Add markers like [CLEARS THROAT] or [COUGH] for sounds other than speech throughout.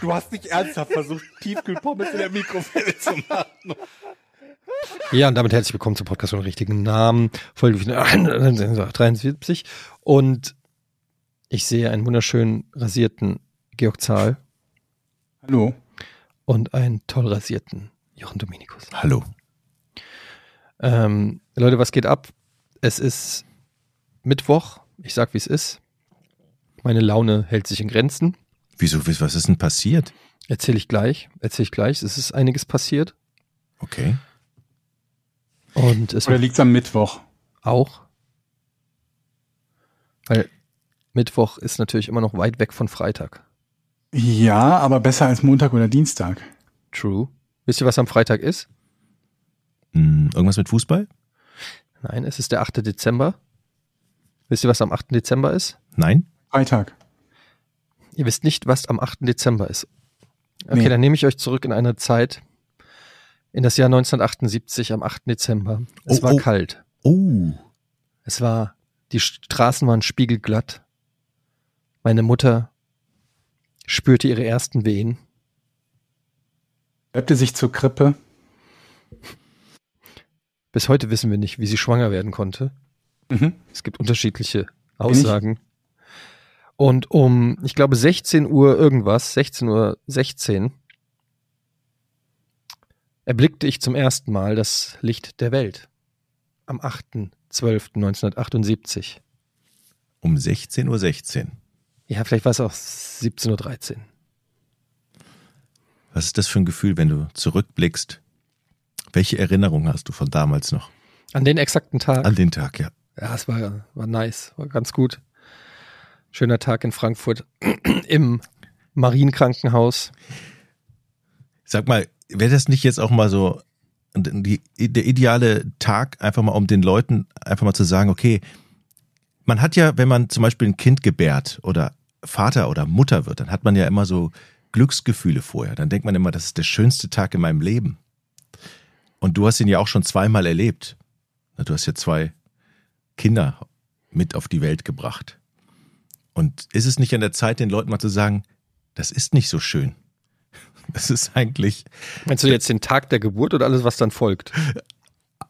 Du hast nicht ernsthaft versucht, Tiefkühlpommes in der Mikrowelle zu machen. Ja, und damit herzlich willkommen zum Podcast ohne richtigen Namen. Folge 73. Und ich sehe einen wunderschön rasierten Georg Zahl Hallo. und einen toll rasierten Jochen Dominikus. Hallo. Ähm, Leute, was geht ab? Es ist Mittwoch. Ich sag, wie es ist. Meine Laune hält sich in Grenzen. Wieso, was ist denn passiert? Erzähle ich gleich. Erzähle ich gleich. Es ist einiges passiert. Okay. Und es Oder wird liegt's am Mittwoch? auch. Weil Mittwoch ist natürlich immer noch weit weg von Freitag. Ja, aber besser als Montag oder Dienstag. True. Wisst ihr, was am Freitag ist? Hm, irgendwas mit Fußball? Nein, es ist der 8. Dezember. Wisst ihr, was am 8. Dezember ist? Nein? Freitag. Ihr wisst nicht, was am 8. Dezember ist. Okay, Nee. dann nehme ich euch zurück in eine Zeit, in das Jahr 1978 am 8. Dezember. Es Oh, war oh. kalt. Oh. Es war, die Straßen waren spiegelglatt. Meine Mutter spürte ihre ersten Wehen. Schleppte sich zur Krippe. Bis heute wissen wir nicht, wie sie schwanger werden konnte. Mhm. Es gibt unterschiedliche Aussagen. Und um, ich glaube, 16 Uhr irgendwas, 16 Uhr 16, erblickte ich zum ersten Mal das Licht der Welt. Am 8.12.1978. Um 16.16 Uhr. 16. Ja, vielleicht war es auch 17.13 Uhr. Was ist das für ein Gefühl, wenn du zurückblickst? Welche Erinnerung hast du von damals noch? An den exakten Tag. An den Tag, ja. Ja, es war, war nice, war ganz gut. Schöner Tag in Frankfurt [CLEARS THROAT] im Marienkrankenhaus. Sag mal, wäre das nicht jetzt auch mal so die, der ideale Tag, einfach mal um den Leuten einfach mal zu sagen, okay, man hat ja, wenn man zum Beispiel ein Kind gebärt oder Vater oder Mutter wird, dann hat man ja immer so Glücksgefühle vorher. Dann denkt man immer, das ist der schönste Tag in meinem Leben. Und du hast ihn ja auch schon zweimal erlebt. Du hast ja zwei Kinder mit auf die Welt gebracht. Und ist es nicht an der Zeit, den Leuten mal zu sagen, das ist nicht so schön. [LAUGHS] Das ist eigentlich, Meinst du jetzt den Tag der Geburt oder alles, was dann folgt?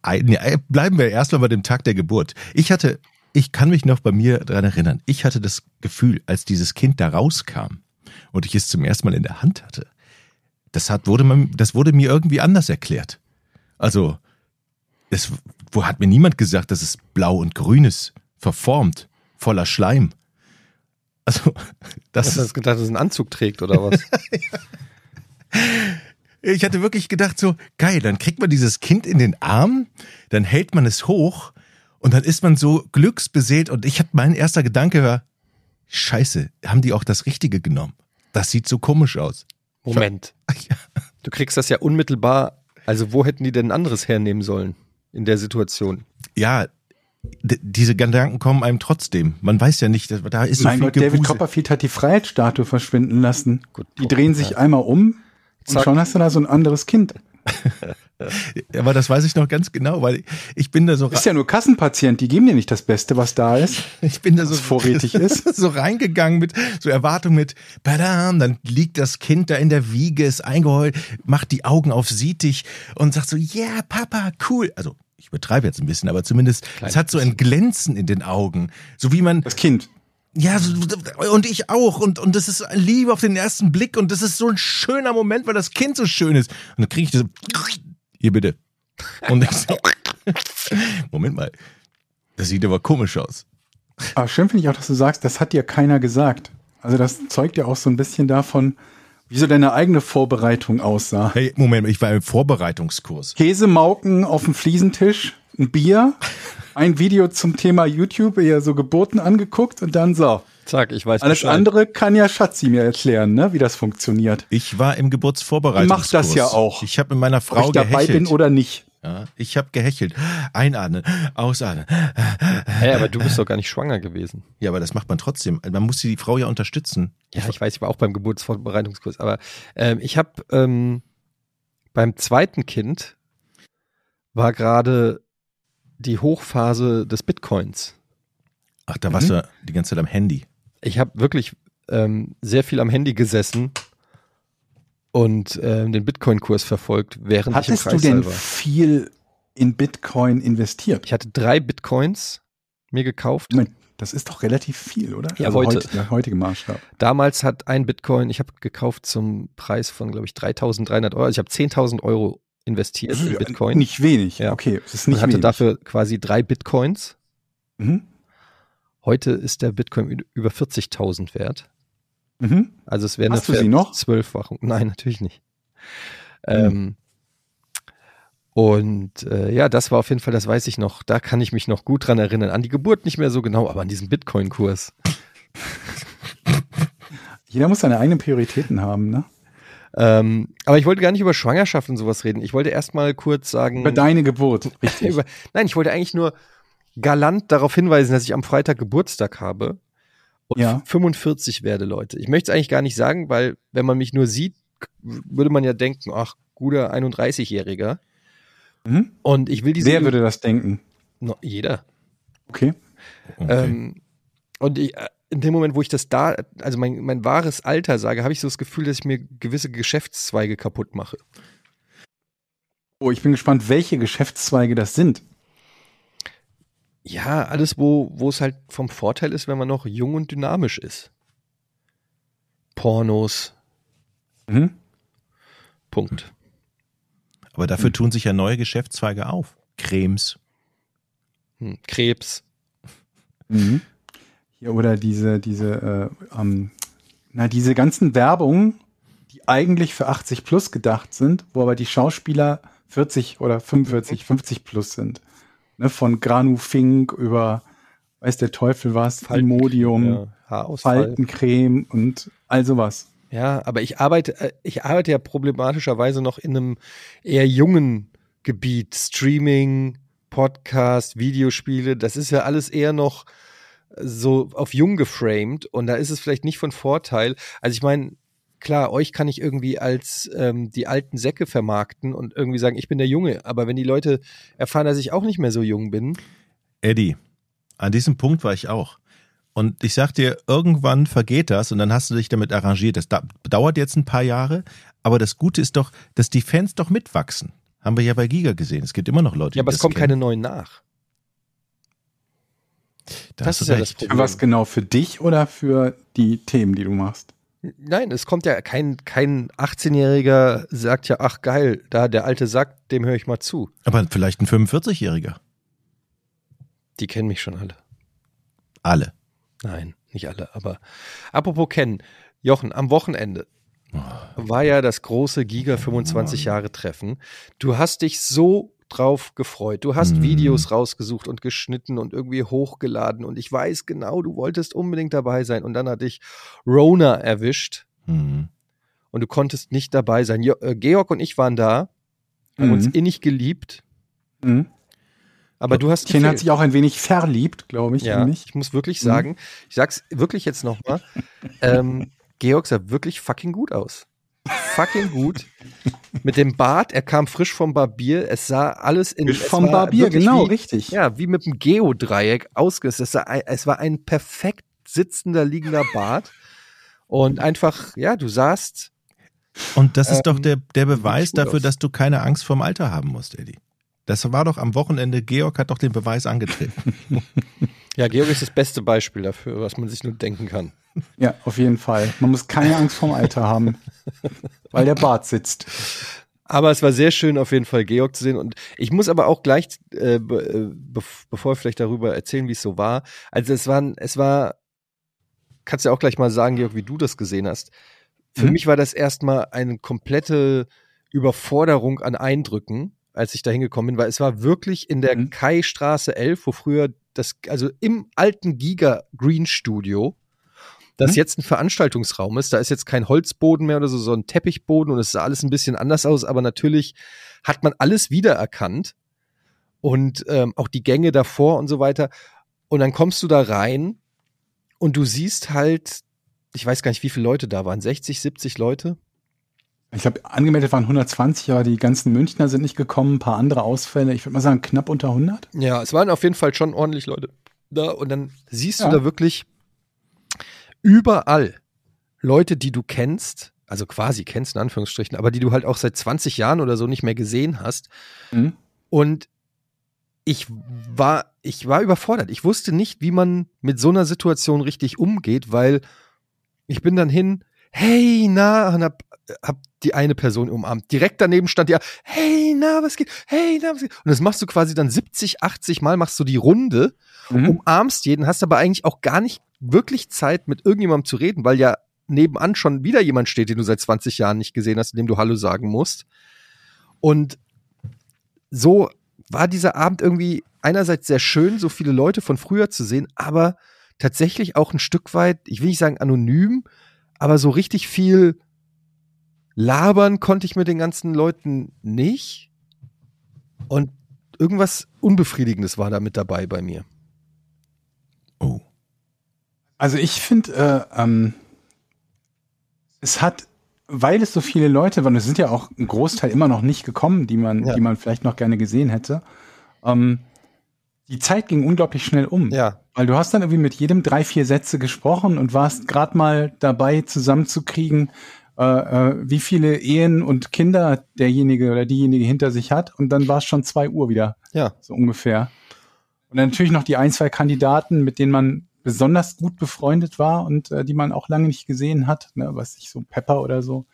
bleiben wir erstmal bei dem Tag der Geburt. Ich hatte, ich kann mich noch bei mir daran erinnern, ich hatte das Gefühl, als dieses Kind da rauskam und ich es zum ersten Mal in der Hand hatte, das hat, wurde man, das wurde mir irgendwie anders erklärt. Also, es wo hat mir niemand gesagt, dass es blau und grün ist, verformt, voller Schleim. Also, [LAUGHS] das Hast du gedacht, dass es einen Anzug trägt oder was? [LAUGHS] Ich hatte wirklich gedacht, so, geil, dann kriegt man dieses Kind in den Arm, dann hält man es hoch und dann ist man so glücksbeseelt und ich hatte, mein erster Gedanke war, scheiße, haben die auch das Richtige genommen? Das sieht so komisch aus. Moment. [LAUGHS] Ja. Du kriegst das ja unmittelbar. Also, wo hätten die denn ein anderes hernehmen sollen in der Situation? Ja, diese Gedanken kommen einem trotzdem. Man weiß ja nicht, da ist so mein viel Gott, David. Copperfield hat die Freiheitsstatue verschwinden lassen. Gut, Die drehen sich einmal um und Zack. schon hast du da so ein anderes Kind. [LAUGHS] Aber das weiß ich noch ganz genau, weil ich bin da so, Du bist ja nur Kassenpatient, die geben dir nicht das Beste, was da ist. [LAUGHS] ich bin da so was vorrätig [LAUGHS] ist. so reingegangen mit so Erwartung mit, badam, dann liegt das Kind da in der Wiege, ist eingeheult, macht die Augen auf, sieht dich und sagt so, yeah, Papa, cool. Also ich übertreibe jetzt ein bisschen, aber zumindest es hat so ein Glänzen in den Augen, so wie man Das Kind. ja und ich auch. Und und das ist Liebe auf den ersten Blick. Und das ist so ein schöner Moment, weil das Kind so schön ist. Und dann kriege ich das hier bitte. Und ich so, [LAUGHS] Moment mal, das sieht aber komisch aus. Aber schön finde ich auch, dass du sagst, das hat dir keiner gesagt. Also das zeugt ja auch so ein bisschen davon, wie so deine eigene Vorbereitung aussah. Hey, Moment, ich war im Vorbereitungskurs. Käsemauken auf dem Fliesentisch, ein Bier, [LAUGHS] ein Video zum Thema YouTube, eher so Geburten angeguckt und dann so, Zack, ich weiß Alles Bescheid. andere kann ja Schatzi mir erklären, ne, wie das funktioniert. Ich war im Geburtsvorbereitungskurs. Ich mach das ja auch. Ich habe mit meiner Ob Frau ich dabei gehechelt. bin oder nicht. Ja, ich habe gehechelt. Einatmen, ausatmen. Hä, aber du bist doch gar nicht schwanger gewesen. Ja, aber das macht man trotzdem. Man muss die Frau ja unterstützen. Ja, ich weiß, ich war auch beim Geburtsvorbereitungskurs, aber ähm, ich habe ähm, beim zweiten Kind war gerade die Hochphase des Bitcoins. Ach, da warst Mhm. du die ganze Zeit am Handy. Ich habe wirklich ähm, sehr viel am Handy gesessen und ähm, den Bitcoin-Kurs verfolgt, während Hattest ich du im denn Kreissaal war. viel in Bitcoin investiert? Ich hatte drei Bitcoins mir gekauft. Moment, das ist doch relativ viel, oder? Ja, also heute. heute. Der heutige Maßstab. Damals hat ein Bitcoin, ich habe gekauft zum Preis von, glaube ich, 3.300 Euro. Also ich habe 10.000 Euro investiert in Bitcoin Nicht wenig. Ja. Okay, es ist und nicht hatte wenig. dafür quasi drei Bitcoins. Mhm. Heute ist der Bitcoin über 40.000 wert. Mhm. Also es wäre Hast du sie noch? Zwölffachung. Nein, natürlich nicht. Ähm, und äh, ja, das war auf jeden Fall, das weiß ich noch. Da kann ich mich noch gut dran erinnern. An die Geburt nicht mehr so genau, aber an diesen Bitcoin-Kurs. [LAUGHS] Jeder muss seine eigenen Prioritäten haben, ne? Ähm, aber ich wollte gar nicht über Schwangerschaft und sowas reden. Ich wollte erst mal kurz sagen. Über deine Geburt. Richtig. [LAUGHS] über, nein, ich wollte eigentlich nur galant darauf hinweisen, dass ich am Freitag Geburtstag habe und Ja. 45 werde, Leute. Ich möchte es eigentlich gar nicht sagen, weil wenn man mich nur sieht, würde man ja denken, ach, guter 31-Jähriger. Mhm. Und ich will diese. Wer würde das denken? No, jeder. Okay. Okay. Ähm, und ich, äh, in dem Moment, wo ich das da, also mein, mein wahres Alter sage, habe ich so das Gefühl, dass ich mir gewisse Geschäftszweige kaputt mache. Oh, ich bin gespannt, welche Geschäftszweige das sind. Ja, alles, wo, wo es halt vom Vorteil ist, wenn man noch jung und dynamisch ist. Pornos, Mhm. Punkt. Aber dafür tun sich ja neue Geschäftszweige auf. Cremes. Hm, Krebs. Mhm. Hier, oder diese, diese, äh, ähm, na, diese ganzen Werbungen, die eigentlich für 80 plus gedacht sind, wo aber die Schauspieler 40 oder 45, 50 plus sind. Ne, von Granu Fink über, weiß der Teufel was, Imodium, Ja. Faltencreme und all sowas. Ja, aber ich arbeite, äh, ich arbeite ja problematischerweise noch in einem eher jungen Gebiet. Streaming, Podcast, Videospiele, das ist ja alles eher noch so auf jung geframed und da ist es vielleicht nicht von Vorteil. Also ich meine, klar, euch kann ich irgendwie als ähm, die alten Säcke vermarkten und irgendwie sagen, ich bin der Junge, aber wenn die Leute erfahren, dass ich auch nicht mehr so jung bin, Eddie, an diesem Punkt war ich auch. Und ich sag dir, irgendwann vergeht das und dann hast du dich damit arrangiert. Das da, dauert jetzt ein paar Jahre, aber das Gute ist doch, dass die Fans doch mitwachsen. Haben wir ja bei Giga gesehen. Es gibt immer noch Leute, ja, aber die es kommen keine neuen nach. Da das hast du ist ja das recht. Problem. Was genau für dich oder für die Themen, die du machst? Nein, es kommt ja kein, kein 18-Jähriger sagt ja, ach geil, da der Alte sagt, dem höre ich mal zu. Aber vielleicht ein 45-Jähriger. Die kennen mich schon alle. Alle. Nein, nicht alle, aber apropos kennen. Jochen, am Wochenende war ja das große Giga 25 Jahre Treffen. Du hast dich so drauf gefreut. Du hast Mhm. Videos rausgesucht und geschnitten und irgendwie hochgeladen und ich weiß genau, du wolltest unbedingt dabei sein und dann hat dich Rona erwischt Hm. und du konntest nicht dabei sein. Jo äh, Georg und ich waren da, haben Mhm. uns innig geliebt, Mhm. aber du hast Ken hat sich auch ein wenig verliebt, glaube ich, ja, ich muss wirklich Mhm. sagen, ich sag's wirklich jetzt nochmal, ähm, [LAUGHS] Georg sah wirklich fucking gut aus. Fucking gut. Mit dem Bart, er kam frisch vom Barbier, es sah alles in Frisch vom Barbier, genau, wie, richtig. Ja, wie mit einem Geodreieck ausgesetzt. Es, sah es war ein perfekt sitzender, liegender Bart. Und einfach, ja, du sahst, Und das ist doch Ähm, der, der Beweis dafür, aus. dass du keine Angst vorm Alter haben musst, Eddie. Das war doch am Wochenende, Georg hat doch den Beweis angetreten. [LAUGHS] ja, Georg ist das beste Beispiel dafür, was man sich nur denken kann. Ja, auf jeden Fall. Man muss keine Angst vorm Alter haben, weil der Bart sitzt. Aber es war sehr schön, auf jeden Fall Georg zu sehen. Und ich muss aber auch gleich, äh, be, äh, bev- bevor wir vielleicht darüber erzählen, wie es so war. Also es war, es war, kannst du ja auch gleich mal sagen, Georg, wie du das gesehen hast. Für Mhm. mich war das erstmal eine komplette Überforderung an Eindrücken, als ich da hingekommen bin, weil es war wirklich in der Mhm. Kai-Straße 11, wo früher das, also im alten Giga Green Studio. Das Mhm. jetzt ein Veranstaltungsraum ist. Da ist jetzt kein Holzboden mehr oder so, sondern ein Teppichboden und es sah alles ein bisschen anders aus, aber natürlich hat man alles wiedererkannt und ähm, auch die Gänge davor und so weiter. Und dann kommst du da rein und du siehst halt, ich weiß gar nicht, wie viele Leute da waren, 60, 70 Leute. Ich glaube, angemeldet waren 120, aber die ganzen Münchner sind nicht gekommen, ein paar andere Ausfälle. Ich würde mal sagen, knapp unter 100. Ja, es waren auf jeden Fall schon ordentlich Leute da und dann siehst Ja. du da wirklich überall Leute, die du kennst, also quasi kennst in Anführungsstrichen, aber die du halt auch seit 20 Jahren oder so nicht mehr gesehen hast. Mhm. Und ich war, ich war überfordert. Ich wusste nicht, wie man mit so einer Situation richtig umgeht, weil ich bin dann hin, hey, na, und hab, hab die eine Person umarmt. Direkt daneben stand ja, hey, na, was geht? Hey, na, was geht? Und das machst du quasi dann 70, 80 Mal, machst du die Runde, Mhm. umarmst jeden, hast aber eigentlich auch gar nicht wirklich Zeit, mit irgendjemandem zu reden, weil ja nebenan schon wieder jemand steht, den du seit 20 Jahren nicht gesehen hast, dem du Hallo sagen musst. Und so war dieser Abend irgendwie einerseits sehr schön, so viele Leute von früher zu sehen, aber tatsächlich auch ein Stück weit, ich will nicht sagen anonym, aber so richtig viel labern konnte ich mit den ganzen Leuten nicht. Und irgendwas Unbefriedigendes war da mit dabei bei mir. Oh. Also ich finde, äh, ähm, es hat, weil es so viele Leute waren, es sind ja auch ein Großteil immer noch nicht gekommen, die man, Ja. die man vielleicht noch gerne gesehen hätte. Ähm, die Zeit ging unglaublich schnell um. Ja, Weil du hast dann irgendwie mit jedem drei, vier Sätze gesprochen und warst gerade mal dabei zusammenzukriegen, äh, äh, wie viele Ehen und Kinder derjenige oder diejenige hinter sich hat. Und dann war es schon zwei Uhr wieder, ja. so ungefähr. Und dann natürlich noch die ein, zwei Kandidaten, mit denen man besonders gut befreundet war und äh, die man auch lange nicht gesehen hat, ne, was ich so Pepper oder so.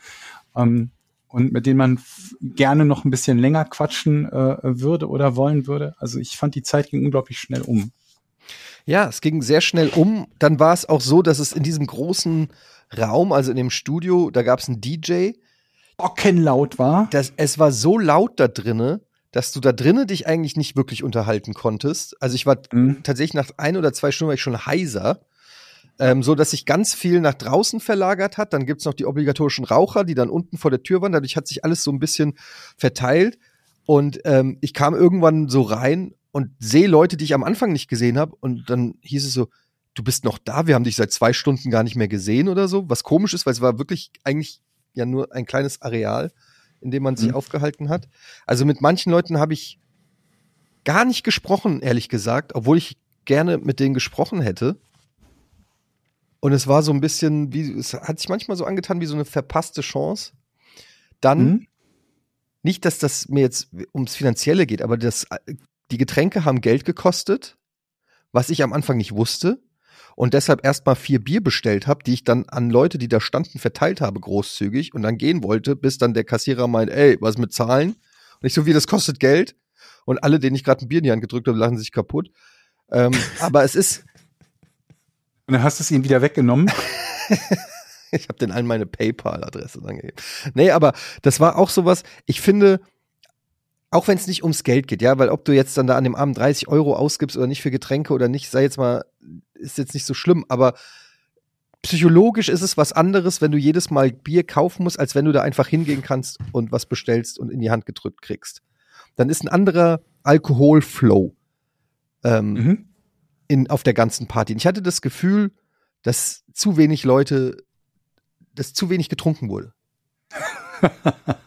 Ähm, und mit denen man gerne noch ein bisschen länger quatschen äh, würde oder wollen würde. Also ich fand die Zeit ging unglaublich schnell um. Ja, es ging sehr schnell um. Dann war es auch so, dass es in diesem großen Raum, also in dem Studio, da gab es einen DJ. Bockenlaut war. Das, es war so laut da drinne, dass du da drinnen dich eigentlich nicht wirklich unterhalten konntest. Also ich war Mhm. tatsächlich nach ein oder zwei Stunden war ich schon heiser. Ähm, so dass sich ganz viel nach draußen verlagert hat. Dann gibt's noch die obligatorischen Raucher, die dann unten vor der Tür waren. Dadurch hat sich alles so ein bisschen verteilt. Und ähm, ich kam irgendwann so rein und sehe Leute, die ich am Anfang nicht gesehen habe. Und dann hieß es so, du bist noch da, wir haben dich seit zwei Stunden gar nicht mehr gesehen oder so. Was komisch ist, weil es war wirklich eigentlich ja nur ein kleines Areal, in dem man sich Mhm. aufgehalten hat. Also mit manchen Leuten habe ich gar nicht gesprochen, ehrlich gesagt, obwohl ich gerne mit denen gesprochen hätte. Und es war so ein bisschen, wie, es hat sich manchmal so angetan wie so eine verpasste Chance. Dann, Mhm. nicht, dass das mir jetzt ums Finanzielle geht, aber das, die Getränke haben Geld gekostet, was ich am Anfang nicht wusste. Und deshalb erst mal vier Bier bestellt habe, die ich dann an Leute, die da standen, verteilt habe, großzügig und dann gehen wollte, bis dann der Kassierer meint, ey, was mit Zahlen? Und ich so, wie, das kostet Geld? Und alle, denen ich gerade ein Bier in die Hand gedrückt habe, lachen sich kaputt. Ähm, [LAUGHS] aber es ist, Und dann hast du es ihm wieder weggenommen. [LAUGHS] ich habe den allen meine PayPal-Adresse dann gegeben. Nee, aber das war auch sowas, ich finde, auch wenn es nicht ums Geld geht, ja, weil ob du jetzt dann da an dem Abend 30 Euro ausgibst oder nicht für Getränke oder nicht, sei jetzt mal, ist jetzt nicht so schlimm, aber psychologisch ist es was anderes, wenn du jedes Mal Bier kaufen musst, als wenn du da einfach hingehen kannst und was bestellst und in die Hand gedrückt kriegst. Dann ist ein anderer Alkoholflow ähm, Mhm. in, auf der ganzen Party. Und ich hatte das Gefühl, dass zu wenig Leute, dass zu wenig getrunken wurde. [LAUGHS]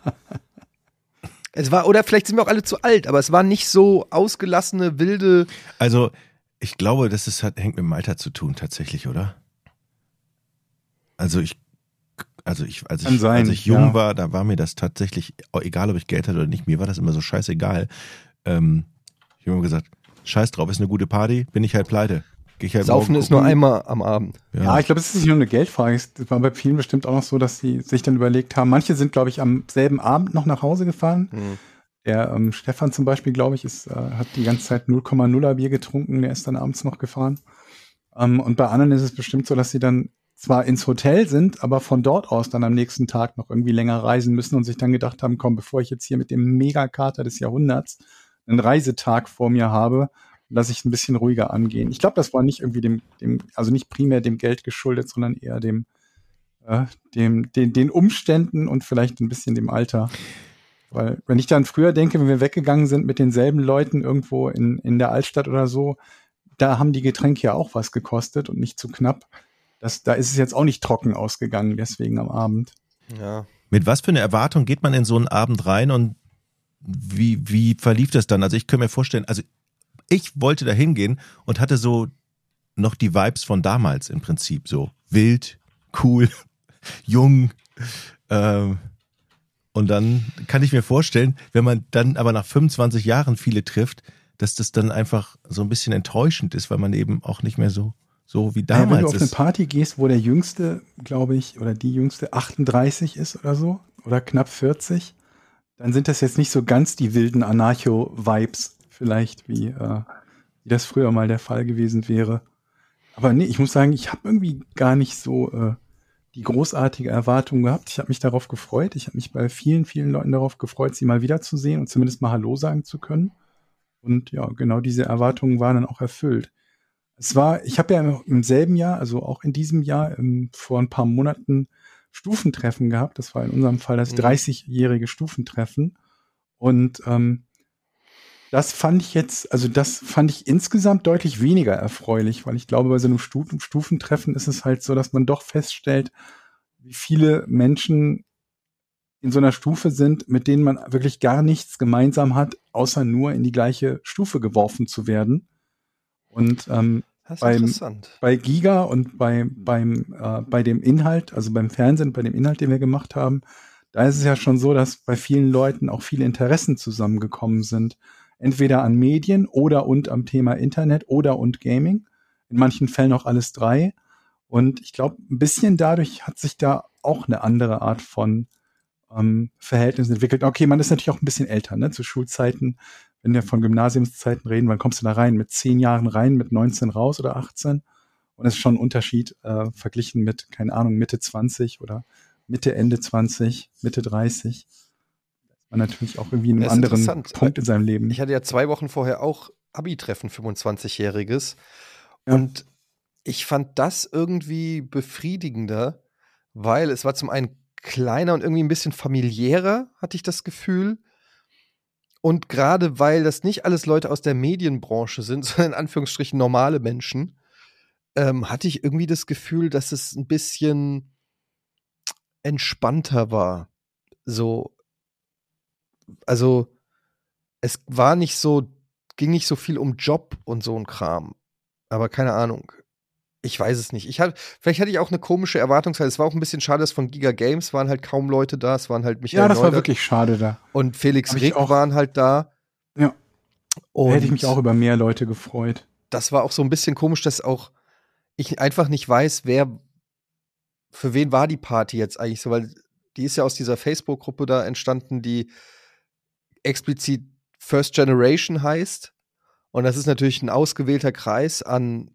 es war, oder vielleicht sind wir auch alle zu alt, aber es war nicht so ausgelassene, wilde. Also, ich glaube, das ist, hat, hängt mit dem Alter zu tun, tatsächlich, oder? Also ich, also ich, als ich, sein, als ich jung ja. war, da war mir das tatsächlich, egal ob ich Geld hatte oder nicht, mir war das immer so scheißegal. Ähm, ich habe immer gesagt, scheiß drauf, ist eine gute Party, bin ich halt pleite. Geh ich halt Saufen ist nur einmal am Abend. Ja. Ja, ich glaube, es ist nicht nur eine Geldfrage. Es war bei vielen bestimmt auch noch so, dass sie sich dann überlegt haben. Manche sind, glaube ich, am selben Abend noch nach Hause gefahren. Mhm. Der ähm, Stefan zum Beispiel, glaube ich, ist, äh, hat die ganze Zeit 0,0er Bier getrunken. Der ist dann abends noch gefahren. Ähm, und bei anderen ist es bestimmt so, dass sie dann zwar ins Hotel sind, aber von dort aus dann am nächsten Tag noch irgendwie länger reisen müssen und sich dann gedacht haben, komm, bevor ich jetzt hier mit dem Megakater des Jahrhunderts einen Reisetag vor mir habe, lasse ich ein bisschen ruhiger angehen. Ich glaube, das war nicht irgendwie dem, dem, also nicht primär dem Geld geschuldet, sondern eher dem, äh, dem, den, den Umständen und vielleicht ein bisschen dem Alter. Weil, wenn ich dann früher denke, wenn wir weggegangen sind mit denselben Leuten irgendwo in, in der Altstadt oder so, da haben die Getränke ja auch was gekostet und nicht zu knapp. Das, da ist es jetzt auch nicht trocken ausgegangen, deswegen am Abend. Ja. Mit was für eine Erwartung geht man in so einen Abend rein und wie, wie verlief das dann? Also ich kann mir vorstellen, also ich wollte da hingehen und hatte so noch die Vibes von damals im Prinzip, so wild, cool, [LAUGHS] jung. Ähm, und dann kann ich mir vorstellen, wenn man dann aber nach 25 Jahren viele trifft, dass das dann einfach so ein bisschen enttäuschend ist, weil man eben auch nicht mehr so so wie damals ja, wenn du auf eine Party gehst, wo der Jüngste, glaube ich, oder die Jüngste 38 ist oder so, oder knapp 40, dann sind das jetzt nicht so ganz die wilden Anarcho-Vibes vielleicht, wie, äh, wie das früher mal der Fall gewesen wäre. Aber nee, ich muss sagen, ich habe irgendwie gar nicht so äh, die großartige Erwartung gehabt. Ich habe mich darauf gefreut. Ich habe mich bei vielen, vielen Leuten darauf gefreut, sie mal wiederzusehen und zumindest mal Hallo sagen zu können. Und ja, genau diese Erwartungen waren dann auch erfüllt. Es war, ich habe ja im selben Jahr, also auch in diesem Jahr, im, vor ein paar Monaten Stufentreffen gehabt. Das war in unserem Fall das Mhm. 30-jährige Stufentreffen. Und ähm, das fand ich jetzt, also das fand ich insgesamt deutlich weniger erfreulich, weil ich glaube, bei so einem Stu Stufentreffen ist es halt so, dass man doch feststellt, wie viele Menschen in so einer Stufe sind, mit denen man wirklich gar nichts gemeinsam hat, außer nur in die gleiche Stufe geworfen zu werden. Und ähm, Das ist Beim- interessant. bei Giga und bei, beim, äh, bei dem Inhalt, also beim Fernsehen, bei dem Inhalt, den wir gemacht haben, da ist es ja schon so, dass bei vielen Leuten auch viele Interessen zusammengekommen sind. Entweder an Medien oder und am Thema Internet oder und Gaming. In manchen Fällen auch alles drei. Und ich glaube, ein bisschen dadurch hat sich da auch eine andere Art von ähm, Verhältnis entwickelt. Okay, man ist natürlich auch ein bisschen älter, ne? Zu Schulzeiten, wenn wir von Gymnasiumszeiten reden, wann kommst du da rein? Mit zehn Jahren rein, mit 19 raus oder 18? Und es ist schon ein Unterschied äh, verglichen mit, keine Ahnung, Mitte 20 oder Mitte, Ende 20, Mitte 30. Man natürlich auch irgendwie in einem anderen. Punkt in seinem Leben. Ich hatte ja zwei Wochen vorher auch Abi-Treffen, 25-jähriges. Ja. Und ich fand das irgendwie befriedigender, weil es war zum einen kleiner und irgendwie ein bisschen familiärer, hatte ich das Gefühl. Und gerade weil das nicht alles Leute aus der Medienbranche sind, [LAUGHS] sondern in Anführungsstrichen normale Menschen, ähm, hatte ich irgendwie das Gefühl, dass es ein bisschen entspannter war. So, also es war nicht so, ging nicht so viel um Job und so ein Kram. Aber keine Ahnung. Ich weiß es nicht. Ich hatte, vielleicht hatte ich auch eine komische Erwartungshaltung. Es war auch ein bisschen schade, dass von Giga Games waren halt kaum Leute da. Es waren halt Michael ja, das war Neudert wirklich schade da. und Felix Rick waren halt da. Ja. Und hätte ich mich auch über mehr Leute gefreut. das war auch so ein bisschen komisch, dass auch ich einfach nicht weiß, wer für wen war die Party jetzt eigentlich so, weil die ist ja aus dieser Facebook-Gruppe da entstanden, die explizit First Generation heißt. Und das ist natürlich ein ausgewählter Kreis an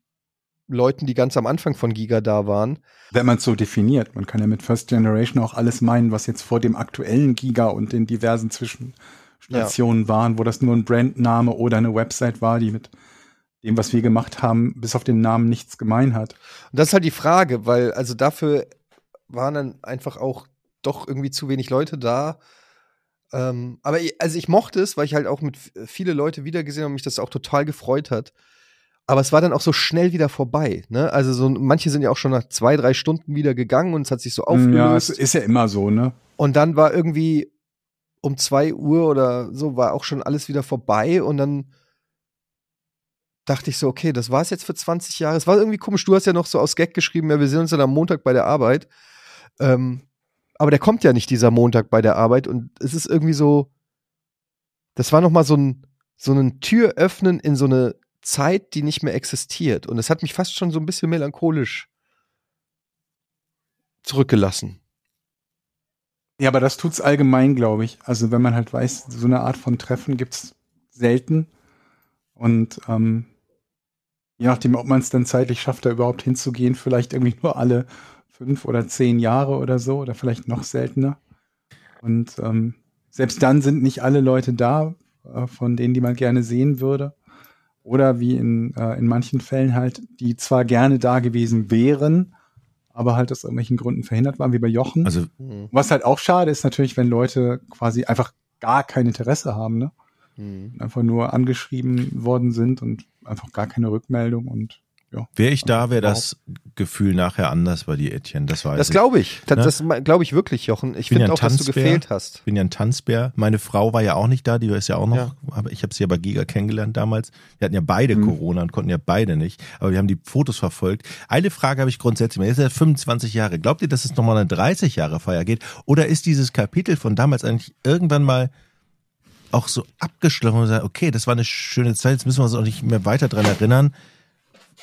Leuten, die ganz am Anfang von Giga da waren. Wenn man es so definiert. Man kann ja mit First Generation auch alles meinen, was jetzt vor dem aktuellen Giga und den diversen Zwischenstationen waren, wo das nur ein Brandname oder eine Website war, die mit dem, was wir gemacht haben, bis auf den Namen nichts gemein hat. Und das ist halt die Frage, weil also dafür waren dann einfach auch doch irgendwie zu wenig Leute da. Ähm, aber ich, also ich mochte es, weil ich halt auch mit f- viele Leute wiedergesehen habe und mich das auch total gefreut hat. Aber es war dann auch so schnell wieder vorbei. Ne? Also so manche sind ja auch schon nach zwei, drei Stunden wieder gegangen und es hat sich so Ja, es aufgelöst. ist ja immer so, ne? und dann war irgendwie um zwei Uhr oder so war auch schon alles wieder vorbei und dann dachte ich so, okay, das war es jetzt für 20 Jahre. Es war irgendwie komisch. Du hast ja noch so aus Gag geschrieben, ja, wir sehen uns dann am Montag bei der Arbeit. Ähm, aber der kommt ja nicht dieser Montag bei der Arbeit und es ist irgendwie so, das war noch mal so ein so ein Tür öffnen in so eine Zeit, die nicht mehr existiert und es hat mich fast schon so ein bisschen melancholisch zurückgelassen. Ja, aber das tut's allgemein, glaube ich. Also wenn man halt weiß, so eine Art von Treffen gibt's selten. Und ähm, je nachdem, ob man es dann zeitlich schafft, da überhaupt hinzugehen, vielleicht irgendwie nur alle fünf oder zehn Jahre oder so, oder vielleicht noch seltener. Und ähm, selbst dann sind nicht alle Leute da, äh, von denen, die man gerne sehen würde. Oder wie in, äh, in manchen Fällen halt, die zwar gerne da gewesen wären, aber halt aus irgendwelchen Gründen verhindert waren, wie bei Jochen. Also Mhm. Was halt auch schade ist natürlich, wenn Leute quasi einfach gar kein Interesse haben, ne? Mhm. Einfach nur angeschrieben worden sind und einfach gar keine Rückmeldung und ja. wäre ich da, wäre das Gefühl nachher anders bei dir, Etienne. Das weiß Das ich. glaube ich. Das, Ne? das glaube ich wirklich, Jochen. Ich bin finde ja auch, dass du Tanzbär. gefehlt hast. Ich bin ja ein Tanzbär. Meine Frau war ja auch nicht da, die ist ja auch noch, Ja. aber ich habe sie ja bei Giga kennengelernt damals. Wir hatten ja beide Mhm. Corona und konnten ja beide nicht, aber wir haben die Fotos verfolgt. Eine Frage habe ich grundsätzlich, jetzt ist er 25 Jahre. Glaubt ihr, dass es nochmal eine 30 Jahre Feier geht? Oder ist dieses Kapitel von damals eigentlich irgendwann mal auch so abgeschlossen und sagt, okay, das war eine schöne Zeit, jetzt müssen wir uns auch nicht mehr weiter dran erinnern.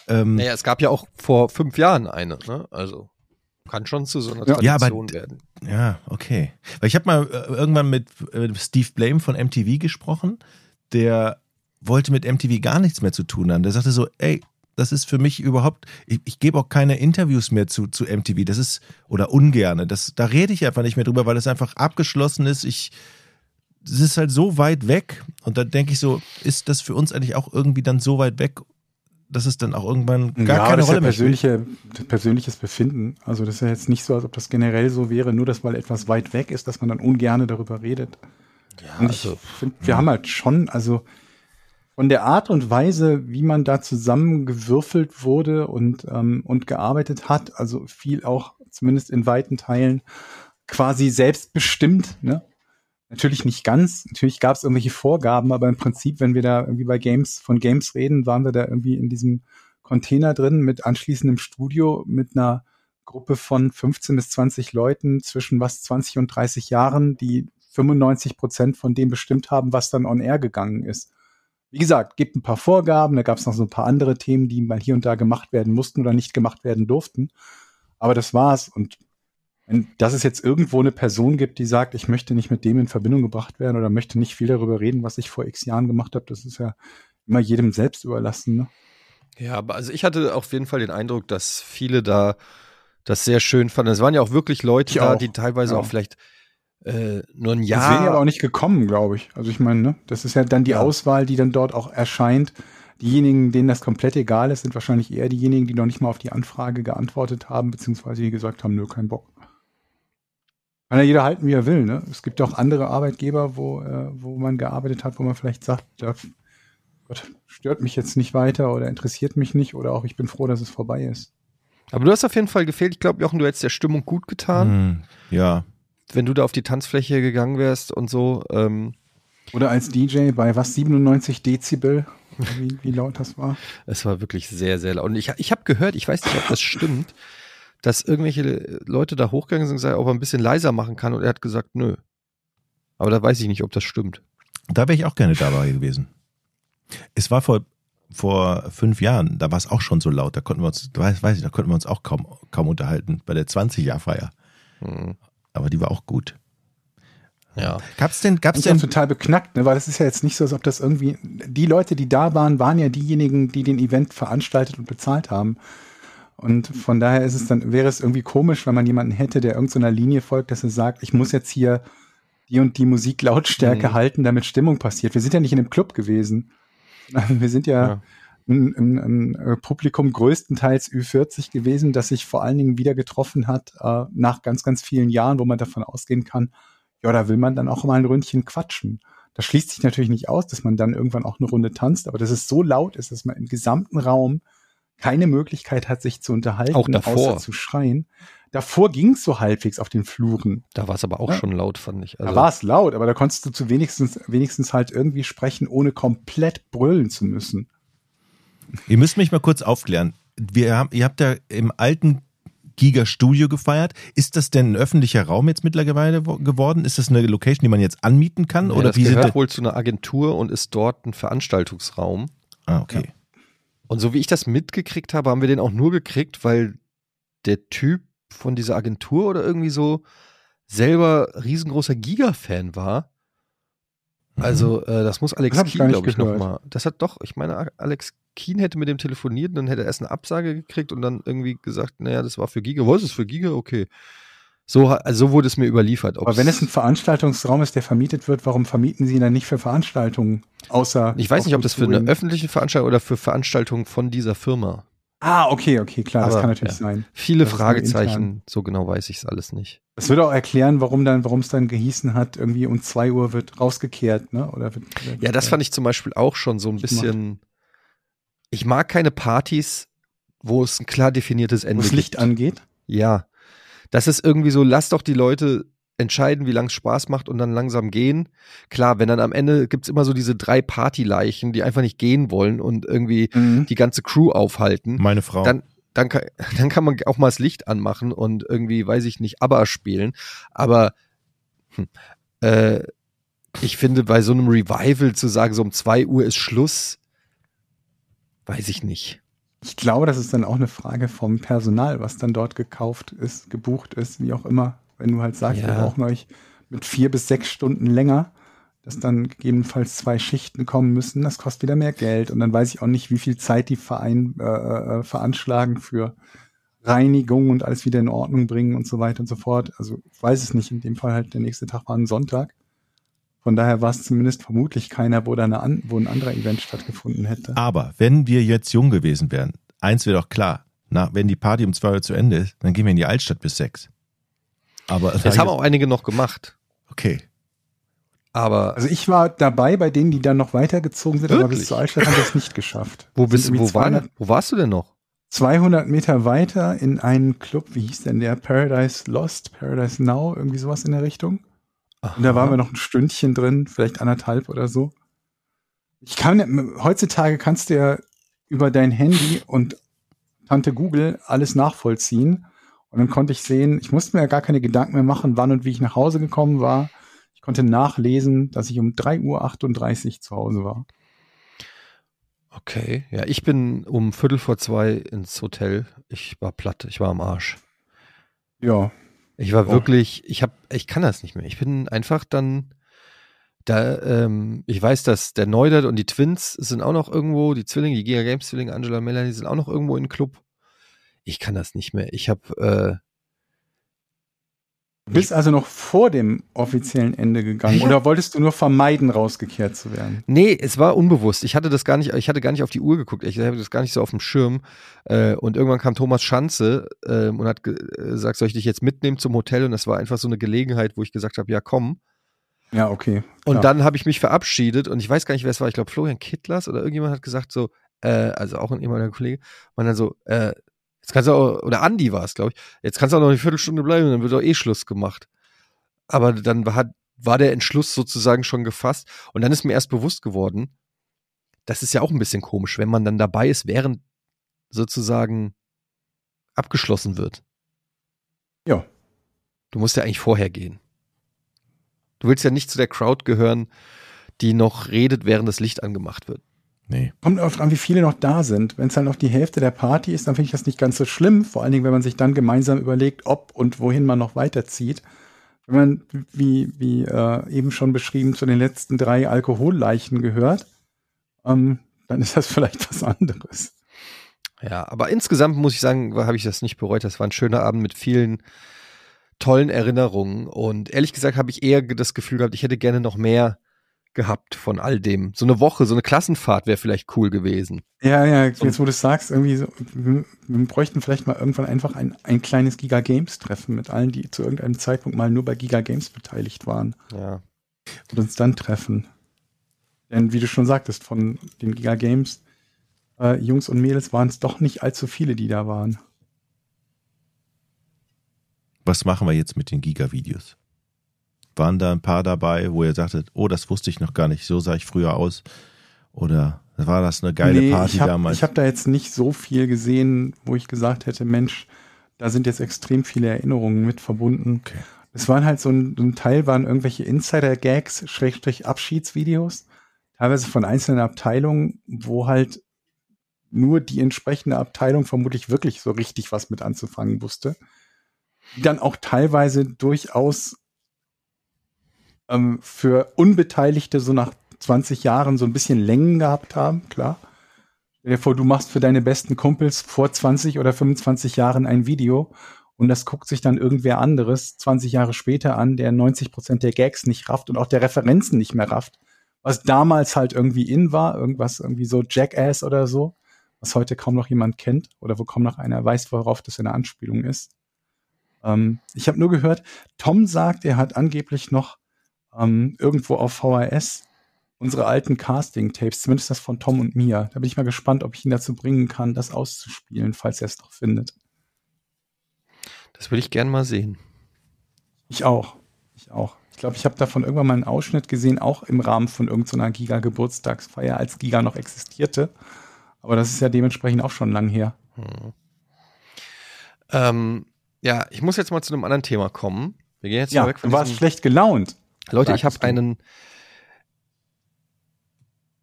Ähm, Naja, es gab ja auch vor fünf Jahren eine, ne? Also kann schon zu so einer Ja. Ja, aber- Tradition werden. Ja, okay. Weil ich habe mal äh, irgendwann mit äh, Steve Blame von MTV gesprochen, der wollte mit MTV gar nichts mehr zu tun haben. Der sagte so, ey, das ist für mich überhaupt, ich, ich gebe auch keine Interviews mehr zu, zu MTV. Das ist, oder ungerne. Das, da rede ich einfach nicht mehr drüber, weil es einfach abgeschlossen ist. Ich, es ist halt so weit weg. Und dann denke ich so, ist das für uns eigentlich auch irgendwie dann so weit weg, dass es dann auch irgendwann gar ja, keine das ist Rolle ja mehr spielt? persönliche, persönliches Befinden. Also das ist ja jetzt nicht so, als ob das generell so wäre, nur dass weil etwas weit weg ist, dass man dann ungerne darüber redet. Ja, Und ich also, finde, wir haben halt schon, also von der Art und Weise, wie man da zusammengewürfelt wurde und, ähm, und gearbeitet hat, also viel auch zumindest in weiten Teilen quasi selbstbestimmt, ne? Natürlich nicht ganz, natürlich gab es irgendwelche Vorgaben, aber im Prinzip, wenn wir da irgendwie bei Games, von Games reden, waren wir da irgendwie in diesem Container drin mit anschließendem Studio mit einer Gruppe von 15 bis 20 Leuten zwischen was 20 und 30 Jahren, die 95 Prozent von dem bestimmt haben, was dann on air gegangen ist. Wie gesagt, gibt ein paar Vorgaben, da gab es noch so ein paar andere Themen, die mal hier und da gemacht werden mussten oder nicht gemacht werden durften. Aber das war's. Und wenn dass es jetzt irgendwo eine Person gibt, die sagt, ich möchte nicht mit dem in Verbindung gebracht werden oder möchte nicht viel darüber reden, was ich vor x Jahren gemacht habe, das ist ja immer jedem selbst überlassen. Ne? ja, aber also ich hatte auf jeden Fall den Eindruck, dass viele da das sehr schön fanden. Es waren ja auch wirklich Leute Ich da, auch, die teilweise ja. auch vielleicht äh, nur ein Ja. Deswegen aber Jahr. auch nicht gekommen, glaube ich. Also ich meine, ne, das ist ja dann die Ja. Auswahl, die dann dort auch erscheint. Diejenigen, denen das komplett egal ist, sind wahrscheinlich eher diejenigen, die noch nicht mal auf die Anfrage geantwortet haben, beziehungsweise die gesagt haben, nö, kein Bock. Kann ja jeder halten, wie er will. Ne? Es gibt auch andere Arbeitgeber, wo, äh, wo man gearbeitet hat, wo man vielleicht sagt, da, Gott, stört mich jetzt nicht weiter oder interessiert mich nicht oder auch ich bin froh, dass es vorbei ist. Aber du hast auf jeden Fall gefehlt. Ich glaube, Jochen, du hättest der Stimmung gut getan, Hm, ja. wenn du da auf die Tanzfläche gegangen wärst und so. Ähm, Oder als DJ bei was, 97 Dezibel, wie, wie laut das war. Es war wirklich sehr, sehr laut. Und ich, ich habe gehört, ich weiß nicht, ob das stimmt, dass irgendwelche Leute da hochgegangen sind und gesagt, ob er ein bisschen leiser machen kann. Und er hat gesagt, nö. Aber da weiß ich nicht, ob das stimmt. Da wäre ich auch gerne dabei gewesen. Es war vor, vor fünf Jahren, da war es auch schon so laut, da konnten wir uns, weiß, weiß ich, da konnten wir uns auch kaum, kaum unterhalten bei der 20-Jahr-Feier. Hm. Aber die war auch gut. Ja. Gab's denn, gab's denn, total beknackt, ne? weil das ist ja jetzt nicht so, als ob das irgendwie, die Leute, die da waren, waren ja diejenigen, die den Event veranstaltet und bezahlt haben. Und von daher ist es dann, wäre es irgendwie komisch, wenn man jemanden hätte, der irgendeiner Linie folgt, dass er sagt, ich muss jetzt hier die und die Musiklautstärke Mhm. halten, damit Stimmung passiert. Wir sind ja nicht in einem Club gewesen. Wir sind ja, Ja. Ein, ein, ein äh, Publikum größtenteils Ü40 gewesen, das sich vor allen Dingen wieder getroffen hat, äh, nach ganz, ganz vielen Jahren, wo man davon ausgehen kann, ja, da will man dann auch mal ein Ründchen quatschen. Das schließt sich natürlich nicht aus, dass man dann irgendwann auch eine Runde tanzt, aber dass es so laut ist, dass man im gesamten Raum keine Möglichkeit hat, sich zu unterhalten, Auch davor. außer zu schreien. Davor ging es so halbwegs auf den Fluren. Da war es aber auch Ja. schon laut, fand ich. Also, da war es laut, aber da konntest du zu wenigstens, wenigstens halt irgendwie sprechen, ohne komplett brüllen zu müssen. ihr müsst mich mal kurz aufklären. Wir haben, ihr habt ja im alten Giga Studio gefeiert. Ist das denn ein öffentlicher Raum jetzt mittlerweile wo- geworden? Ist das eine Location, die man jetzt anmieten kann? ja, Oder das wie sind gehört das? wohl zu einer Agentur und ist dort ein Veranstaltungsraum. Ah, okay. Und so wie ich das mitgekriegt habe, haben wir den auch nur gekriegt, weil der Typ von dieser Agentur oder irgendwie so selber riesengroßer Giga-Fan war. Mhm. Also, äh, das muss Alex Das Keen, glaube ich, nochmal. Das hat doch, ich meine, Alex Keen hätte mit dem telefoniert und dann hätte er erst eine Absage gekriegt und dann irgendwie gesagt, naja, das war für Giga. Was ist für Giga? Okay. So, also so wurde es mir überliefert. Aber wenn es ein Veranstaltungsraum ist, der vermietet wird, warum vermieten Sie ihn dann nicht für Veranstaltungen? Außer. ich weiß nicht, ob das für eine öffentliche Veranstaltung oder für Veranstaltungen von dieser Firma. Ah, okay, okay, klar, das Aber, kann natürlich ja. sein. Viele Das. Fragezeichen, so genau weiß ich es alles nicht. Das würde auch erklären, warum dann, warum es dann gehießen hat, irgendwie um zwei Uhr wird rausgekehrt, ne? Oder wird, wird, Ja, das fand ich zum Beispiel auch schon so ein bisschen. Ich mag keine Partys, wo es ein klar definiertes wo Ende das Licht gibt. angeht. Ja. Das ist irgendwie so, lass doch die Leute entscheiden, wie lang es Spaß macht und dann langsam gehen. Klar, wenn dann am Ende gibt's immer so diese drei Partyleichen, die einfach nicht gehen wollen und irgendwie Mhm. die ganze Crew aufhalten. Meine Frau. Dann, dann, kann, [LAUGHS] dann kann man auch mal das Licht anmachen und irgendwie, weiß ich nicht, ABBA spielen. Aber hm, äh, ich finde, bei so einem Revival zu sagen, so um zwei Uhr ist Schluss, weiß ich nicht. Ich glaube, das ist dann auch eine Frage vom Personal, was dann dort gekauft ist, gebucht ist, wie auch immer. Wenn du halt sagst, Ja. wir brauchen euch mit vier bis sechs Stunden länger, dass dann gegebenenfalls zwei Schichten kommen müssen, das kostet wieder mehr Geld. Und dann weiß ich auch nicht, wie viel Zeit die Verein, äh, äh, veranschlagen für Reinigung und alles wieder in Ordnung bringen und so weiter und so fort. Also ich weiß es nicht. In dem Fall halt der nächste Tag war ein Sonntag. Von daher war es zumindest vermutlich keiner, wo, da eine an, wo ein anderer Event stattgefunden hätte. Aber wenn wir jetzt jung gewesen wären, eins wäre doch klar, na, wenn die Party um zwei Uhr zu Ende ist, dann gehen wir in die Altstadt bis sechs. Aber Das haben auch einige noch gemacht. okay. Aber Also ich war dabei bei denen, die dann noch weitergezogen sind, aber Wirklich? bis zur Altstadt haben wir es nicht geschafft. wo, Wir bist, wo, war, 200, wo warst du denn noch? 200 Meter weiter in einen Club, wie hieß denn der? Paradise Lost, Paradise Now, irgendwie sowas in der Richtung. Und da waren wir noch ein Stündchen drin, vielleicht anderthalb oder so. Ich kann, heutzutage kannst du ja über dein Handy und Tante Google alles nachvollziehen. Und dann konnte ich sehen, ich musste mir ja gar keine Gedanken mehr machen, wann und wie ich nach Hause gekommen war. Ich konnte nachlesen, dass ich um 3.38 Uhr zu Hause war. Okay, ja, ich bin um Viertel vor zwei ins Hotel. Ich war platt, ich war am Arsch. Ja, Ich war Oh. wirklich, ich hab, ich kann das nicht mehr. Ich bin einfach dann da, ähm, ich weiß, dass der Neudert und die Twins sind auch noch irgendwo, die Zwillinge, die Giga Games Zwillinge, Angela Melanie sind auch noch irgendwo im Club. Ich kann das nicht mehr. Ich habe äh, bist also noch vor dem offiziellen Ende gegangen Ja. oder wolltest du nur vermeiden, rausgekehrt zu werden? Nee, es war unbewusst. Ich hatte das gar nicht, ich hatte gar nicht auf die Uhr geguckt. Ich hatte das gar nicht so auf dem Schirm. Äh, und irgendwann kam Thomas Schanze ähm, und hat ge- äh, gesagt, soll ich dich jetzt mitnehmen zum Hotel? Und das war einfach so eine Gelegenheit, wo ich gesagt habe, ja komm. Ja, okay. Und klar. dann habe ich mich verabschiedet und ich weiß gar nicht, wer es war. Ich glaube, Florian Kittlers oder irgendjemand hat gesagt so, äh, also auch ein ehemaliger Kollege, man dann so, äh, jetzt kannst du auch, oder Andi war es, glaube ich, jetzt kannst du auch noch eine Viertelstunde bleiben, dann wird doch eh Schluss gemacht. Aber dann war, war der Entschluss sozusagen schon gefasst und dann ist mir erst bewusst geworden, das ist ja auch ein bisschen komisch, wenn man dann dabei ist, während sozusagen abgeschlossen wird. Ja. Du musst ja eigentlich vorher gehen. Du willst ja nicht zu der Crowd gehören, die noch redet, während das Licht angemacht wird. Nee. Kommt oft an, wie viele noch da sind. Wenn es dann noch die Hälfte der Party ist, dann finde ich das nicht ganz so schlimm. Vor allen Dingen, wenn man sich dann gemeinsam überlegt, ob und wohin man noch weiterzieht. Wenn man, wie, wie äh, eben schon beschrieben, zu den letzten drei Alkoholleichen gehört, ähm, dann ist das vielleicht [LAUGHS] was anderes. Ja, aber insgesamt muss ich sagen, habe ich das nicht bereut. Das war ein schöner Abend mit vielen tollen Erinnerungen. Und ehrlich gesagt habe ich eher das Gefühl gehabt, ich hätte gerne noch mehr gehabt von all dem. So eine Woche, so eine Klassenfahrt wäre vielleicht cool gewesen. Ja, ja, jetzt wo du es sagst, irgendwie so, wir, wir bräuchten vielleicht mal irgendwann einfach ein, ein kleines Giga Games Treffen mit allen, die zu irgendeinem Zeitpunkt mal nur bei Giga Games beteiligt waren Ja. und uns dann treffen. Denn wie du schon sagtest, von den Giga Games äh, Jungs und Mädels waren es doch nicht allzu viele, die da waren. Was machen wir jetzt mit den Giga-Videos? Waren da ein paar dabei, wo ihr sagtet, oh, das wusste ich noch gar nicht, so sah ich früher aus? Oder war das eine geile Nee, Party ich hab, damals? Ich habe da jetzt nicht so viel gesehen, wo ich gesagt hätte, Mensch, da sind jetzt extrem viele Erinnerungen mit verbunden. Okay. Es waren halt so ein, ein Teil waren irgendwelche Insider-Gags, Schrägstrich Abschiedsvideos, teilweise von einzelnen Abteilungen, wo halt nur die entsprechende Abteilung vermutlich wirklich so richtig was mit anzufangen wusste. Die dann auch teilweise durchaus ähm, für Unbeteiligte so nach 20 Jahren so ein bisschen Längen gehabt haben, klar. Stell dir vor, du machst für deine besten Kumpels vor 20 oder 25 Jahren ein Video und das guckt sich dann irgendwer anderes 20 Jahre später an, der 90 Prozent der Gags nicht rafft und auch der Referenzen nicht mehr rafft. Was damals halt irgendwie in war, irgendwas irgendwie so Jackass oder so, was heute kaum noch jemand kennt oder wo kaum noch einer weiß, worauf das eine Anspielung ist. Ähm, ich habe nur gehört, Tom sagt, er hat angeblich noch ähm, irgendwo auf VHS unsere alten Casting-Tapes, zumindest das von Tom und mir. Da bin ich mal gespannt, ob ich ihn dazu bringen kann, das auszuspielen, falls er es noch findet. Das würde ich gern mal sehen. Ich auch. Ich auch. Ich glaube, ich habe davon irgendwann mal einen Ausschnitt gesehen, auch im Rahmen von irgendeiner Giga-Geburtstagsfeier, als Giga noch existierte. Aber das ist ja dementsprechend auch schon lang her. Hm. Ähm, ja, ich muss jetzt mal zu einem anderen Thema kommen. Wir gehen jetzt Ja, mal weg von du warst schlecht gelaunt. Leute, ich habe einen.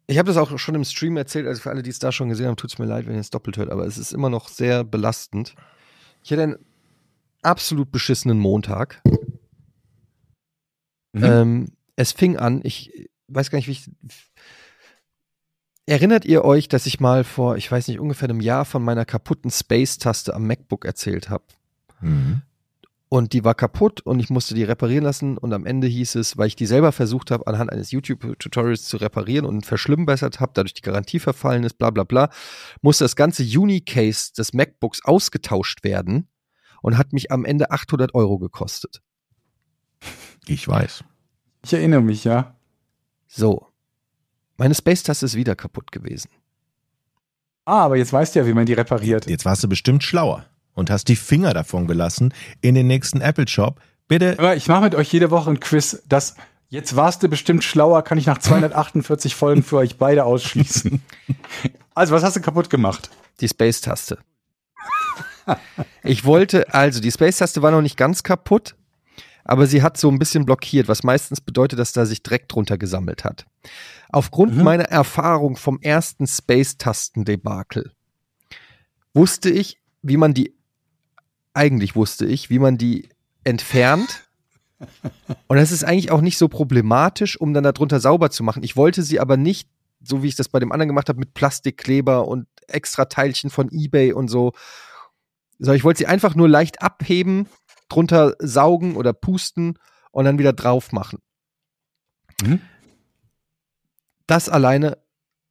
Ich habe das auch schon im Stream erzählt, also für alle, die es da schon gesehen haben, tut es mir leid, wenn ihr es doppelt hört, aber es ist immer noch sehr belastend. Ich hatte einen absolut beschissenen Montag. Mhm. Ähm, es fing an, ich weiß gar nicht, wie ich. Erinnert ihr euch, dass ich mal vor, ich weiß nicht, ungefähr einem Jahr von meiner kaputten Space-Taste am MacBook erzählt habe? Mhm. Und die war kaputt und ich musste die reparieren lassen und am Ende hieß es, weil ich die selber versucht habe, anhand eines YouTube-Tutorials zu reparieren und verschlimmbessert habe, dadurch die Garantie verfallen ist, bla bla bla, musste das ganze Uni-Case des MacBooks ausgetauscht werden und hat mich am Ende 800 Euro gekostet. Ich weiß. Ich erinnere mich, ja. So. Meine Space-Taste ist wieder kaputt gewesen. Ah, aber jetzt weißt du ja, wie man die repariert. Jetzt warst du bestimmt schlauer und hast die Finger davon gelassen in den nächsten Apple Shop. Bitte. Aber ich mache mit euch jede Woche ein Quiz, das jetzt warst du bestimmt schlauer, kann ich nach 248 [LAUGHS] Folgen für euch beide ausschließen. Also, was hast du kaputt gemacht? Die Space-Taste. Ich wollte, also die Space-Taste war noch nicht ganz kaputt, aber sie hat so ein bisschen blockiert, was meistens bedeutet, dass da sich Dreck drunter gesammelt hat. Aufgrund Mhm. meiner Erfahrung vom ersten Space-Tasten-Debakel wusste ich, wie man die, eigentlich wusste ich, wie man die entfernt. Und das ist eigentlich auch nicht so problematisch, um dann darunter sauber zu machen. Ich wollte sie aber nicht, so wie ich das bei dem anderen gemacht habe, mit Plastikkleber und extra Teilchen von Ebay und so. So, ich wollte sie einfach nur leicht abheben, drunter saugen oder pusten und dann wieder drauf machen. Mhm. Das alleine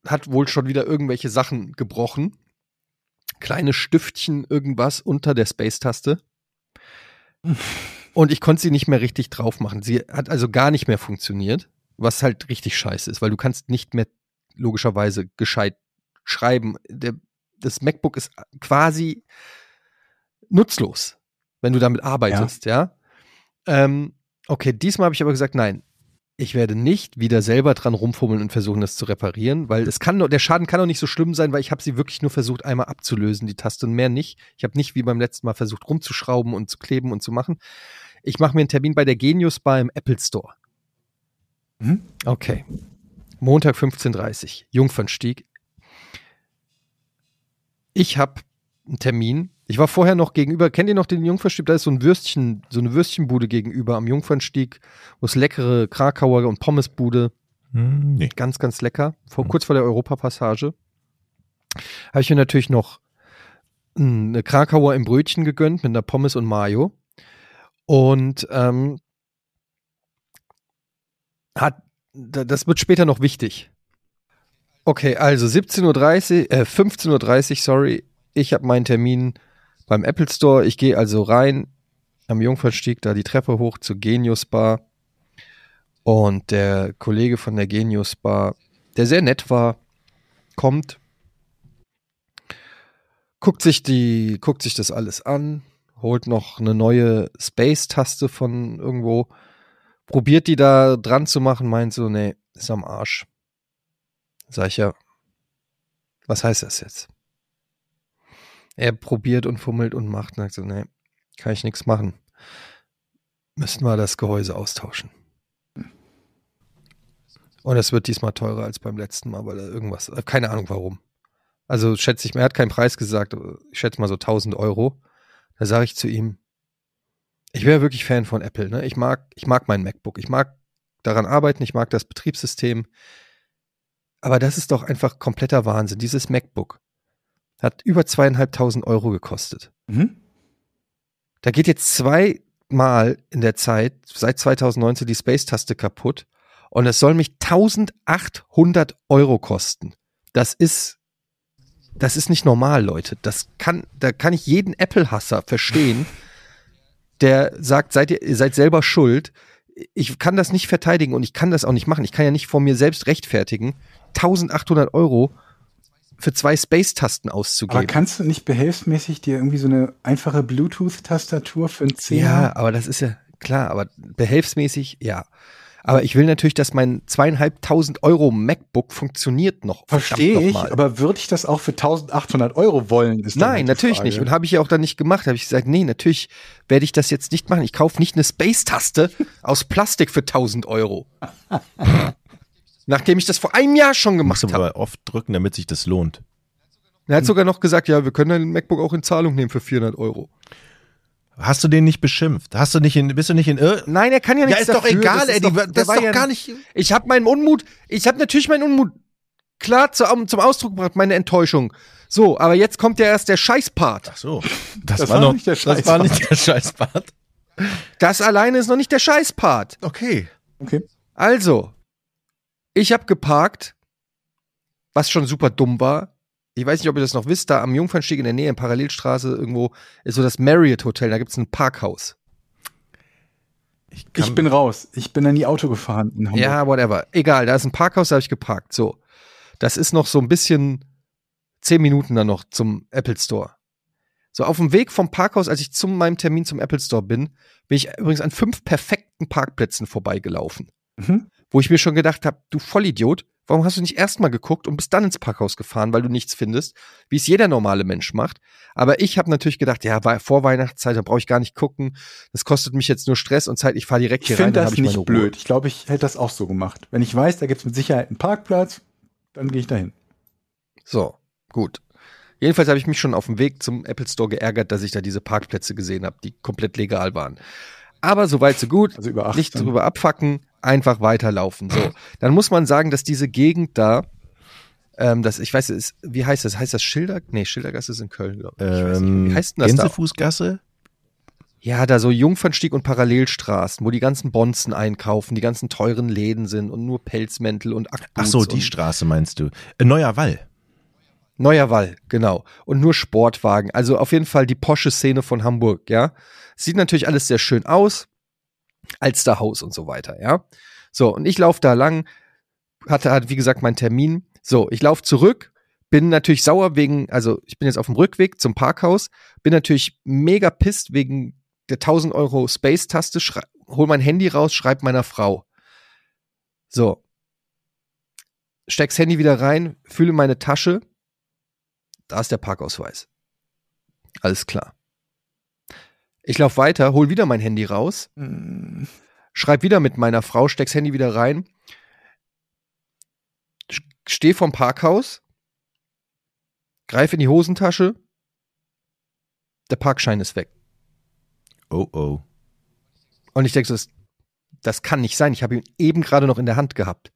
hat wohl schon wieder irgendwelche Sachen gebrochen. Kleine Stiftchen, irgendwas unter der Space-Taste. [LAUGHS] Und ich konnte sie nicht mehr richtig drauf machen. Sie hat also gar nicht mehr funktioniert, was halt richtig scheiße ist, weil du kannst nicht mehr logischerweise gescheit schreiben. Der, das MacBook ist quasi nutzlos, wenn du damit arbeitest, ja. Ähm, okay, diesmal habe ich aber gesagt, nein, ich werde nicht wieder selber dran rumfummeln und versuchen, das zu reparieren, weil es kann, der Schaden kann doch nicht so schlimm sein, weil ich habe sie wirklich nur versucht, einmal abzulösen, die Taste und mehr nicht. Ich habe nicht wie beim letzten Mal versucht, rumzuschrauben und zu kleben und zu machen. Ich mache mir einen Termin bei der Genius Bar im Apple Store. Mhm. Okay. Montag 15.30 Uhr, Jungfernstieg. Ich habe einen Termin. Ich war vorher noch gegenüber, kennt ihr noch den Jungfernstieg? Da ist so ein Würstchen, so eine Würstchenbude gegenüber am Jungfernstieg, wo es leckere Krakauer und Pommesbude, Hm, nee. ganz, ganz lecker, vor, kurz vor der Europapassage. Habe ich mir natürlich noch eine Krakauer im Brötchen gegönnt mit einer Pommes und Mayo. Und ähm, hat, da- das wird später noch wichtig. Okay, also 17.30 Uhr, äh, 15.30 Uhr, sorry. Ich habe meinen Termin beim Apple Store. Ich gehe also rein am Jungfernstieg, da die Treppe hoch zur Genius Bar. Und der Kollege von der Genius Bar, der sehr nett war, kommt, guckt sich die, guckt sich das alles an, holt noch eine neue Space-Taste von irgendwo, probiert die da dran zu machen, meint so, nee, ist am Arsch. Sag ich ja, was heißt das jetzt? Er probiert und fummelt und macht und sagt so, nee, kann ich nichts machen. Müssten wir das Gehäuse austauschen. Und es wird diesmal teurer als beim letzten Mal, weil irgendwas, äh, keine Ahnung warum. Also schätze ich, er hat keinen Preis gesagt, ich schätze mal so 1000 Euro. Da sage ich zu ihm, ich wäre wirklich Fan von Apple, ne? Ich mag, ich mag mein MacBook, ich mag daran arbeiten, ich mag das Betriebssystem. Aber das ist doch einfach kompletter Wahnsinn. Dieses MacBook hat über zweieinhalbtausend Euro gekostet. Mhm. Da geht jetzt zweimal in der Zeit, seit 2019, die Space-Taste kaputt. Und es soll mich 1800 Euro kosten. Das ist, das ist nicht normal, Leute. Das kann, da kann ich jeden Apple-Hasser verstehen, [LAUGHS] der sagt, seid ihr, ihr seid selber schuld. Ich kann das nicht verteidigen und ich kann das auch nicht machen. Ich kann ja nicht vor mir selbst rechtfertigen, 1800 Euro für zwei Space-Tasten auszugeben. Aber kannst du nicht behelfsmäßig dir irgendwie so eine einfache Bluetooth-Tastatur für ein Zehner? Ja, aber das ist ja klar, aber behelfsmäßig, ja. Aber ich will natürlich, dass mein zweieinhalbtausend Euro MacBook funktioniert noch. Verstehe ich, noch mal. aber würde ich das auch für 1800 Euro wollen? Nein, natürlich Frage. nicht. Und habe ich ja auch dann nicht gemacht. Habe ich gesagt, nee, natürlich werde ich das jetzt nicht machen. Ich kaufe nicht eine Space-Taste [LAUGHS] aus Plastik für 1000 Euro. [LAUGHS] Nachdem ich das vor einem Jahr schon gemacht Musst du habe. aber oft drücken, damit sich das lohnt. Er hat sogar noch gesagt, ja, wir können dein MacBook auch in Zahlung nehmen für 400 Euro. Hast du den nicht beschimpft? Hast du nicht in, bist du nicht in Ir Nein, er kann ja Ja, nichts ist doch dafür. egal, Das ist Eddie. doch- Das der ist war doch ja- gar nicht. Ich habe meinen Unmut, ich habe natürlich meinen Unmut klar zu, zum Ausdruck gebracht, meine Enttäuschung. So, aber jetzt kommt ja erst der Scheißpart. Ach so. [LAUGHS] Das, Das war, noch nicht der Das war Scheißpart. nicht der Scheißpart. Das alleine ist noch nicht der Scheißpart. Okay. Okay. Also, ich habe geparkt, was schon super dumm war. Ich weiß nicht, ob ihr das noch wisst, da am Jungfernstieg in der Nähe, in Parallelstraße irgendwo, ist so das Marriott Hotel, da gibt's ein Parkhaus. Ich, Ich bin raus. Ich bin dann nie Auto gefahren in Hamburg. Ja, whatever. Egal, da ist ein Parkhaus, da habe ich geparkt. So. Das ist noch so ein bisschen zehn Minuten dann noch zum Apple Store. So, auf dem Weg vom Parkhaus, als ich zu meinem Termin zum Apple Store bin, bin ich übrigens an fünf perfekten Parkplätzen vorbeigelaufen. Mhm. Wo ich mir schon gedacht habe, du Vollidiot, warum hast du nicht erstmal geguckt und bist dann ins Parkhaus gefahren, weil du nichts findest, wie es jeder normale Mensch macht. Aber ich habe natürlich gedacht, ja, vor Weihnachtszeit, da brauche ich gar nicht gucken. Das kostet mich jetzt nur Stress und Zeit, ich fahre direkt Ich hier rein, finde dann das ich nicht blöd. Ich glaube, ich hätte das auch so gemacht. Wenn ich weiß, da gibt es mit Sicherheit einen Parkplatz, dann gehe ich dahin. So, gut. Jedenfalls habe ich mich schon auf dem Weg zum Apple Store geärgert, dass ich da diese Parkplätze gesehen habe, die komplett legal waren. Aber soweit so gut. Also über acht Nicht drüber abfacken, einfach weiterlaufen. So, dann muss man sagen, dass diese Gegend da, ähm, das, ich weiß, es, wie heißt das? Heißt das Schilder? Nee, Schildergasse ist in Köln, glaube ich. ich weiß nicht. ähm, Wie heißt denn das da? Gänsefußgasse? Ja, da so Jungfernstieg und Parallelstraßen, wo die ganzen Bonzen einkaufen, die ganzen teuren Läden sind und nur Pelzmäntel und Ach Ackboots so, die Straße meinst du. Äh, Neuer Wall. Neuer Wall, genau. Und nur Sportwagen. Also auf jeden Fall die Porsche-Szene von Hamburg, ja. Sieht natürlich alles sehr schön aus. Alsterhaus und so weiter, ja. So, und ich laufe da lang, hatte halt, wie gesagt, meinen Termin. So, ich laufe zurück, bin natürlich sauer wegen, also ich bin jetzt auf dem Rückweg zum Parkhaus, bin natürlich mega pisst wegen der 1000 Euro Space-Taste, hol mein Handy raus, schreib meiner Frau. So. Steck's Handy wieder rein, fühle meine Tasche, da ist der Parkausweis. Alles klar. Ich laufe weiter, hol wieder mein Handy raus, Hm, schreib wieder mit meiner Frau, steck's Handy wieder rein, steh vom Parkhaus, greif in die Hosentasche, der Parkschein ist weg. Oh oh. Und ich denke so, das, das kann nicht sein. Ich habe ihn eben gerade noch in der Hand gehabt.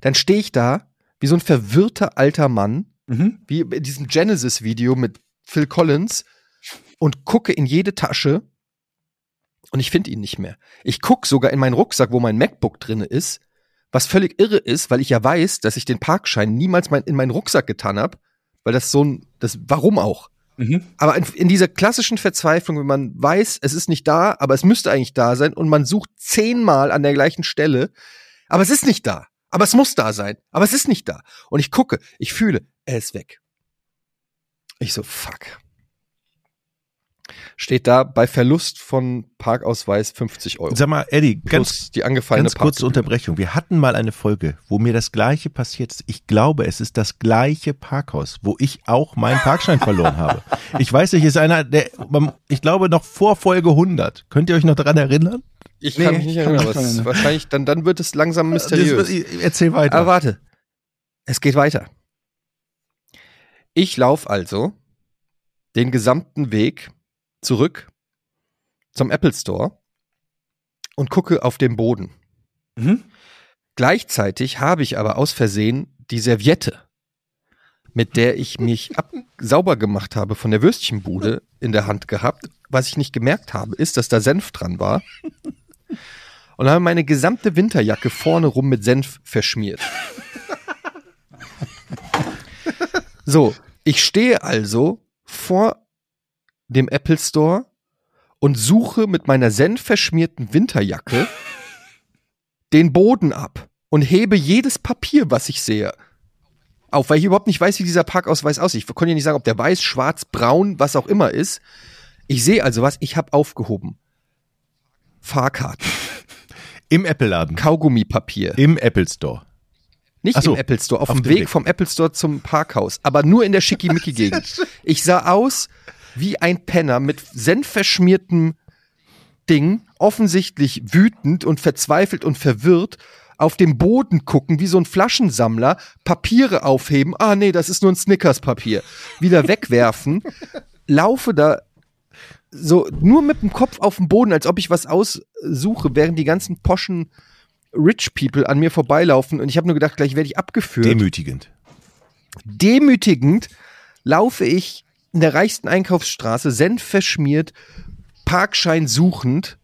Dann stehe ich da wie so ein verwirrter alter Mann, Mhm. wie in diesem Genesis-Video mit Phil Collins und gucke in jede Tasche und ich finde ihn nicht mehr. Ich gucke sogar in meinen Rucksack, wo mein MacBook drinne ist, was völlig irre ist, weil ich ja weiß, dass ich den Parkschein niemals mein, in meinen Rucksack getan habe, weil das so ein, das, warum auch? Mhm. Aber in, in dieser klassischen Verzweiflung, wenn man weiß, es ist nicht da, aber es müsste eigentlich da sein und man sucht zehnmal an der gleichen Stelle, aber es ist nicht da. Aber es muss da sein. Aber es ist nicht da. Und ich gucke, ich fühle, er ist weg. Ich so, fuck. Steht da bei Verlust von Parkausweis 50 Euro. Sag mal, Eddie, ganz, die angefallene ganz kurze. Unterbrechung. Wir hatten mal eine Folge, wo mir das Gleiche passiert ist. Ich glaube, es ist das gleiche Parkhaus, wo ich auch meinen Parkschein [LAUGHS] verloren habe. Ich weiß nicht, ist einer, der, ich glaube, noch vor Folge 100. Könnt ihr euch noch daran erinnern? Ich Nee, kann mich nicht erinnern, aber es wahrscheinlich, dann, dann wird es langsam mysteriös. Das, erzähl weiter. Aber warte. Es geht weiter. Ich laufe also den gesamten Weg zurück zum Apple Store und gucke auf den Boden. Mhm. Gleichzeitig habe ich aber aus Versehen die Serviette, mit der ich mich ab sauber gemacht habe von der Würstchenbude in der Hand gehabt, was ich nicht gemerkt habe, ist, dass da Senf dran war. Und habe meine gesamte Winterjacke vorne rum mit Senf verschmiert. So, ich stehe also vor dem Apple Store und suche mit meiner senfverschmierten Winterjacke den Boden ab und hebe jedes Papier, was ich sehe, auf, weil ich überhaupt nicht weiß, wie dieser Parkausweis aussieht. Ich konnte ja nicht sagen, ob der weiß, schwarz, braun, was auch immer ist. Ich sehe also was, ich habe aufgehoben. Fahrkarten, Im Apple-Laden. Kaugummipapier. Im Apple Store. Nicht so, im Apple Store, auf, auf dem dem Weg, Weg. vom Apple Store zum Parkhaus, aber nur in der Schickimicki-Gegend. [LAUGHS] Ich sah aus wie ein Penner mit senfverschmiertem Ding, offensichtlich wütend und verzweifelt und verwirrt, auf dem Boden gucken, wie so ein Flaschensammler, Papiere aufheben, ah nee, das ist nur ein Snickers-Papier, wieder [LAUGHS] wegwerfen, laufe da so nur mit dem Kopf auf dem Boden, als ob ich was aussuche, während die ganzen poschen Rich People an mir vorbeilaufen und ich habe nur gedacht, gleich werde ich abgeführt. Demütigend. Demütigend laufe ich in der reichsten Einkaufsstraße, senfverschmiert, Parkschein suchend,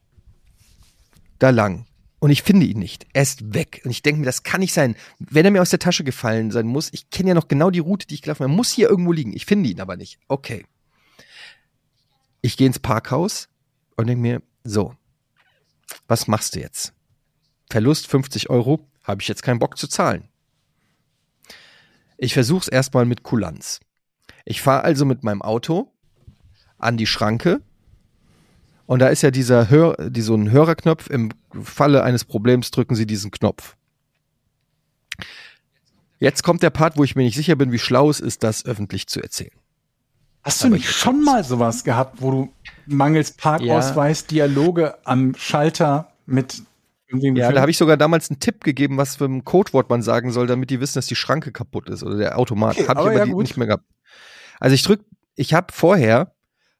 da lang. Und ich finde ihn nicht. Er ist weg. Und ich denke mir, das kann nicht sein. Wenn er mir aus der Tasche gefallen sein muss, ich kenne ja noch genau die Route, die ich gelaufen habe. Er muss hier irgendwo liegen. Ich finde ihn aber nicht. Okay. Ich gehe ins Parkhaus und denke mir, so, was machst du jetzt? Verlust 50 Euro, habe ich jetzt keinen Bock zu zahlen. Ich versuche es erstmal mit Kulanz. Ich fahre also mit meinem Auto an die Schranke und da ist ja dieser Hör, so ein Hörerknopf. Im Falle eines Problems drücken Sie diesen Knopf. Jetzt kommt der Part, wo ich mir nicht sicher bin, wie schlau es ist, das öffentlich zu erzählen. Hast du nicht ich- schon mal sowas gehabt, wo du mangels Parkausweis Dialoge am Schalter mit irgendwem Ja, da habe ich sogar damals einen Tipp gegeben, was für ein Codewort man sagen soll, damit die wissen, dass die Schranke kaputt ist oder der Automat. Okay, Hab ich aber aber ja, nicht mehr gehabt. Also ich drück, ich habe vorher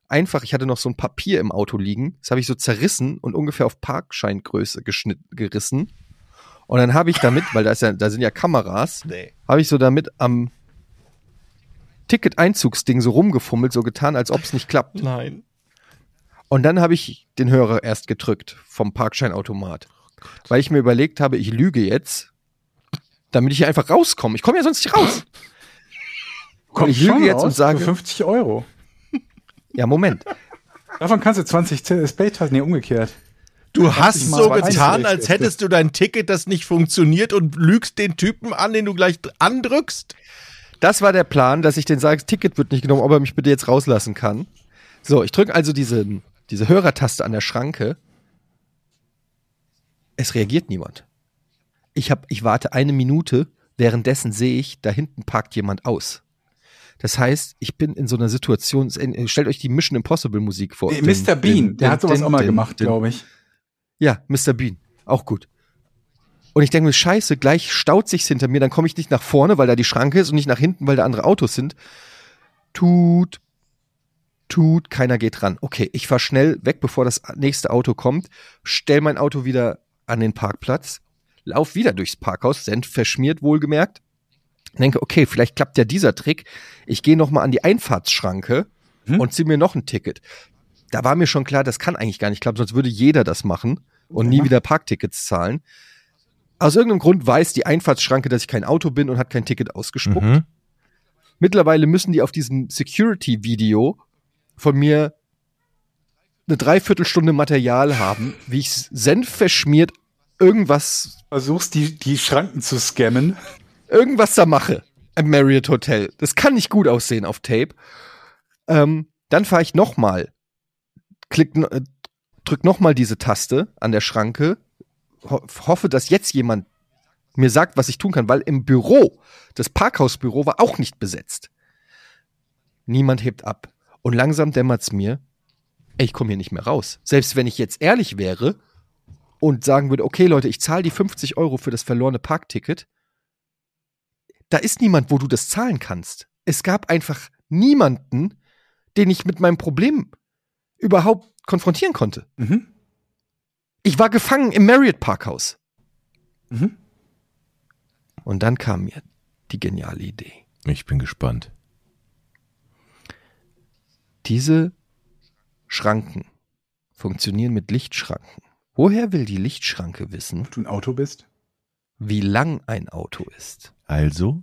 einfach, ich hatte noch so ein Papier im Auto liegen, das habe ich so zerrissen und ungefähr auf Parkscheingröße geschnitten, gerissen. Und dann habe ich damit, weil da ist ja, da sind ja Kameras, habe ich so damit am Ticket-Einzugsding so rumgefummelt, so getan, als ob es nicht klappt. Nein. Und dann habe ich den Hörer erst gedrückt vom Parkscheinautomat. Weil ich mir überlegt habe, ich lüge jetzt, damit ich hier einfach rauskomme. Ich komme ja sonst nicht raus. Komm ich lüge jetzt und sage- für 50 Euro. Ja, Moment. Davon kannst du 20 Spade nee, umgekehrt. Du hast so getan, als hättest du dein Ticket, das nicht funktioniert und lügst den Typen an, den du gleich andrückst. Das war der Plan, dass ich den sage, das Ticket wird nicht genommen, ob er mich bitte jetzt rauslassen kann. So, ich drücke also diese, diese Hörertaste an der Schranke. Es reagiert niemand. Ich, hab, ich warte eine Minute, währenddessen sehe ich, da hinten parkt jemand aus. Das heißt, ich bin in so einer Situation, stellt euch die Mission Impossible Musik vor. Nee, Mr. Bean, din, der hat din, sowas din, auch mal gemacht, glaube ich. Ja, Mr. Bean. Auch gut. Und ich denke mir, scheiße, gleich staut sich's hinter mir, dann komme ich nicht nach vorne, weil da die Schranke ist und nicht nach hinten, weil da andere Autos sind. Tut, tut, keiner geht ran. Okay, ich fahr schnell weg, bevor das nächste Auto kommt, stell mein Auto wieder an den Parkplatz, lauf wieder durchs Parkhaus, Senf verschmiert wohlgemerkt. Denke, okay, vielleicht klappt ja dieser Trick. Ich gehe noch mal an die Einfahrtsschranke Hm? und zieh mir noch ein Ticket. Da war mir schon klar, das kann eigentlich gar nicht klappen, sonst würde jeder das machen und nie wieder Parktickets zahlen. Aus irgendeinem Grund weiß die Einfahrtsschranke, dass ich kein Auto bin und hat kein Ticket ausgespuckt. Mhm. Mittlerweile müssen die auf diesem Security-Video von mir eine Dreiviertelstunde Material haben, wie ich Senf verschmiert irgendwas, Versuchst die, die Schranken zu scammen. Irgendwas da mache im Marriott Hotel. Das kann nicht gut aussehen auf Tape. Ähm, dann fahre ich nochmal, klick, äh, drück nochmal diese Taste an der Schranke, ho hoffe, dass jetzt jemand mir sagt, was ich tun kann, weil im Büro, das Parkhausbüro war auch nicht besetzt. Niemand hebt ab. Und langsam dämmert's mir, ey, ich komme hier nicht mehr raus. Selbst wenn ich jetzt ehrlich wäre und sagen würde, okay Leute, ich zahle die 50 Euro für das verlorene Parkticket, da ist niemand, wo du das zahlen kannst. Es gab einfach niemanden, den ich mit meinem Problem überhaupt konfrontieren konnte. Mhm. Ich war gefangen im Marriott Parkhaus. Mhm. Und dann kam mir die geniale Idee. Ich bin gespannt. Diese Schranken funktionieren mit Lichtschranken. Woher will die Lichtschranke wissen, Du ein Auto bist? Wie lang ein Auto ist? Also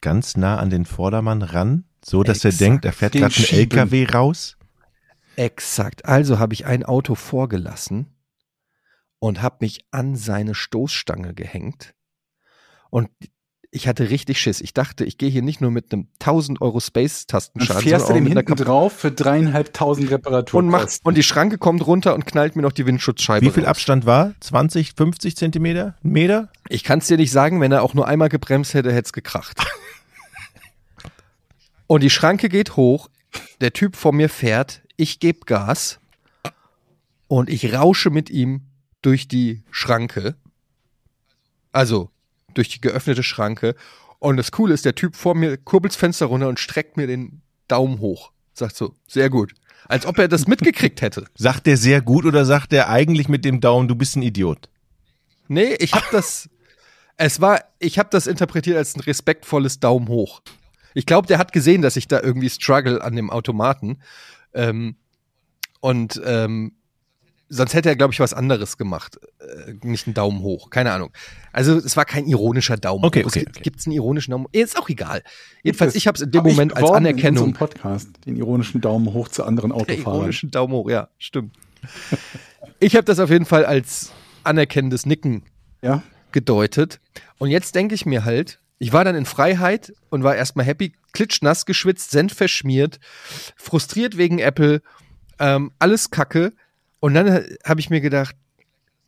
ganz nah an den Vordermann ran, so dass er Exakt. denkt, er fährt gerade ein schieben. LKW raus. Exakt. Also habe ich ein Auto vorgelassen und habe mich an seine Stoßstange gehängt. Und ich hatte richtig Schiss. Ich dachte, ich gehe hier nicht nur mit einem 1000 Euro Dann Space-Tastenschaden, fährst du dem einer hinten Kap- drauf für dreieinhalbtausend und, Reparaturen. macht, und die Schranke kommt runter und knallt mir noch die Windschutzscheibe Wie viel raus. Abstand war? 20, 50 Zentimeter? Ein Meter? Ich kann es dir nicht sagen, wenn er auch nur einmal gebremst hätte, hätte es gekracht. [LAUGHS] Und die Schranke geht hoch, der Typ vor mir fährt, ich gebe Gas und ich rausche mit ihm durch die Schranke. Also durch die geöffnete Schranke. Und das Coole ist, der Typ vor mir kurbelt das Fenster runter und streckt mir den Daumen hoch. Sagt so, sehr gut. Als ob er das mitgekriegt hätte. [LAUGHS] Sagt der sehr gut oder sagt der eigentlich mit dem Daumen, du bist ein Idiot? Nee, ich habe das. Es war, ich habe das interpretiert als ein respektvolles Daumen hoch. Ich glaube, der hat gesehen, dass ich da irgendwie struggle an dem Automaten. Ähm, und ähm, sonst hätte er, glaube ich, was anderes gemacht. Äh, nicht einen Daumen hoch. Keine Ahnung. Also es war kein ironischer Daumen Okay, hoch. okay, es gibt, okay. gibt's einen ironischen Daumen hoch? Ist auch egal. Jedenfalls, ich habe es in dem Moment als beworben In Anerkennung. unserem Podcast, den ironischen Daumen hoch zu anderen [LAUGHS] Der Autofahrern. ironischen Daumen hoch, ja, stimmt. ich habe das auf jeden Fall als anerkennendes Nicken Ja, gedeutet. Und jetzt denke ich mir halt, ich war dann in Freiheit und war erstmal happy, klitschnass geschwitzt, Senf verschmiert, frustriert wegen Apple, ähm, alles Kacke. Und dann äh, habe ich mir gedacht,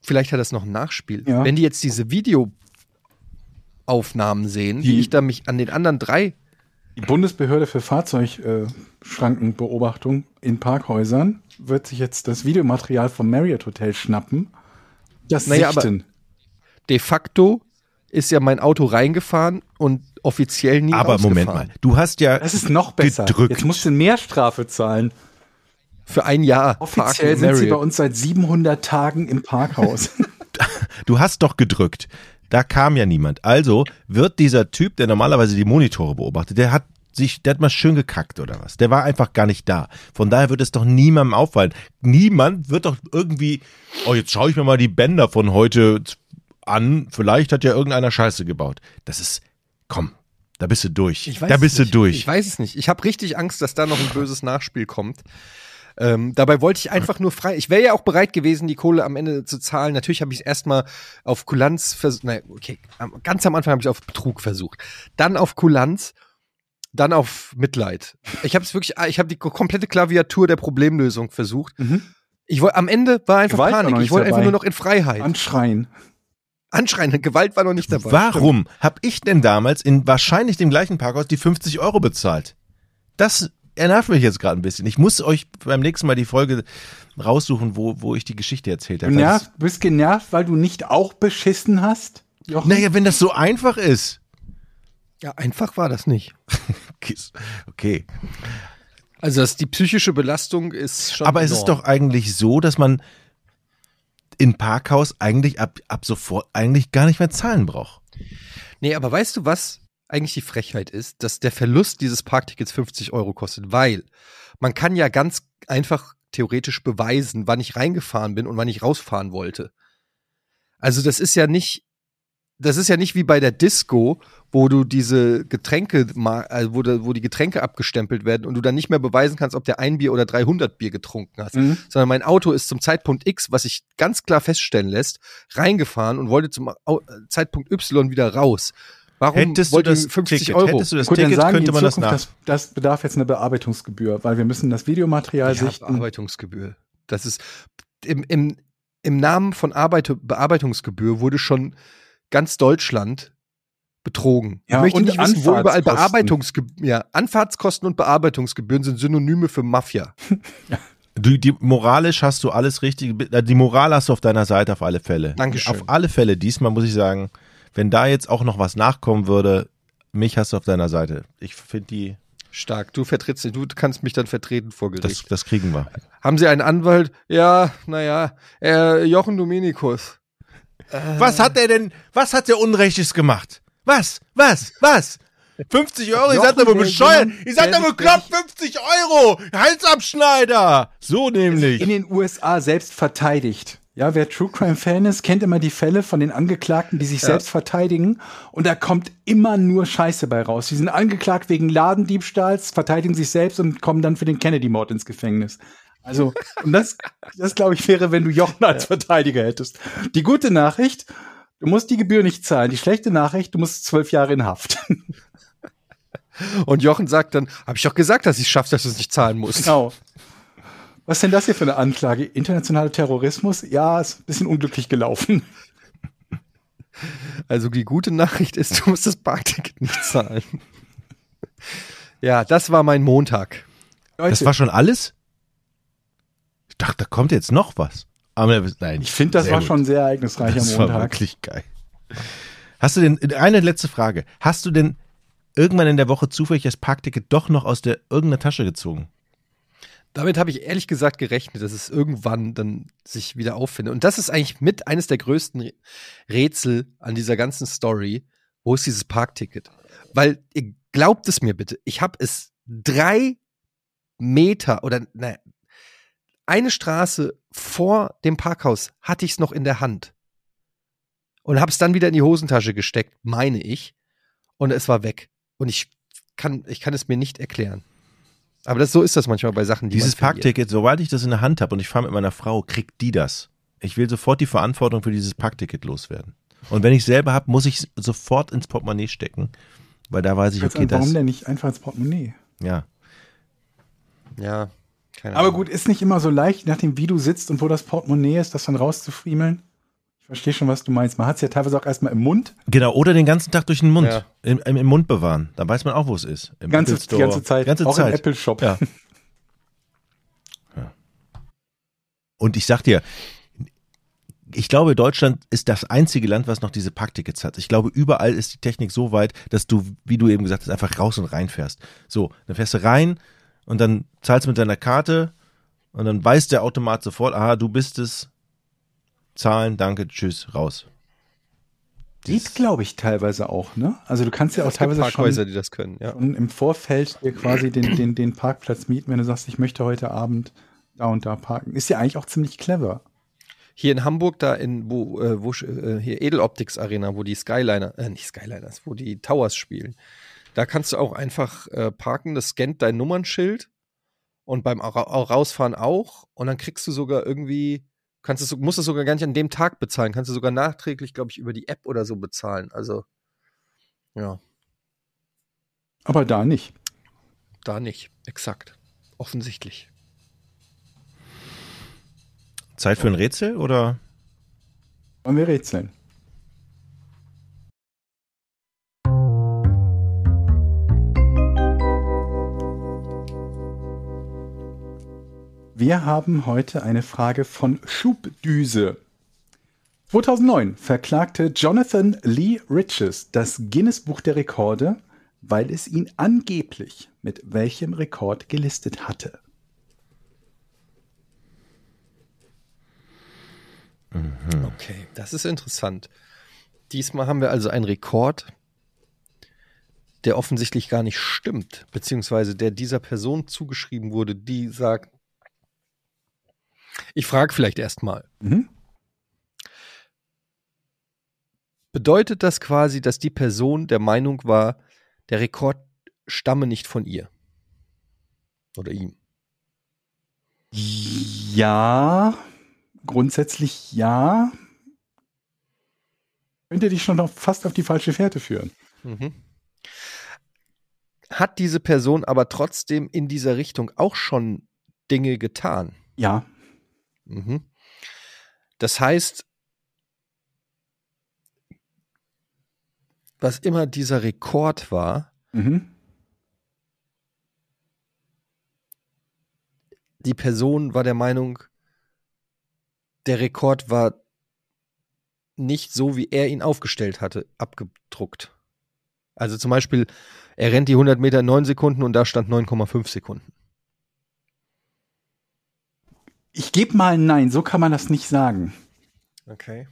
vielleicht hat das noch ein Nachspiel. Ja. Wenn die jetzt diese Videoaufnahmen sehen, Die- wie ich da mich an den anderen drei Die Bundesbehörde für Fahrzeugschrankenbeobachtung in Parkhäusern wird sich jetzt das Videomaterial vom Marriott Hotel schnappen. Das Naja, aber- sichten. de facto ist ja mein Auto reingefahren und offiziell nie Aber Moment mal, du hast ja Das ist noch besser. gedrückt. Jetzt musst du mehr Strafe zahlen. Für ein Jahr. Offiziell Parken sind sie Marriott. bei uns seit 700 Tagen im Parkhaus. [LAUGHS] Du hast doch gedrückt. Da kam ja niemand. Also wird dieser Typ, der normalerweise die Monitore beobachtet, der hat sich, der hat mal schön gekackt oder was. Der war einfach gar nicht da. Von daher wird es doch niemandem auffallen. Niemand wird doch irgendwie, oh, jetzt schaue ich mir mal die Bänder von heute an. Vielleicht hat ja irgendeiner Scheiße gebaut. Das ist, komm, da bist du durch. Ich weiß da es bist nicht. du durch. Ich weiß es nicht. Ich habe richtig Angst, dass da noch ein böses Nachspiel kommt. Ähm, dabei wollte ich einfach nur frei. Ich wäre ja auch bereit gewesen, die Kohle am Ende zu zahlen. Natürlich habe ich es erstmal auf Kulanz versucht. Nein, okay. Ganz am Anfang habe ich auf Betrug versucht. Dann auf Kulanz. Dann auf Mitleid. Ich habe es wirklich, ich habe die komplette Klaviatur der Problemlösung versucht. Mhm. Ich wollte, am Ende war einfach Gewalt war Panik. nicht Ich wollte einfach nur noch in Freiheit. Anschreien. Anschreien, [LAUGHS] Gewalt war noch nicht dabei. Warum habe ich denn damals in wahrscheinlich dem gleichen Parkhaus die 50 Euro bezahlt? Das nervt mich jetzt gerade ein bisschen. Ich muss euch beim nächsten Mal die Folge raussuchen, wo, wo ich die Geschichte erzählt Du habe. nervst, bist genervt, weil du nicht auch beschissen hast? Jochen? Naja, wenn das so einfach ist. Ja, einfach war das nicht. [LAUGHS] Okay. Also das, die psychische Belastung ist schon. Aber es ist enorm. doch eigentlich so, dass man in Parkhaus eigentlich ab, ab sofort eigentlich gar nicht mehr zahlen braucht. Nee, aber weißt du, was eigentlich die Frechheit ist? Dass der Verlust dieses Parktickets 50 Euro kostet, weil man kann ja ganz einfach theoretisch beweisen, wann ich reingefahren bin und wann ich rausfahren wollte. Also das ist ja nicht, das ist ja nicht wie bei der Disco, wo du diese Getränke, also wo, wo die Getränke abgestempelt werden und du dann nicht mehr beweisen kannst, ob der ein Bier oder 300 Bier getrunken hast. Mhm. Sondern mein Auto ist zum Zeitpunkt X, was sich ganz klar feststellen lässt, reingefahren und wollte zum Au- Zeitpunkt Y wieder raus. Warum Hättest du das ich 50 Ticket, Euro? hättest du das Gut, Ticket, sagen könnte man das nach. das, das bedarf jetzt eine Bearbeitungsgebühr, weil wir müssen das Videomaterial ja, sichten. Bearbeitungsgebühr. Das ist im, im, im Namen von Arbeit, Bearbeitungsgebühr wurde schon ganz Deutschland betrogen. Ja, ich möchte und nicht wissen, wo überall Anfahrtskosten. Bearbeitungsgebühren, ja, Anfahrtskosten und Bearbeitungsgebühren sind Synonyme für Mafia. [LAUGHS] Du, die, moralisch hast du alles richtig, die Moral hast du auf deiner Seite auf alle Fälle. Dankeschön. Auf alle Fälle. Diesmal muss ich sagen, wenn da jetzt auch noch was nachkommen würde, mich hast du auf deiner Seite. Ich finde die, Stark. Du vertrittst, du kannst mich dann vertreten vor Gericht. das, das kriegen wir. Haben Sie einen Anwalt? Ja, naja, äh, Jochen Dominikus. Was hat er denn, was hat der Unrechtes gemacht? Was? Was? Was? 50 Euro, ihr seid der bescheuert. Ihr seid sich- bekloppt, 50 Euro. Halsabschneider. So nämlich. in den USA selbst verteidigt. Ja, wer True Crime Fan ist, kennt immer die Fälle von den Angeklagten, die sich selbst verteidigen. Und da kommt immer nur Scheiße bei raus. Die sind angeklagt wegen Ladendiebstahls, verteidigen sich selbst und kommen dann für den Kennedy-Mord ins Gefängnis. Also, und das, das glaube ich wäre, wenn du Jochen als Verteidiger hättest. Die gute Nachricht, du musst die Gebühr nicht zahlen. Die schlechte Nachricht, du musst zwölf Jahre in Haft. Und Jochen sagt dann, habe ich doch gesagt, dass ich es schaffe, dass du es nicht zahlen musst. Genau. Was ist denn das hier für eine Anklage? Internationaler Terrorismus? Ja, ist ein bisschen unglücklich gelaufen. [LAUGHS] Also die gute Nachricht ist, du musst das Parkticket nicht zahlen. Ja, das war mein Montag. Leute, Das war schon alles? Ich dachte, da kommt jetzt noch was. Aber nein, ich finde, das war gut. schon sehr ereignisreicher Das war Montag. wirklich geil. Hast du denn, eine letzte Frage. Hast du denn irgendwann in der Woche zufällig das Parkticket doch noch aus der irgendeiner Tasche gezogen? Damit habe ich ehrlich gesagt gerechnet, dass es irgendwann dann sich wieder auffindet. Und das ist eigentlich mit eines der größten Rätsel an dieser ganzen Story. Wo ist dieses Parkticket? Weil ihr glaubt es mir bitte, ich habe es drei Meter oder nein, eine Straße vor dem Parkhaus hatte ich es noch in der Hand und habe es dann wieder in die Hosentasche gesteckt, meine ich, und es war weg. Und ich kann, ich kann es mir nicht erklären. Aber das, so ist das manchmal bei Sachen, die Dieses. Parkticket, sobald ich das in der Hand habe und ich fahre mit meiner Frau, kriegt die das. Ich will sofort die Verantwortung für dieses Parkticket loswerden. Und wenn ich selber habe, muss ich sofort ins Portemonnaie stecken, weil da weiß ich, okay, an, warum das, denn nicht einfach ins Portemonnaie? ja. Ja, keine Aber Ahnung. gut, ist nicht immer so leicht, nachdem, wie du sitzt und wo das Portemonnaie ist, das dann rauszufriemeln. Ich verstehe schon, was du meinst. Man hat es ja teilweise auch erstmal im Mund. Genau, oder den ganzen Tag durch den Mund, Ja. im, im, im Mund bewahren. Dann weiß man auch, wo es ist. Im Die ganze, Apple die ganze Zeit. Ganze auch Zeit. im Apple Shop. Ja. ja. Und ich sag dir, ich glaube, Deutschland ist das einzige Land, was noch diese Parktickets hat. Ich glaube, überall ist die Technik so weit, dass du, wie du eben gesagt hast, einfach raus und rein fährst. So, dann fährst du rein und dann zahlst du mit deiner Karte und dann weiß der Automat sofort, aha, du bist es. Zahlen, danke, tschüss, raus. Geht, glaube ich, teilweise auch, ne? Also du kannst ja auch es gibt teilweise Parkhäuser, schon, die das können, ja. im Vorfeld dir quasi den, den, den Parkplatz mieten, wenn du sagst, ich möchte heute Abend da und da parken. Ist ja eigentlich auch ziemlich clever. Hier in Hamburg, da in, wo, äh, wo äh, hier Edeloptics Arena, wo die Skyliner, äh, nicht Skyliners, wo die Towers spielen, da kannst du auch einfach äh, parken, das scannt dein Nummernschild und beim Ra Rausfahren auch und dann kriegst du sogar irgendwie, kannst du, musst du sogar gar nicht an dem Tag bezahlen, kannst du sogar nachträglich, glaube ich, über die App oder so bezahlen. Also, ja, Aber da nicht. da nicht, exakt, offensichtlich. Zeit für ein Rätsel oder? Wollen wir rätseln? Wir haben heute eine Frage von Schubdüse. 2009 verklagte Jonathan Lee Riches das Guinness Buch der Rekorde, weil es ihn angeblich mit welchem Rekord gelistet hatte. Okay, das ist interessant. Diesmal haben wir also einen Rekord, der offensichtlich gar nicht stimmt, beziehungsweise der dieser Person zugeschrieben wurde, die sagt, ich frage vielleicht erstmal, Mhm. bedeutet das quasi, dass die Person der Meinung war, der Rekord stamme nicht von ihr? Oder ihm? Ja, grundsätzlich ja. Könnte dich schon auf, fast auf die falsche Fährte führen. Mhm. Hat diese Person aber trotzdem in dieser Richtung auch schon Dinge getan? Ja, Mhm. Das heißt, was immer dieser Rekord war, mhm. die Person war der Meinung, der Rekord war nicht so, wie er ihn aufgestellt hatte, abgedruckt. Also zum Beispiel, er rennt die 100 Meter in 9 Sekunden und da stand 9,5 Sekunden. Ich gebe mal ein Nein, so kann man das nicht sagen. Okay.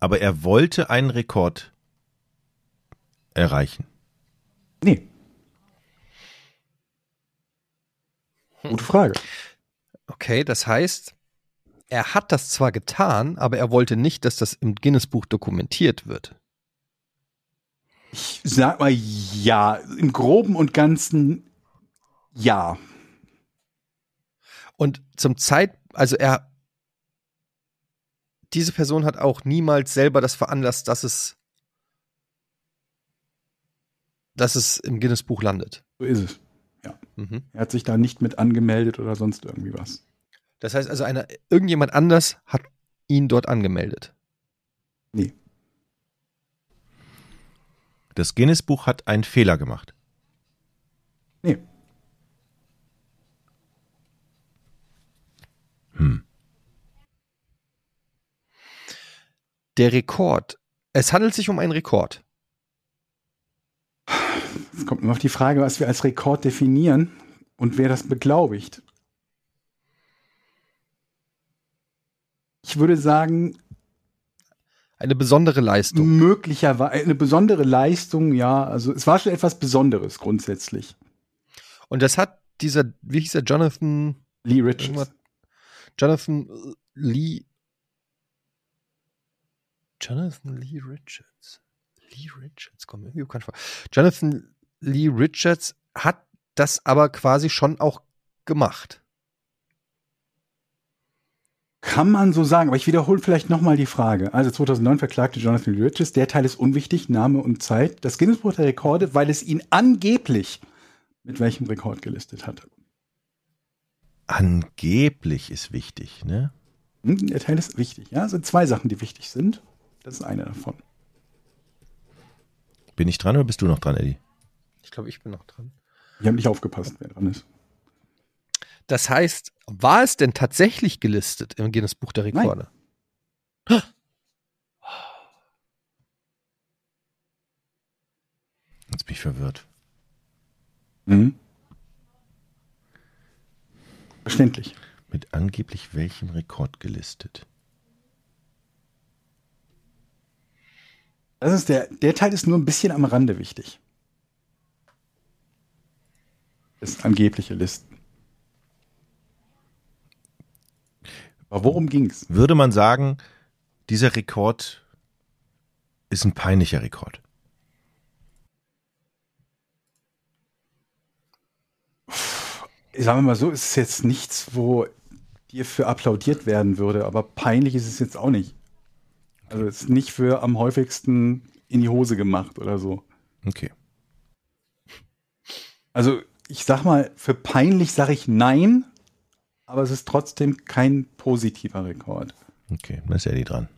aber er wollte einen Rekord erreichen. Nee. Gute Frage. Okay, das heißt, er hat das zwar getan, aber er wollte nicht, dass das im Guinness-Buch dokumentiert wird. Ich sag mal ja, im Groben und Ganzen ja. Und zum Zeit, also er, diese Person hat auch niemals selber das veranlasst, dass es, dass es im Guinness-Buch landet. So ist es. Mhm. Er hat sich da nicht mit angemeldet oder sonst irgendwie was. Das heißt also, einer, irgendjemand anders hat ihn dort angemeldet. Nee. Das Guinness-Buch hat einen Fehler gemacht. Nee. Hm. Der Rekord. Es handelt sich um einen Rekord. Es kommt nur auf die Frage, was wir als Rekord definieren und wer das beglaubigt. Ich würde sagen, Eine besondere Leistung. möglicherweise eine besondere Leistung, ja. Also es war schon etwas Besonderes grundsätzlich. Und das hat dieser, wie hieß er, Jonathan, Lee Richards. Jonathan Lee, Jonathan Lee Richards. Lee Richards, komm irgendwie bekannt vor. Jonathan Lee Richards hat das aber quasi schon auch gemacht. Kann man so sagen, aber ich wiederhole vielleicht nochmal die Frage. Also 2009 verklagte Jonathan Lee Richards, der Teil ist unwichtig, Name und Zeit, das Guinness-Buch der Rekorde, weil es ihn angeblich mit welchem Rekord gelistet hat. Angeblich ist wichtig, ne? Hm, Der Teil ist wichtig, ja. Es sind zwei Sachen, die wichtig sind. Das ist eine davon. Bin ich dran oder bist du noch dran, Eddie? Ich glaube, ich bin noch dran. Ich habe nicht aufgepasst, wer dran ist. Das heißt, war es denn tatsächlich gelistet im Guinness Buch der Rekorde? Jetzt bin ich verwirrt. Mhm. Verständlich. Mit angeblich welchem Rekord gelistet? Das ist der, der Teil ist nur ein bisschen am Rande wichtig. Das angebliche Listen. Aber worum ging's? Würde man sagen, dieser Rekord ist ein peinlicher Rekord? Sagen wir mal so, es ist jetzt nichts, wo dir für applaudiert werden würde, aber peinlich ist es jetzt auch nicht. Also es ist nicht für am häufigsten in die Hose gemacht oder so. Okay. Also ich sag mal, für peinlich sage ich nein, aber es ist trotzdem kein positiver Rekord. Okay, dann ist Eddie dran.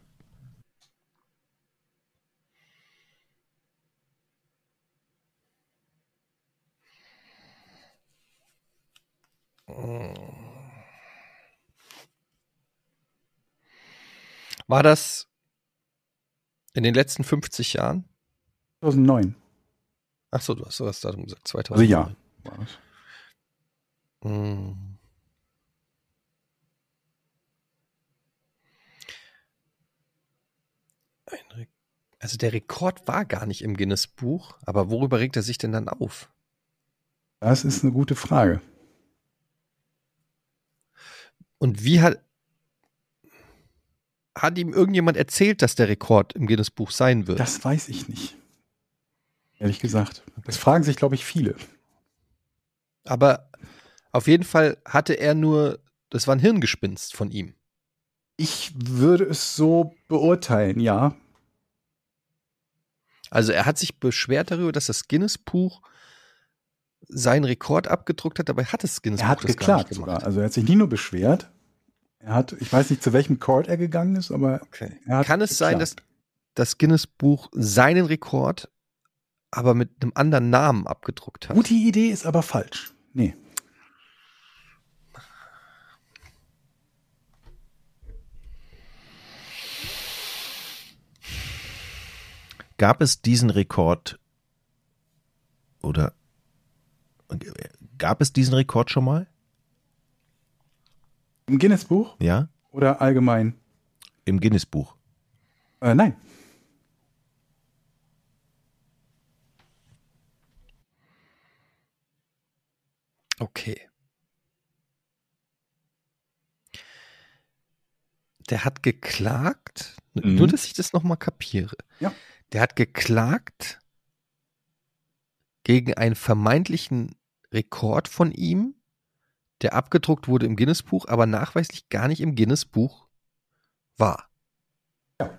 War das in den letzten 50 Jahren? 2009. Ach so, du hast das Datum gesagt, 2000. Also ja. war es. Hm. Also der Rekord war gar nicht im Guinness-Buch, aber worüber regt er sich denn dann auf? Das ist eine gute Frage. Und wie hat hat ihm irgendjemand erzählt, dass der Rekord im Guinness-Buch sein wird? Das weiß ich nicht. Ehrlich gesagt. Das fragen sich, glaube ich, viele. aber auf jeden Fall hatte er nur, das war ein Hirngespinst von ihm. Ich würde es so beurteilen, ja. Also er hat sich beschwert darüber, dass das Guinness-Buch seinen Rekord abgedruckt hat, dabei hat das Guinness-Buch Er hat geklagt sogar. Also er hat sich nie nur beschwert. Er hat, ich weiß nicht, zu welchem Court er gegangen ist, aber Okay. Kann es sein, dass geklagt. das Guinness-Buch seinen Rekord aber mit einem anderen Namen abgedruckt hat? Gute Idee ist aber falsch. Nee. Gab es diesen Rekord oder gab es diesen Rekord schon mal? Im Guinness-Buch Ja? oder allgemein? Im Guinness-Buch. Äh, nein. Okay. Der hat geklagt, Mhm. nur dass ich das nochmal kapiere. Ja. Der hat geklagt gegen einen vermeintlichen Rekord von ihm, der abgedruckt wurde im Guinness-Buch, aber nachweislich gar nicht im Guinness-Buch war. Ja.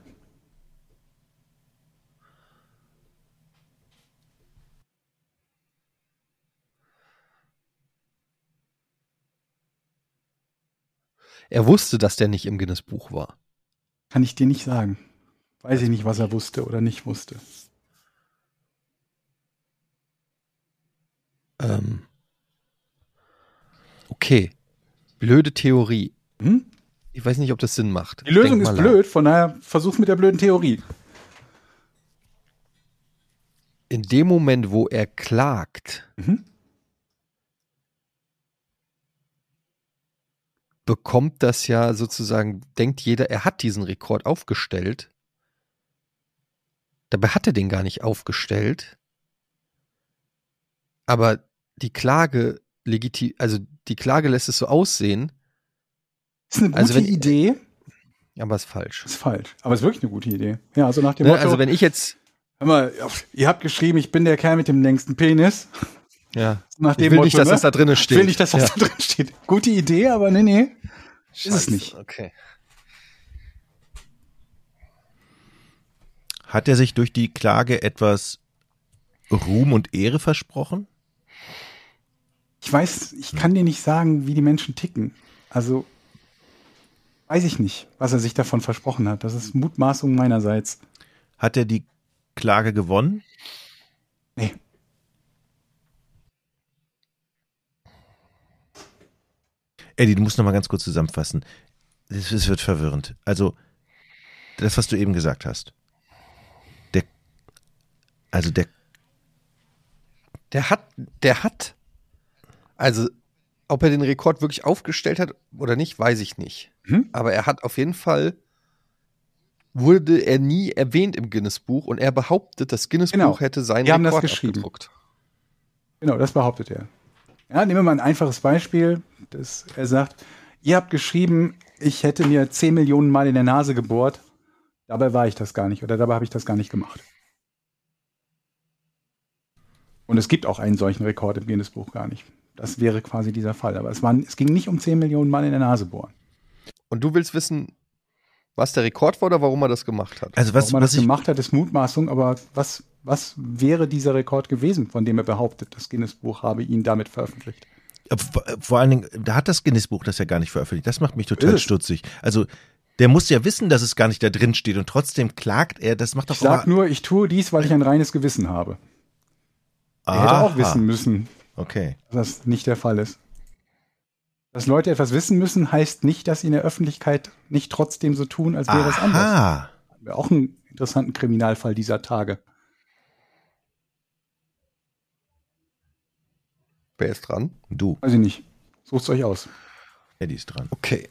Er wusste, dass der nicht im Guinness-Buch war. Kann ich dir nicht sagen. Weiß ich nicht, was er wusste oder nicht wusste. Ähm. Okay. Blöde Theorie. Hm? Ich weiß nicht, ob das Sinn macht. Die Lösung ist blöd, von daher versuch mit der blöden Theorie. In dem Moment, wo er klagt, Mhm. bekommt das ja sozusagen, denkt jeder, er hat diesen Rekord aufgestellt. Dabei hat er den gar nicht aufgestellt. Aber die Klage legitim, also die Klage lässt es so aussehen, Ist eine gute Also wenn- Idee, aber ist falsch. ist falsch. Aber ist wirklich eine gute Idee. Ja, also nach dem Ne, Motto, also wenn ich jetzt, hör mal, ihr habt geschrieben, ich bin der Kerl mit dem längsten Penis. ja, Nach ich dem will Motto, nicht, dass ne? das da drin Ich steht. will nicht, dass das ja. da drin steht. Gute Idee, aber nee, nee. Ist es Scheiße, nicht. Okay. Hat er sich durch die Klage etwas Ruhm und Ehre versprochen? Ich weiß, ich kann dir nicht sagen, wie die Menschen ticken. Also weiß ich nicht, was er sich davon versprochen hat. Das ist Mutmaßung meinerseits. Hat er die Klage gewonnen? Nee. Eddie, du musst noch mal ganz kurz zusammenfassen. Es es wird verwirrend. Also, das, was du eben gesagt hast. Der, also der, Der hat, der hat, also ob er den Rekord wirklich aufgestellt hat oder nicht, weiß ich nicht. Hm? Aber er hat auf jeden Fall, wurde er nie erwähnt im Guinness-Buch und er behauptet, das Guinness-Buch Genau. hätte seinen Die haben das geschrieben. abgedruckt. Genau, das behauptet er. Ja, nehmen wir mal ein einfaches Beispiel. Das, er sagt, ihr habt geschrieben, ich hätte mir 10 Millionen Mal in der Nase gebohrt. Dabei war ich das gar nicht oder dabei habe ich das gar nicht gemacht. Und es gibt auch einen solchen Rekord im Guinness-Buch gar nicht. Das wäre quasi dieser Fall. Aber es, waren, es ging nicht um 10 Millionen Mal in der Nase bohren. Und du willst wissen, was der Rekord war oder warum er das gemacht hat? also was, Warum er was das ich, gemacht hat, ist Mutmaßung. Aber was, was wäre dieser Rekord gewesen, von dem er behauptet, das Guinness-Buch habe ihn damit veröffentlicht? vor- allen Dingen, da hat das Guinness-Buch das ja gar nicht veröffentlicht. Das macht mich total Ist stutzig. Also, der muss ja wissen, dass es gar nicht da drin steht und trotzdem klagt er. Das macht doch Ich sag nur, ich tue dies, weil ich ein reines Gewissen habe. Er hätte auch Aha. wissen müssen, Okay. dass das nicht der Fall ist. Dass Leute etwas wissen müssen, heißt nicht, dass sie in der Öffentlichkeit nicht trotzdem so tun, als wäre es anders. Aha. Wäre auch ein interessanten Kriminalfall dieser Tage. Wer ist dran? Du, Weiß ich nicht. Sucht's euch aus. Eddie ist dran. Okay.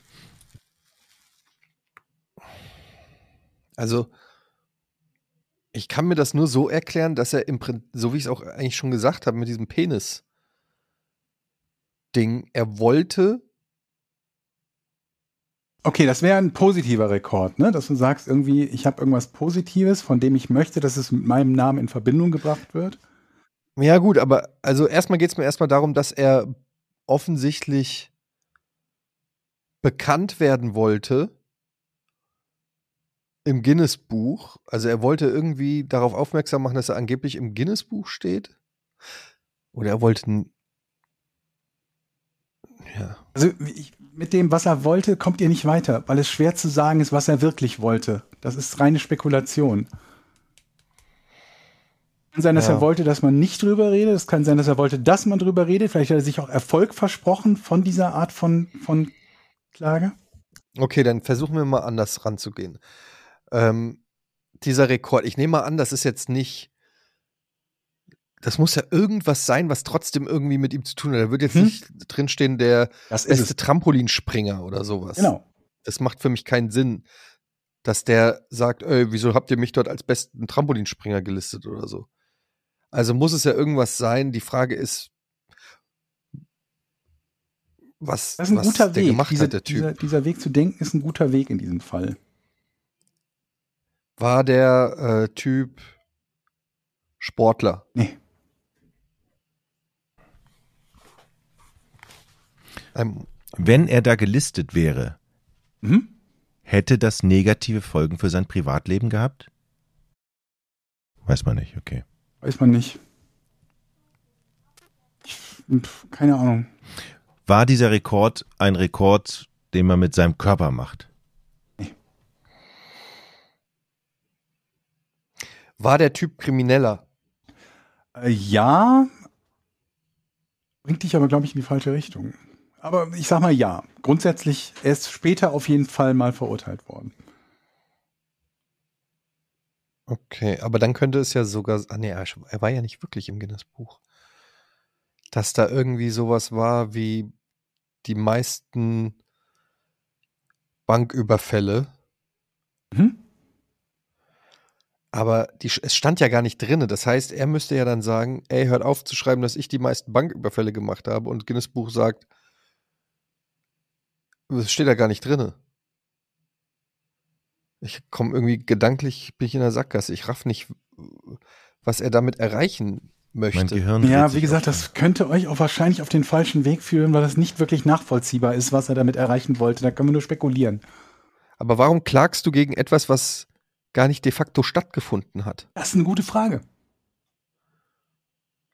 Also, ich kann mir das nur so erklären, dass er im Prinzip, so wie ich es auch eigentlich schon gesagt habe, mit diesem Penis-Ding, er wollte, Okay, das wäre ein positiver Rekord, ne? Dass du sagst, irgendwie, ich habe irgendwas Positives, von dem ich möchte, dass es mit meinem Namen in Verbindung gebracht wird. ja gut, aber also erstmal geht es mir erstmal darum, dass er offensichtlich bekannt werden wollte im Guinness-Buch. Also er wollte irgendwie darauf aufmerksam machen, dass er angeblich im Guinness-Buch steht. Oder er wollte. Ja. Also ich, mit dem, was er wollte, kommt ihr nicht weiter, weil es schwer zu sagen ist, was er wirklich wollte. Das ist reine Spekulation. Kann sein, dass Ja. er wollte, dass man nicht drüber redet. Es kann sein, dass er wollte, dass man drüber redet. Vielleicht hat er sich auch Erfolg versprochen von dieser Art von, von Klage. Okay, dann versuchen wir mal anders ranzugehen. Ähm, dieser Rekord, ich nehme mal an, das ist jetzt nicht. Das muss ja irgendwas sein, was trotzdem irgendwie mit ihm zu tun hat. Da wird jetzt Hm. nicht drinstehen, der Das beste es. Trampolinspringer oder sowas. Genau. Das macht für mich keinen Sinn. dass der sagt, ey, wieso habt ihr mich dort als besten Trampolinspringer gelistet oder so? Also muss es ja irgendwas sein. Die Frage ist, was, Das ist ein was guter der Weg. gemacht Diese, hat, der Typ. Dieser, dieser Weg zu denken ist ein guter Weg in diesem Fall. War der äh, Typ Sportler? Nee. Ein, Wenn er da gelistet wäre, Mhm. hätte das negative Folgen für sein Privatleben gehabt? Weiß man nicht, okay. Weiß man nicht. Ich, pf, keine Ahnung. War dieser Rekord ein Rekord, den man mit seinem Körper macht? war der Typ Krimineller? Äh, ja. Bringt dich aber, glaube ich, in die falsche Richtung. Aber ich sag mal ja. Grundsätzlich, er ist später auf jeden Fall mal verurteilt worden. Okay, aber dann könnte es ja sogar, ah nee, er war ja nicht wirklich im Guinness-Buch. Dass da irgendwie sowas war wie die meisten Banküberfälle. Mhm. Aber die, es stand ja gar nicht drinne. Das heißt, er müsste ja dann sagen, ey, hört auf zu schreiben, dass ich die meisten Banküberfälle gemacht habe. Und Guinness Buch sagt, das steht da gar nicht drinne. Ich komme irgendwie gedanklich, bin ich in der Sackgasse. Ich raff nicht, was er damit erreichen Mein möchte. Gehirn dreht Ja, wie gesagt, das könnte euch auch wahrscheinlich auf den falschen Weg führen, weil das nicht wirklich nachvollziehbar ist, was er damit erreichen wollte. Da können wir nur spekulieren. Aber warum klagst du gegen etwas, was gar nicht de facto stattgefunden hat? Das ist eine gute Frage.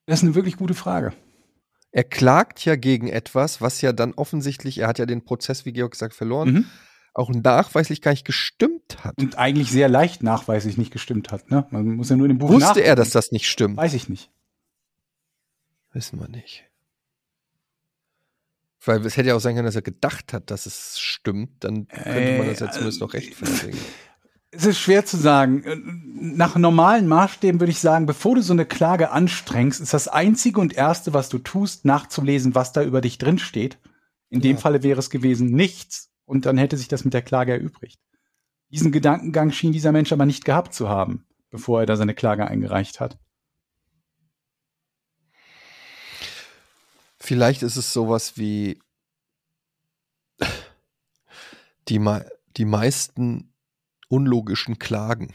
Das ist eine wirklich gute Frage. Er klagt ja gegen etwas, was ja dann offensichtlich, er hat ja den Prozess, wie Georg gesagt, verloren, Mhm. auch nachweislich gar nicht gestimmt hat. Und eigentlich sehr leicht nachweislich nicht gestimmt hat. Ne? Man muss ja nur in dem Buch Wusste er, nachgucken. dass das nicht stimmt? Weiß ich nicht. Wissen wir nicht. Weil es hätte ja auch sein können, dass er gedacht hat, dass es stimmt. Dann könnte man das ja Äh, zumindest noch rechtfertigen. Es ist schwer zu sagen. Äh, Nach normalen Maßstäben würde ich sagen, bevor du so eine Klage anstrengst, ist das einzige und erste, was du tust, nachzulesen, was da über dich drin steht. In dem Ja. Falle wäre es gewesen nichts und dann hätte sich das mit der Klage erübrigt. Diesen Gedankengang schien dieser Mensch aber nicht gehabt zu haben, bevor er da seine Klage eingereicht hat. Vielleicht ist es sowas wie die, die meisten unlogischen Klagen.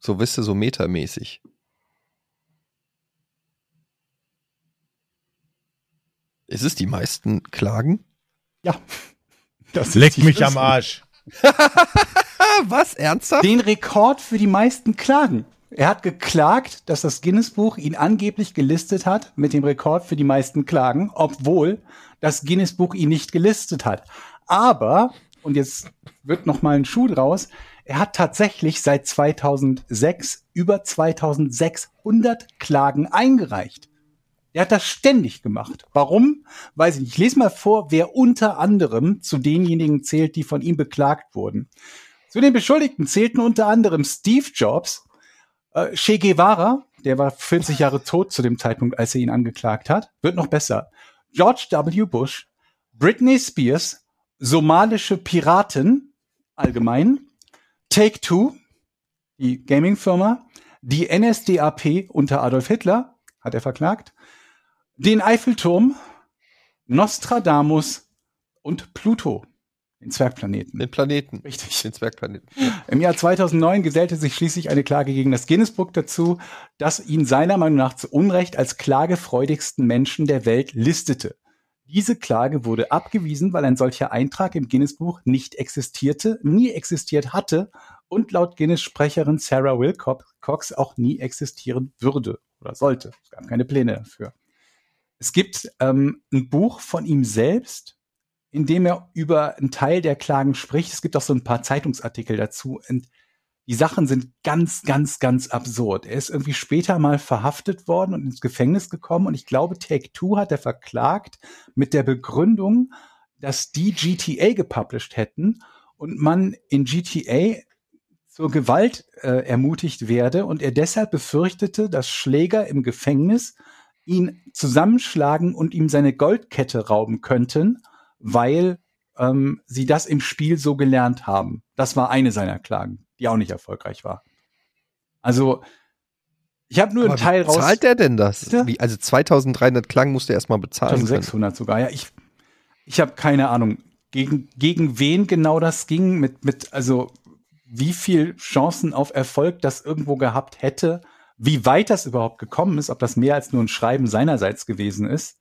So, wisst ihr, so metamäßig. Ist es die meisten Klagen? Ja. [LAUGHS] Das Leck mich am. Arsch. [LAUGHS] Was? Ernsthaft? Den Rekord für die meisten Klagen. Er hat geklagt, dass das Guinness-Buch ihn angeblich gelistet hat mit dem Rekord für die meisten Klagen, obwohl das Guinness-Buch ihn nicht gelistet hat. Aber, und jetzt wird noch mal ein Schuh draus, er hat tatsächlich seit 2006 über 2600 Klagen eingereicht. Er hat das ständig gemacht. Warum? Weiß ich nicht. Ich lese mal vor, wer unter anderem zu denjenigen zählt, die von ihm beklagt wurden. Zu den Beschuldigten zählten unter anderem Steve Jobs, äh, Che Guevara, der war 40 Jahre tot zu dem Zeitpunkt, als er ihn angeklagt hat, wird noch besser. George W. Bush, Britney Spears, somalische Piraten allgemein, Take Two, die Gaming-Firma, die NSDAP unter Adolf Hitler, hat er verklagt, den Eiffelturm, Nostradamus und Pluto, den Zwergplaneten. Den Planeten. Richtig. Den Zwergplaneten. Im Jahr 2009 gesellte sich schließlich eine Klage gegen das Guinness-Buch dazu, das ihn seiner Meinung nach zu Unrecht als klagefreudigsten Menschen der Welt listete. Diese Klage wurde abgewiesen, weil ein solcher Eintrag im Guinness-Buch nicht existierte, nie existiert hatte und laut Guinness-Sprecherin Sarah Wilcox auch nie existieren würde oder sollte. Es gab keine Pläne dafür. Es gibt ähm, ein Buch von ihm selbst, in dem er über einen Teil der Klagen spricht. Es gibt auch so ein paar Zeitungsartikel dazu. Und die Sachen sind ganz, ganz, ganz absurd. Er ist irgendwie später mal verhaftet worden und ins Gefängnis gekommen. Und ich glaube, Take Two hat er verklagt mit der Begründung, dass die GTA gepublished hätten und man in GTA zur Gewalt äh, ermutigt werde und er deshalb befürchtete, dass Schläger im Gefängnis ihn zusammenschlagen und ihm seine Goldkette rauben könnten, weil ähm, sie das im Spiel so gelernt haben. Das war eine seiner Klagen, die auch nicht erfolgreich war. Also ich habe nur Aber einen Teil wie raus. zahlt der denn das? Wie, also 2300 Klang musste er erstmal bezahlen. können. 1600 sogar. Ja, ich, ich habe keine Ahnung, gegen, gegen wen genau das ging, mit, mit, also wie viel Chancen auf Erfolg das irgendwo gehabt hätte, wie weit das überhaupt gekommen ist, ob das mehr als nur ein Schreiben seinerseits gewesen ist.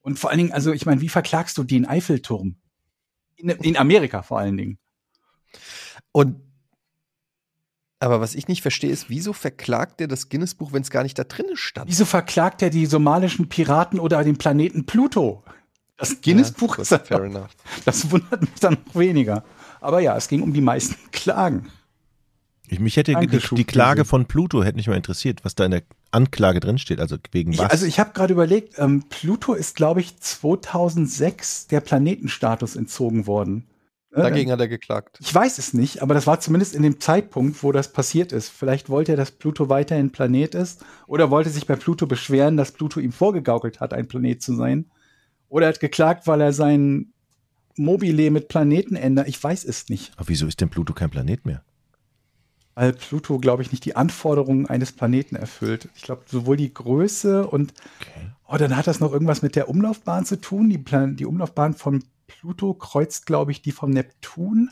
Und vor allen Dingen, also ich meine, wie verklagst du den Eiffelturm? In, in Amerika vor allen Dingen. Und aber was ich nicht verstehe, ist, wieso verklagt der das Guinness-Buch, wenn es gar nicht da drin stand? Wieso verklagt er die somalischen Piraten oder den Planeten Pluto? Das Guinness-Buch Ja, ist fair enough. Das wundert mich dann noch weniger. Aber ja, es ging um die meisten Klagen. Ich, mich hätte die, die. Klage von Pluto hätte mich mal interessiert, was da in der Anklage drin steht, also wegen Ich, was. also ich habe gerade überlegt, ähm, Pluto ist, glaube ich, 2006 der Planetenstatus entzogen worden. Dagegen hat er geklagt. Ich weiß es nicht, aber das war zumindest in dem Zeitpunkt, wo das passiert ist. Vielleicht wollte er, dass Pluto weiterhin Planet ist oder wollte sich bei Pluto beschweren, dass Pluto ihm vorgegaukelt hat, ein Planet zu sein. Oder er hat geklagt, weil er sein Mobile mit Planeten ändert. Ich weiß es nicht. Aber wieso ist denn Pluto kein Planet mehr? Weil Pluto, glaube ich, nicht die Anforderungen eines Planeten erfüllt. Ich glaube, sowohl die Größe und Okay. oh, dann hat das noch irgendwas mit der Umlaufbahn zu tun. Die, Plan die Umlaufbahn von Pluto kreuzt, glaube ich, die vom Neptun.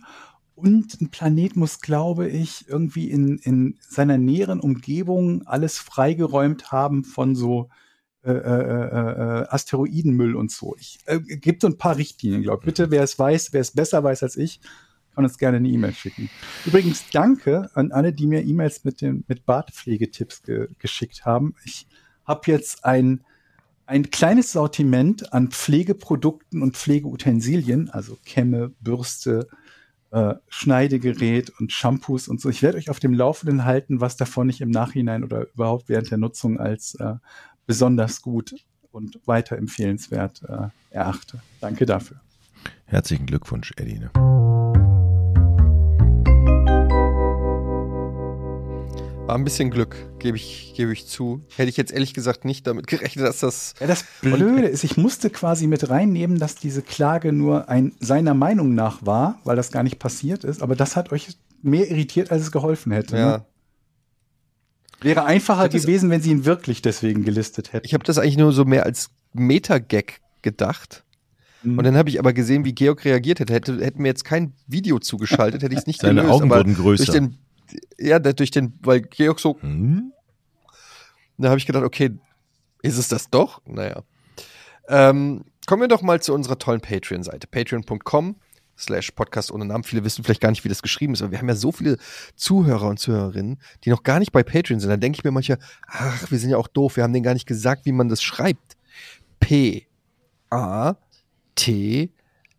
Und ein Planet muss, glaube ich, irgendwie in, in seiner näheren Umgebung alles freigeräumt haben von so äh, äh, äh, Asteroidenmüll und so. Ich äh, gibt so ein paar Richtlinien, glaube ich. Bitte, wer es weiß, wer es besser weiß als ich, kann uns gerne eine E-Mail schicken. Übrigens, danke an alle, die mir E-Mails mit den mit Bartpflegetipps ge geschickt haben. Ich habe jetzt ein ein kleines Sortiment an Pflegeprodukten und Pflegeutensilien, also Kämme, Bürste, äh, Schneidegerät und Shampoos und so. Ich werde euch auf dem Laufenden halten, was davon ich im Nachhinein oder überhaupt während der Nutzung als äh, besonders gut und weiter empfehlenswert äh, erachte. Danke dafür. Herzlichen Glückwunsch, Eddie. War ein bisschen Glück, gebe ich, gebe ich zu. Hätte ich jetzt ehrlich gesagt nicht damit gerechnet, dass das. Ja, das Blöde ist, ich musste quasi mit reinnehmen, dass diese Klage nur ein seiner Meinung nach war, weil das gar nicht passiert ist. Aber das hat euch mehr irritiert, als es geholfen hätte. Ne? Ja. Wäre einfacher das- gewesen, wenn sie ihn wirklich deswegen gelistet hätten. Ich habe das eigentlich nur so mehr als Meta-Gag gedacht. Mhm. Und dann habe ich aber gesehen, wie Georg reagiert hätte. hätte. Hätten mir jetzt kein Video zugeschaltet, hätte ich es nicht Seine gelöst. Augen aber wurden größer. Durch den, ja, durch den, weil Georg so, Hm? da habe ich gedacht, okay, ist es das doch? Naja. Ähm, kommen wir doch mal zu unserer tollen Patreon-Seite. Patreon.com slash Podcast ohne Namen. Viele wissen vielleicht gar nicht, wie das geschrieben ist, aber wir haben ja so viele Zuhörer und Zuhörerinnen, die noch gar nicht bei Patreon sind. Da denke ich mir manchmal, ach, wir sind ja auch doof, wir haben denen gar nicht gesagt, wie man das schreibt. P A T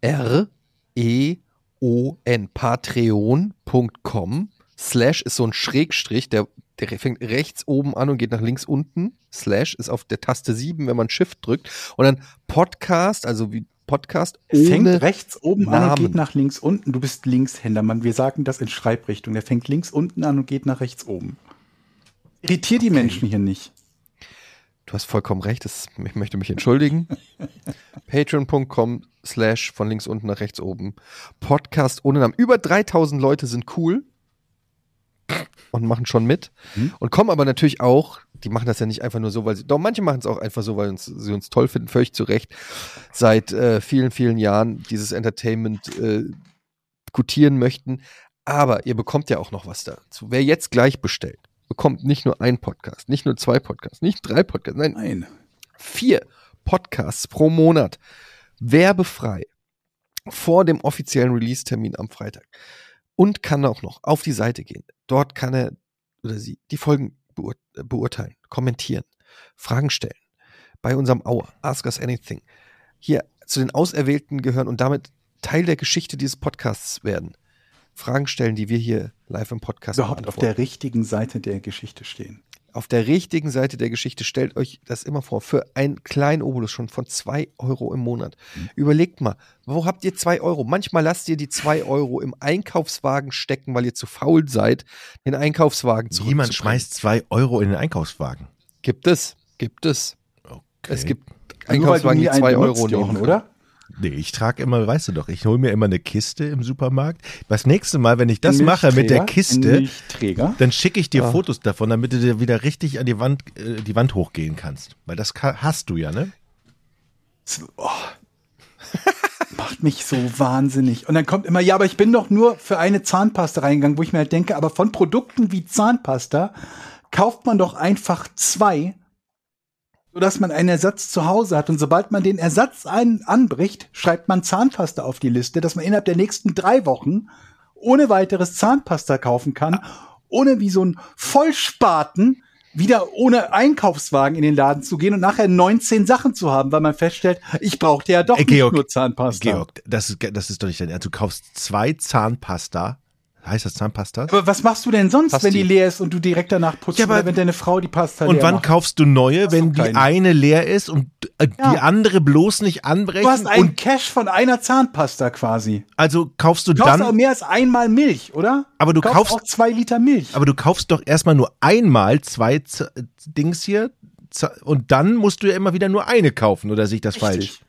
R E O N Patreon.com slash ist so ein Schrägstrich, der, der fängt rechts oben an und geht nach links unten. Slash ist auf der Taste 7, wenn man Shift drückt. Und dann Podcast, also wie Podcast fängt rechts oben an und Namen. geht nach links unten. Du bist Linkshänder, Mann. Wir sagen das in Schreibrichtung. Der fängt links unten an und geht nach rechts oben. Irritiert die Menschen hier nicht. Du hast vollkommen recht, das, ich möchte mich entschuldigen. [LAUGHS] Patreon.com slash von links unten nach rechts oben. Podcast ohne Namen. Über 3000 Leute sind cool und machen schon mit. Mhm. Und kommen aber natürlich auch, die machen das ja nicht einfach nur so, weil sie, doch manche machen es auch einfach so, weil uns, sie uns toll finden, völlig zu Recht. Seit äh, vielen, vielen Jahren dieses Entertainment äh, gutieren möchten. Aber ihr bekommt ja auch noch was dazu. Wer jetzt gleich bestellt, bekommt nicht nur ein Podcast, nicht nur zwei Podcasts, nicht drei Podcasts, nein, Nein. vier Podcasts pro Monat werbefrei vor dem offiziellen Release-Termin am Freitag und kann auch noch auf die Seite gehen. Dort kann er oder sie die Folgen beur beurteilen, kommentieren, Fragen stellen. Bei unserem Hour, Ask Us Anything, hier zu den Auserwählten gehören und damit Teil der Geschichte dieses Podcasts werden. Fragen stellen, die wir hier live im Podcast Überhaupt auf der richtigen Seite der Geschichte stehen. Auf der richtigen Seite der Geschichte. Stellt euch das immer vor. Für einen kleinen Obolus schon von zwei Euro im Monat. Überlegt mal, wo habt ihr zwei Euro? Manchmal lasst ihr die zwei Euro im Einkaufswagen stecken, weil ihr zu faul seid, den Einkaufswagen zu Niemand schmeißt zwei Euro in den Einkaufswagen. Gibt es. Gibt es. Okay. Es gibt Einkaufswagen, die einen zwei benutzt, Euro Jochen, nehmen. oder? Nee, ich trage immer, weißt du doch, ich hole mir immer eine Kiste im Supermarkt. Das nächste Mal, wenn ich das mache mit der Kiste, dann schicke ich dir Ah. Fotos davon, damit du dir wieder richtig an die Wand, äh, die Wand hochgehen kannst. Weil das ka- hast du ja, ne? Oh. [LAUGHS] Macht mich so wahnsinnig. Und dann kommt immer, ja, aber ich bin doch nur für eine Zahnpasta reingegangen, wo ich mir halt denke, aber von Produkten wie Zahnpasta kauft man doch einfach zwei, sodass man einen Ersatz zu Hause hat. Und sobald man den Ersatz ein anbricht, schreibt man Zahnpasta auf die Liste, dass man innerhalb der nächsten drei Wochen ohne weiteres Zahnpasta kaufen kann, ohne wie so ein Vollspaten wieder ohne Einkaufswagen in den Laden zu gehen und nachher 19 Sachen zu haben, weil man feststellt, ich brauchte ja doch Äh, nicht Georg, nur Zahnpasta. Georg, das ist, das ist doch nicht dein Ernst. Du kaufst zwei Zahnpasta. Heißt das Zahnpasta? Aber was machst du denn sonst, Passt wenn die die. leer ist und du direkt danach putzt Ja, aber- wenn deine Frau die Pasta Und leer wann macht? kaufst du neue, wenn die keine. eine leer ist und äh, die Ja. andere bloß nicht anbrechen? Du hast einen und Cash von einer Zahnpasta quasi. also kaufst du Du kaufst auch dann, mehr als einmal Milch, oder? Aber du kaufst- auch zwei Liter Milch. aber du kaufst doch erstmal nur einmal zwei Z Dings hier Z- und dann musst du ja immer wieder nur eine kaufen oder sehe ich das falsch? Richtig.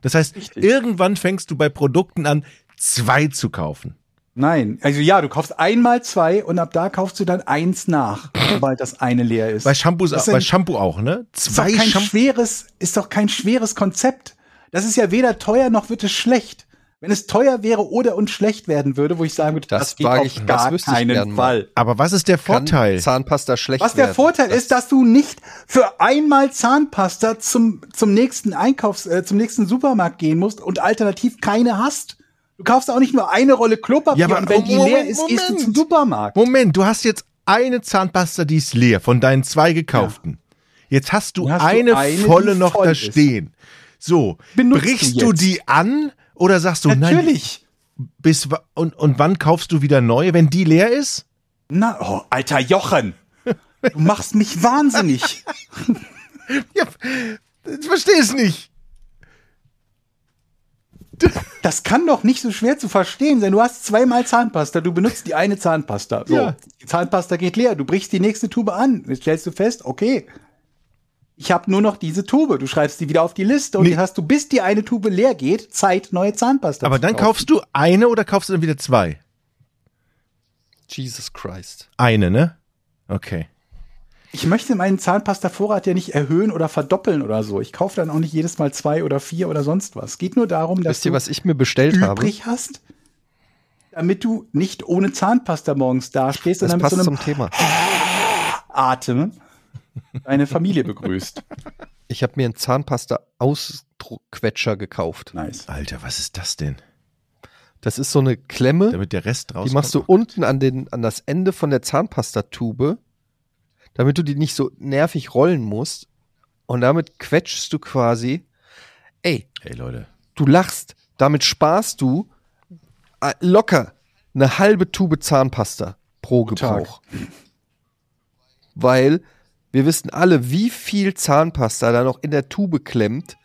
Das heißt, Richtig. irgendwann fängst du bei Produkten an, zwei zu kaufen. Nein, also ja, du kaufst einmal zwei und ab da kaufst du dann eins nach, sobald das eine leer ist. Bei Shampoos, Das bei Shampoo auch, ne? ist doch Zwei kein Shampoo. schweres, ist doch kein schweres Konzept. Das ist ja weder teuer noch wird es schlecht. Wenn es teuer wäre oder und schlecht werden würde, wo ich sagen würde, Das das, geht wage auf ich- das gar keinen. Fall. Aber was ist der Kann Vorteil? Zahnpasta schlecht Was der werden. Vorteil ist, dass du nicht für einmal Zahnpasta zum, zum nächsten Einkaufs-, äh, zum nächsten Supermarkt gehen musst und alternativ keine hast. Du kaufst auch nicht nur eine Rolle Klopapier Ja, aber und wenn die Moment, leer ist, gehst du Moment. zum Supermarkt. Moment, du hast jetzt eine Zahnpasta, die ist leer von deinen zwei gekauften. Jetzt hast du, hast du eine, eine, die volle noch voll da ist. stehen. So, Benutzt brichst du du, die an oder sagst du, nein, Natürlich. bis, wa- und, und wann kaufst du wieder neue, wenn die leer ist? Na, oh, alter Jochen. Du machst mich wahnsinnig. [LAUGHS] Ja, ich verstehe es nicht. Das kann doch nicht so schwer zu verstehen sein. Du hast zweimal Zahnpasta, du benutzt die eine Zahnpasta. So, Ja. die Zahnpasta geht leer, du brichst die nächste Tube an. Jetzt stellst du fest, okay, ich habe nur noch diese Tube. Du schreibst die wieder auf die Liste und Nee. hast du, bis die eine Tube leer geht, Zeit, neue Zahnpasta Aber zu dann kaufen. kaufst du eine oder kaufst du dann wieder zwei? Jesus Christ. Eine, ne? Okay. Ich möchte meinen Zahnpasta-Vorrat ja nicht erhöhen oder verdoppeln oder so. Ich kaufe dann auch nicht jedes Mal zwei oder vier oder sonst was. Es geht nur darum, dass Wisst ihr, du was ich mir bestellt habe? übrig hast, damit du nicht ohne Zahnpasta morgens dastehst, Das sondern mit passt so einem zum Thema. [LAUGHS] Atem deine Familie begrüßt. Ich habe mir einen Zahnpasta-Ausdruckquetscher gekauft. Nice. Alter, was ist das denn? Das ist so eine Klemme, Damit der Rest rauskommt. die machst du unten an, den, an das Ende von der Zahnpastatube, damit du die nicht so nervig rollen musst. Und damit quetschst du quasi, ey, Hey Leute. du lachst, damit sparst du äh, locker eine halbe Tube Zahnpasta pro. Gebrauch. Weil wir wissen alle, wie viel Zahnpasta da noch in der Tube klemmt,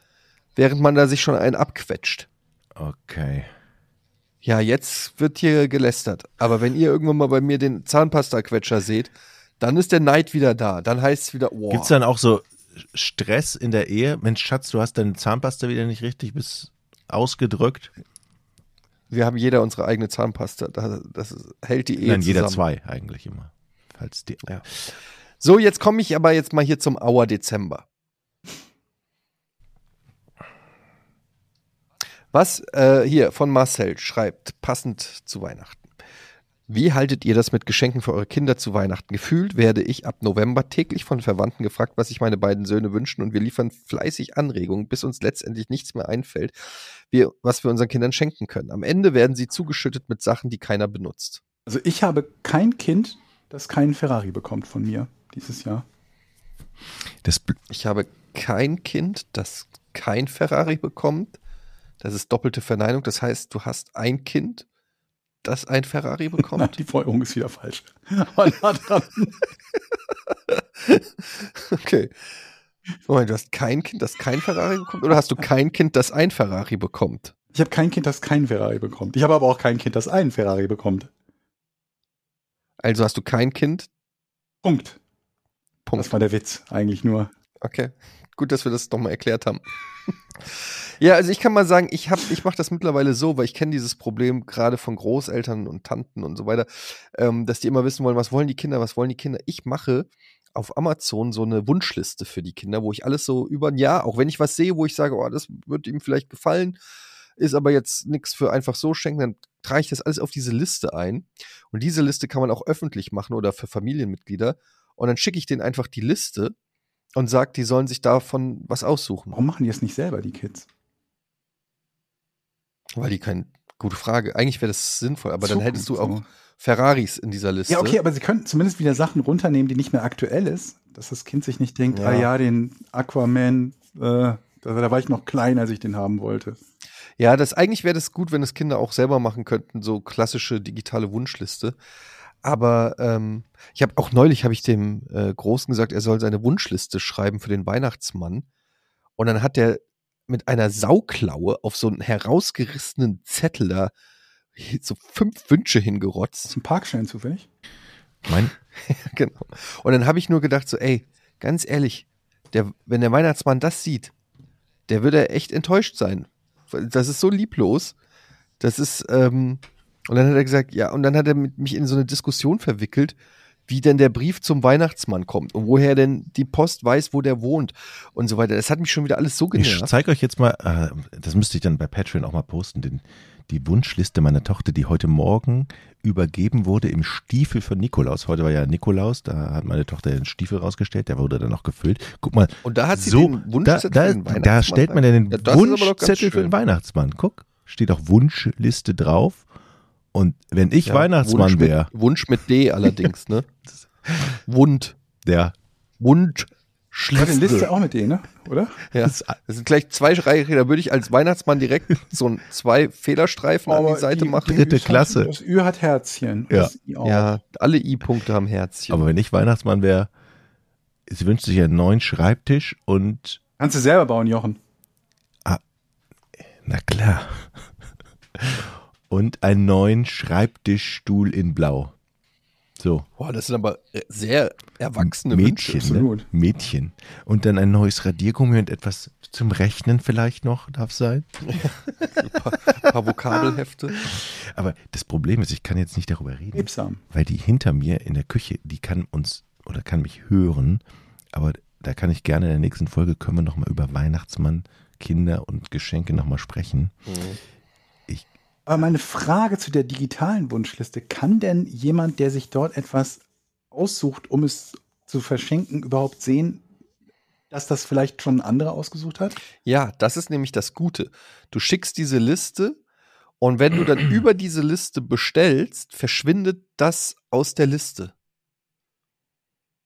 während man da sich schon einen abquetscht. Okay. Ja, jetzt wird hier gelästert. Aber wenn ihr irgendwann mal bei mir den Zahnpasta-Quetscher seht, dann ist der Neid wieder da. Dann heißt es wieder, wow. Gibt's dann auch so Stress in der Ehe? Mensch, Schatz, du hast deine Zahnpasta wieder nicht richtig bis ausgedrückt. wir haben jeder unsere eigene Zahnpasta. Das, das hält die Ehe Nein, jeder zusammen. zwei eigentlich immer. Falls die. Ja. So, jetzt komme ich aber jetzt mal hier zum Auer Dezember. Was äh, hier von Marcel schreibt, passend zu Weihnachten. Wie haltet ihr das mit Geschenken für eure Kinder zu Weihnachten? Gefühlt werde ich ab November täglich von Verwandten gefragt, was sich meine beiden Söhne wünschen und wir liefern fleißig Anregungen, bis uns letztendlich nichts mehr einfällt, was wir unseren Kindern schenken können. Am Ende werden sie zugeschüttet mit Sachen, die keiner benutzt. Also ich habe kein Kind, das keinen Ferrari bekommt von mir dieses Jahr. Ich habe kein Kind, das kein Ferrari bekommt. Das ist doppelte Verneinung. Das heißt, du hast ein Kind, das ein Ferrari bekommt. [LAUGHS] die Folgerung ist wieder falsch. [LAUGHS] [LAUGHS] Okay. Moment, du hast kein Kind, das kein Ferrari bekommt? Oder hast du kein Kind, das ein Ferrari bekommt? Ich habe kein Kind, das keinen Ferrari bekommt. Ich habe aber auch kein Kind, das einen Ferrari bekommt. Also hast du kein Kind? Punkt. Punkt. Das war der Witz, eigentlich nur. Okay. Gut, dass wir das doch mal erklärt haben. Ja, also ich kann mal sagen, ich ich mache das mittlerweile so, weil ich kenne dieses Problem gerade von Großeltern und Tanten und so weiter, ähm, dass die immer wissen wollen, was wollen die Kinder, was wollen die Kinder. Ich mache auf Amazon so eine Wunschliste für die Kinder, wo ich alles so über ein Jahr, auch wenn ich was sehe, wo ich sage, oh, das wird ihm vielleicht gefallen, ist aber jetzt nichts für einfach so schenken, dann trage ich das alles auf diese Liste ein. Und diese Liste kann man auch öffentlich machen oder für Familienmitglieder. Und dann schicke ich denen einfach die Liste und sage, die sollen sich davon was aussuchen. Warum machen die es nicht selber, die Kids? Weil die kein, gute Frage. Eigentlich wäre das sinnvoll, aber dann hättest du Zukunft, auch Ferraris in dieser Liste. Ja, okay, aber sie könnten zumindest wieder Sachen runternehmen, die nicht mehr aktuell ist, dass das Kind sich nicht denkt, Ja. ah ja, den Aquaman, äh, da, da war ich noch klein, als ich den haben wollte. Ja, das eigentlich wäre das gut, wenn es Kinder auch selber machen könnten, so klassische digitale Wunschliste. Aber ähm, ich habe auch neulich habe ich dem äh, Großen gesagt, er soll seine Wunschliste schreiben für den Weihnachtsmann. Und dann hat er mit einer Sauklaue auf so einen herausgerissenen Zettel da so fünf Wünsche hingerotzt. Zum Parkschein zufällig? Mein, [LAUGHS] genau. Und dann habe ich nur gedacht, so, ey, ganz ehrlich, der, wenn der Weihnachtsmann das sieht, der würde echt enttäuscht sein. Das ist so lieblos. Das ist, ähm, und dann hat er gesagt, ja, und dann hat er mit mich in so eine Diskussion verwickelt, wie denn der Brief zum Weihnachtsmann kommt und woher denn die Post weiß, wo der wohnt und so weiter. Das hat mich schon wieder alles so ich genervt. zeige euch jetzt mal, äh, das müsste ich dann bei Patreon auch mal posten, den, die Wunschliste meiner Tochter, die heute Morgen übergeben wurde im Stiefel von Nikolaus. Heute war ja Nikolaus, da hat meine Tochter den Stiefel rausgestellt, der wurde dann noch gefüllt. Guck mal, Und da hat sie so, den Wunschzettel da, für den da, Weihnachtsmann da stellt man ja den Ja, Wunschzettel für den Weihnachtsmann. Guck, steht auch Wunschliste drauf. Und wenn ich Ja, Weihnachtsmann wäre, Wunsch mit D allerdings, ne? [LAUGHS] Wund. der Wunsch. Ich hatte eine Liste auch mit denen, ne? oder? Ja, das sind gleich zwei Reihe, da würde ich als Weihnachtsmann direkt [LAUGHS] so ein, zwei Fehlerstreifen an die Seite machen. dritte das- Klasse. Das Ü hat Herzchen. Ja. Das I auch. Ja, alle I-Punkte haben Herzchen. aber wenn ich Weihnachtsmann wäre, sie wünscht sich einen neuen Schreibtisch und Kannst du selber bauen, Jochen. Na klar. Und einen neuen Schreibtischstuhl in Blau. So. Boah, das sind aber sehr erwachsene Mädchen, Wünsche. ne? Mädchen. Und dann ein neues Radiergummi und etwas zum Rechnen vielleicht noch darf sein. [LAUGHS] Ein paar, paar Vokabelhefte. Aber das Problem ist, ich kann jetzt nicht darüber reden, Krebsam. weil die hinter mir in der Küche, die kann uns oder kann mich hören. Aber da kann ich gerne in der nächsten Folge können wir nochmal über Weihnachtsmann, Kinder und Geschenke nochmal sprechen. Aber meine Frage zu der digitalen Wunschliste, kann denn jemand, der sich dort etwas aussucht, um es zu verschenken, überhaupt sehen, dass das vielleicht schon ein anderer ausgesucht hat? Ja, das ist nämlich das Gute. Du schickst diese Liste und wenn du dann [CLEARS THROAT] über diese Liste bestellst, verschwindet das aus der Liste.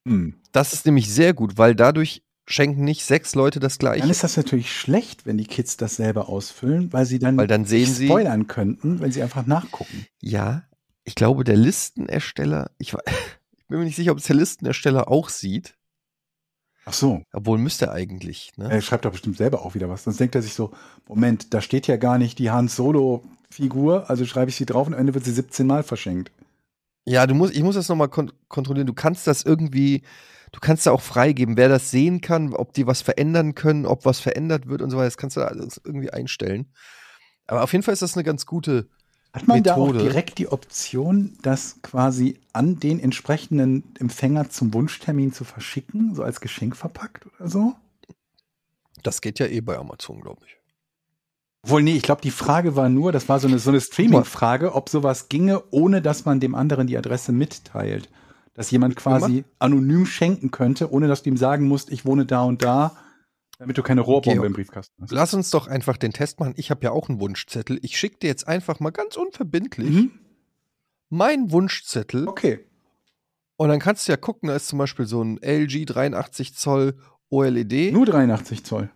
Hm. Das ist nämlich sehr gut, weil dadurch schenken nicht sechs Leute das Dann gleiche. ist das natürlich schlecht, wenn die Kids das selber ausfüllen, weil sie dann, Weil dann sehen sie- spoilern könnten, wenn sie einfach nachgucken. Ja, ich glaube, der Listenersteller, ich, [LAUGHS] ich bin mir nicht sicher, ob es der Listenersteller auch sieht. Ach so. Obwohl müsste er eigentlich, ne? Er schreibt doch bestimmt selber auch wieder was. Sonst denkt er sich so, Moment, da steht ja gar nicht die Hans Solo-Figur, also schreibe ich sie drauf und am Ende wird sie 17 Mal verschenkt. Ja, du musst, ich muss das nochmal kon kontrollieren. Du kannst das irgendwie, du kannst da auch freigeben, wer das sehen kann, ob die was verändern können, ob was verändert wird und so weiter. Das kannst du da alles irgendwie einstellen. Aber auf jeden Fall ist das eine ganz gute. Hat man da auch Methode. direkt die Option, das quasi an den entsprechenden Empfänger zum Wunschtermin zu verschicken, so als Geschenk verpackt oder so? Das geht ja eh bei Amazon, glaube ich. Obwohl, nee, ich glaube, die Frage war nur, das war so eine, so eine Streaming-Frage, ob sowas ginge, ohne dass man dem anderen die Adresse mitteilt. Dass jemand quasi anonym schenken könnte, ohne dass du ihm sagen musst, ich wohne da und da, damit du keine Rohrbombe Georg. im Briefkasten hast. Lass uns doch einfach den Test machen. Ich habe ja auch einen Wunschzettel. Ich schicke dir jetzt einfach mal ganz unverbindlich Mhm. meinen Wunschzettel. Okay. Und dann kannst du ja gucken, da ist zum Beispiel so ein LG 83 Zoll OLED. Nur 83 Zoll.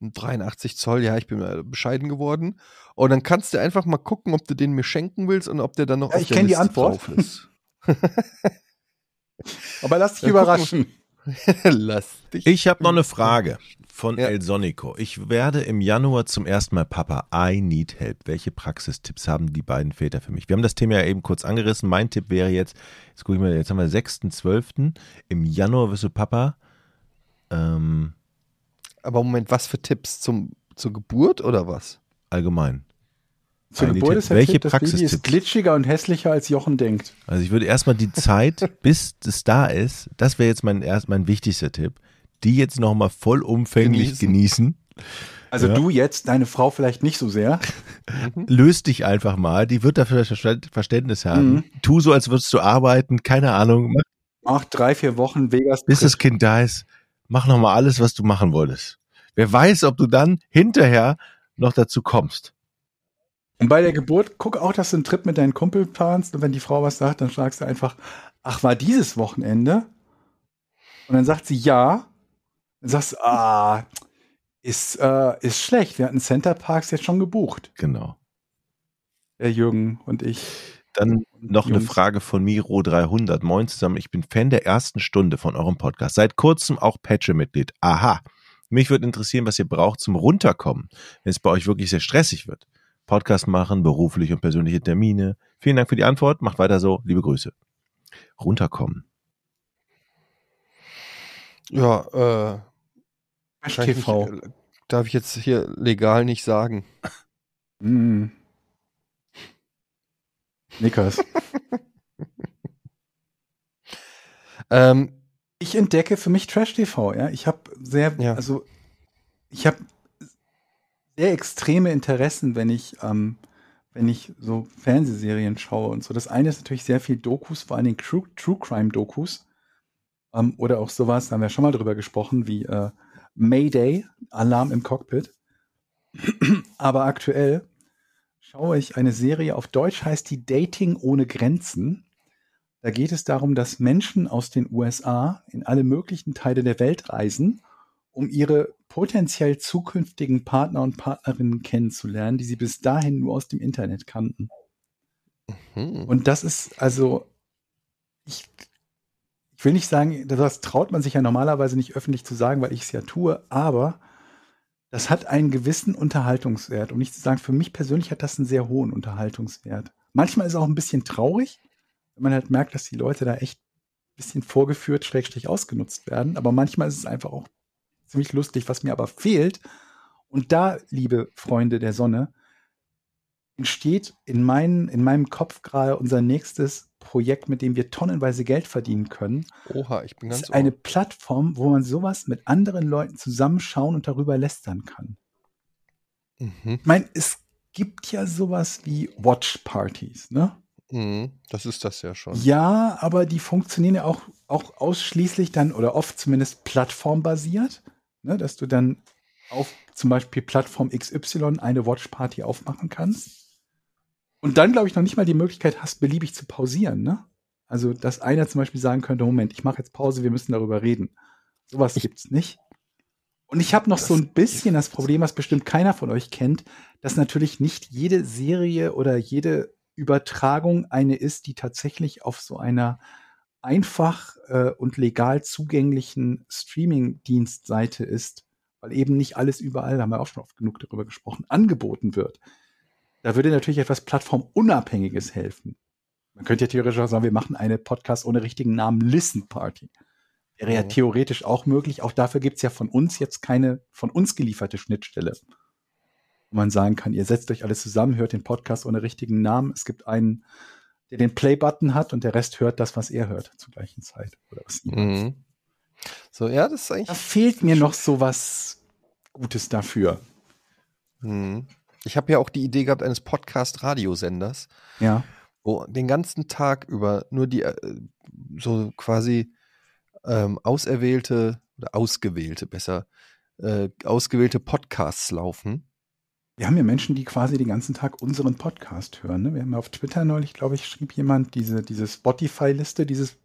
Ein 83 Zoll, ja, ich bin mal bescheiden geworden. Und dann kannst du einfach mal gucken, ob du den mir schenken willst und ob der dann noch Ja, auf ich der kenn die Liste Antwort. drauf ist. [LAUGHS] Aber lass dich überraschen. [LAUGHS] Lass dich. Ich habe noch eine Frage von Ja. El Sonico. Ich werde im Januar zum ersten Mal Papa. I need help. Welche Praxistipps haben die beiden Väter für mich? Wir haben das Thema ja eben kurz angerissen. Mein Tipp wäre jetzt, jetzt gucke ich mal, jetzt haben wir 6.12. Im Januar wirst du Papa. Ähm, Aber Moment, was für Tipps zum, zur Geburt oder was? allgemein. Zur Geburt ist Welche Baby ist glitschiger und hässlicher, als Jochen denkt. Also ich würde erstmal die Zeit, [LAUGHS] bis es da ist, das wäre jetzt mein erst mein wichtigster Tipp, die jetzt nochmal vollumfänglich genießen. Also Ja. du jetzt, deine Frau vielleicht nicht so sehr. [LAUGHS] Löst dich einfach mal, die wird dafür Verständ- Verständnis haben. Mhm. Tu so, als würdest du arbeiten, keine Ahnung, mach, Mach drei, vier Wochen Vegas. bis das Kind da ist, mach nochmal alles, was du machen wolltest. Wer weiß, ob du dann hinterher noch dazu kommst. Und bei der Geburt, guck auch, dass du einen Trip mit deinen Kumpel planst. Und wenn die Frau was sagt, dann fragst du einfach, ach, war dieses Wochenende? Und dann sagt sie ja. Dann sagst du, ah, ist, äh, ist schlecht. Wir hatten Center Parks jetzt schon gebucht. Genau. Der Jürgen und ich. Dann noch eine. Frage von Miro 300. Moin zusammen, ich bin Fan der ersten Stunde von eurem Podcast. Seit kurzem auch Patreon-Mitglied. Aha. Mich würde interessieren, was ihr braucht zum Runterkommen, wenn es bei euch wirklich sehr stressig wird. Podcast machen, berufliche und persönliche Termine. Vielen Dank für die Antwort. Macht weiter so. Liebe Grüße. Runterkommen. Ja, äh, TV. nicht, äh, darf ich jetzt hier legal nicht sagen. Mm. Nickers. [LAUGHS] Ähm, ich entdecke für mich Trash TV, ja. Ich habe sehr, Ja. also ich habe sehr extreme Interessen, wenn ich, ähm, wenn ich so Fernsehserien schaue und so. Das eine ist natürlich sehr viel Dokus, vor allen Dingen True, True Crime Dokus. Ähm, oder auch sowas, da haben wir schon mal drüber gesprochen, wie äh, Mayday, Alarm im Cockpit. [CLEARS THROAT] Aber aktuell schaue ich eine Serie auf Deutsch, heißt die Dating ohne Grenzen. Da geht es darum, dass Menschen aus den USA in alle möglichen Teile der Welt reisen, um ihre potenziell zukünftigen Partner und Partnerinnen kennenzulernen, die sie bis dahin nur aus dem Internet kannten. hm. Und das ist also, ich, ich will nicht sagen, das traut man sich ja normalerweise nicht öffentlich zu sagen, weil ich es ja tue, aber das hat einen gewissen Unterhaltungswert. Und nicht zu sagen, für mich persönlich hat das einen sehr hohen Unterhaltungswert. Manchmal ist es auch ein bisschen traurig, wenn man halt merkt, dass die Leute da echt ein bisschen vorgeführt, schrägstrich ausgenutzt werden. Aber manchmal ist es einfach auch ziemlich lustig, was mir aber fehlt. Und da, liebe Freunde der Sonne, entsteht in, meinen, in meinem Kopf gerade unser nächstes Projekt, mit dem wir tonnenweise Geld verdienen können. Oha, ich bin Das ganz ist eine ohr. Plattform, wo man sowas mit anderen Leuten zusammenschauen und darüber lästern kann. Mhm. Ich meine, es gibt ja sowas wie Watch-Partys, ne? Mhm. Das ist das ja schon. Ja, aber die funktionieren ja auch, auch ausschließlich dann oder oft zumindest plattformbasiert, ne? dass du dann auf zum Beispiel Plattform XY eine Watch-Party aufmachen kannst. Und dann, glaube ich, noch nicht mal die Möglichkeit hast, beliebig zu pausieren. Ne? Also, dass einer zum Beispiel sagen könnte, Moment, ich mache jetzt Pause, wir müssen darüber reden. Sowas gibt's nicht. Und ich habe noch so ein bisschen das Problem, was bestimmt keiner von euch kennt, dass natürlich nicht jede Serie oder jede Übertragung eine ist, die tatsächlich auf so einer einfach äh, und legal zugänglichen Streaming-Dienstseite ist, weil eben nicht alles überall, da haben wir auch schon oft genug darüber gesprochen, angeboten wird. Da würde natürlich etwas Plattformunabhängiges helfen. Man könnte ja theoretisch auch sagen, wir machen eine Podcast ohne richtigen Namen Listen Party. Wäre ja Mhm. theoretisch auch möglich. Auch dafür gibt's ja von uns jetzt keine von uns gelieferte Schnittstelle. Wo man sagen kann, ihr setzt euch alles zusammen, hört den Podcast ohne richtigen Namen. Es gibt einen, der den Play-Button hat und der Rest hört das, was er hört zur gleichen Zeit. Oder was Mhm. So, ja, das ist eigentlich. Da fehlt mir noch so was Gutes dafür. Mhm. Ich habe ja auch die Idee gehabt eines Podcast-Radiosenders, Ja. wo den ganzen Tag über nur die äh, so quasi ähm, auserwählte oder ausgewählte, besser, äh, ausgewählte Podcasts laufen. Wir haben ja Menschen, die quasi den ganzen Tag unseren Podcast hören. Ne? Wir haben ja auf Twitter neulich, glaube ich, schrieb jemand diese, diese Spotify-Liste, dieses,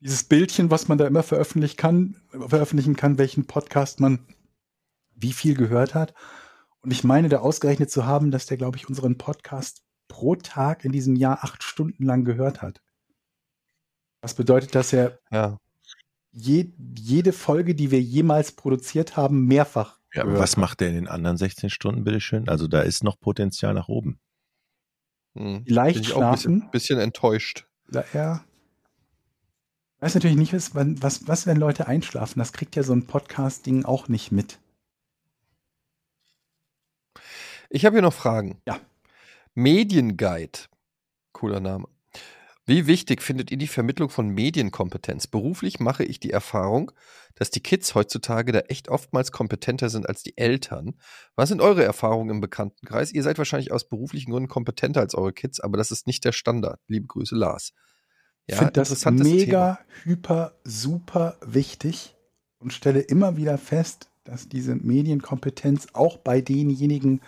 dieses Bildchen, was man da immer veröffentlichen kann, veröffentlichen kann, welchen Podcast man wie viel gehört hat. Und ich meine, da ausgerechnet zu haben, dass der, glaube ich, unseren Podcast pro Tag in diesem Jahr acht Stunden lang gehört hat. Was bedeutet, dass er Ja. je, jede Folge, die wir jemals produziert haben, mehrfach Ja, aber was macht der in den anderen 16 Stunden, bitteschön? Also da ist noch Potenzial nach oben. Bin ich auch ein bisschen, schlafen. bisschen enttäuscht. Ja, ja. Ich weiß natürlich nicht, was, was, was, wenn Leute einschlafen. Das kriegt ja so ein Podcast-Ding auch nicht mit. Ich habe hier noch Fragen. Ja. Medienguide. Cooler Name. Wie wichtig findet ihr die Vermittlung von Medienkompetenz? Beruflich mache ich die Erfahrung, dass die Kids heutzutage da echt oftmals kompetenter sind als die Eltern. Was sind eure Erfahrungen im Bekanntenkreis? Ihr seid wahrscheinlich aus beruflichen Gründen kompetenter als eure Kids, aber das ist nicht der Standard. Liebe Grüße, Lars. Ich finde das mega, hyper, super wichtig und stelle immer wieder fest, dass diese Medienkompetenz auch bei denjenigen,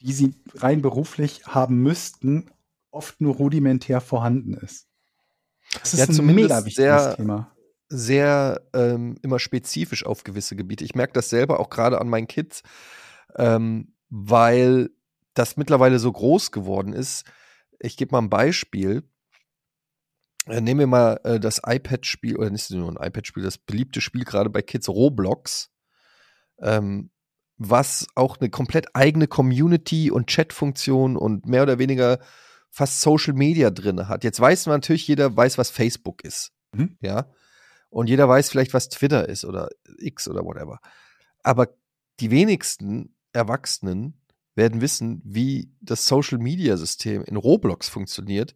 die sie rein beruflich haben müssten, oft nur rudimentär vorhanden ist. Das ist Ja, ein zumindest mega wichtiges sehr- Thema. sehr ähm, immer spezifisch auf gewisse Gebiete. Ich merke das selber auch gerade an meinen Kids, ähm, weil das mittlerweile so groß geworden ist. Ich gebe mal ein Beispiel. Äh, nehmen wir mal äh, das iPad-Spiel, oder nicht nur ein iPad-Spiel, das beliebte Spiel gerade bei Kids Roblox, ähm, was auch eine komplett eigene Community und Chat-Funktion und mehr oder weniger fast Social Media drin hat. Jetzt weiß man natürlich, jeder weiß, was Facebook ist. Mhm. Ja. Und jeder weiß vielleicht, was Twitter ist oder X oder whatever. Aber die wenigsten Erwachsenen werden wissen, wie das Social Media System in Roblox funktioniert,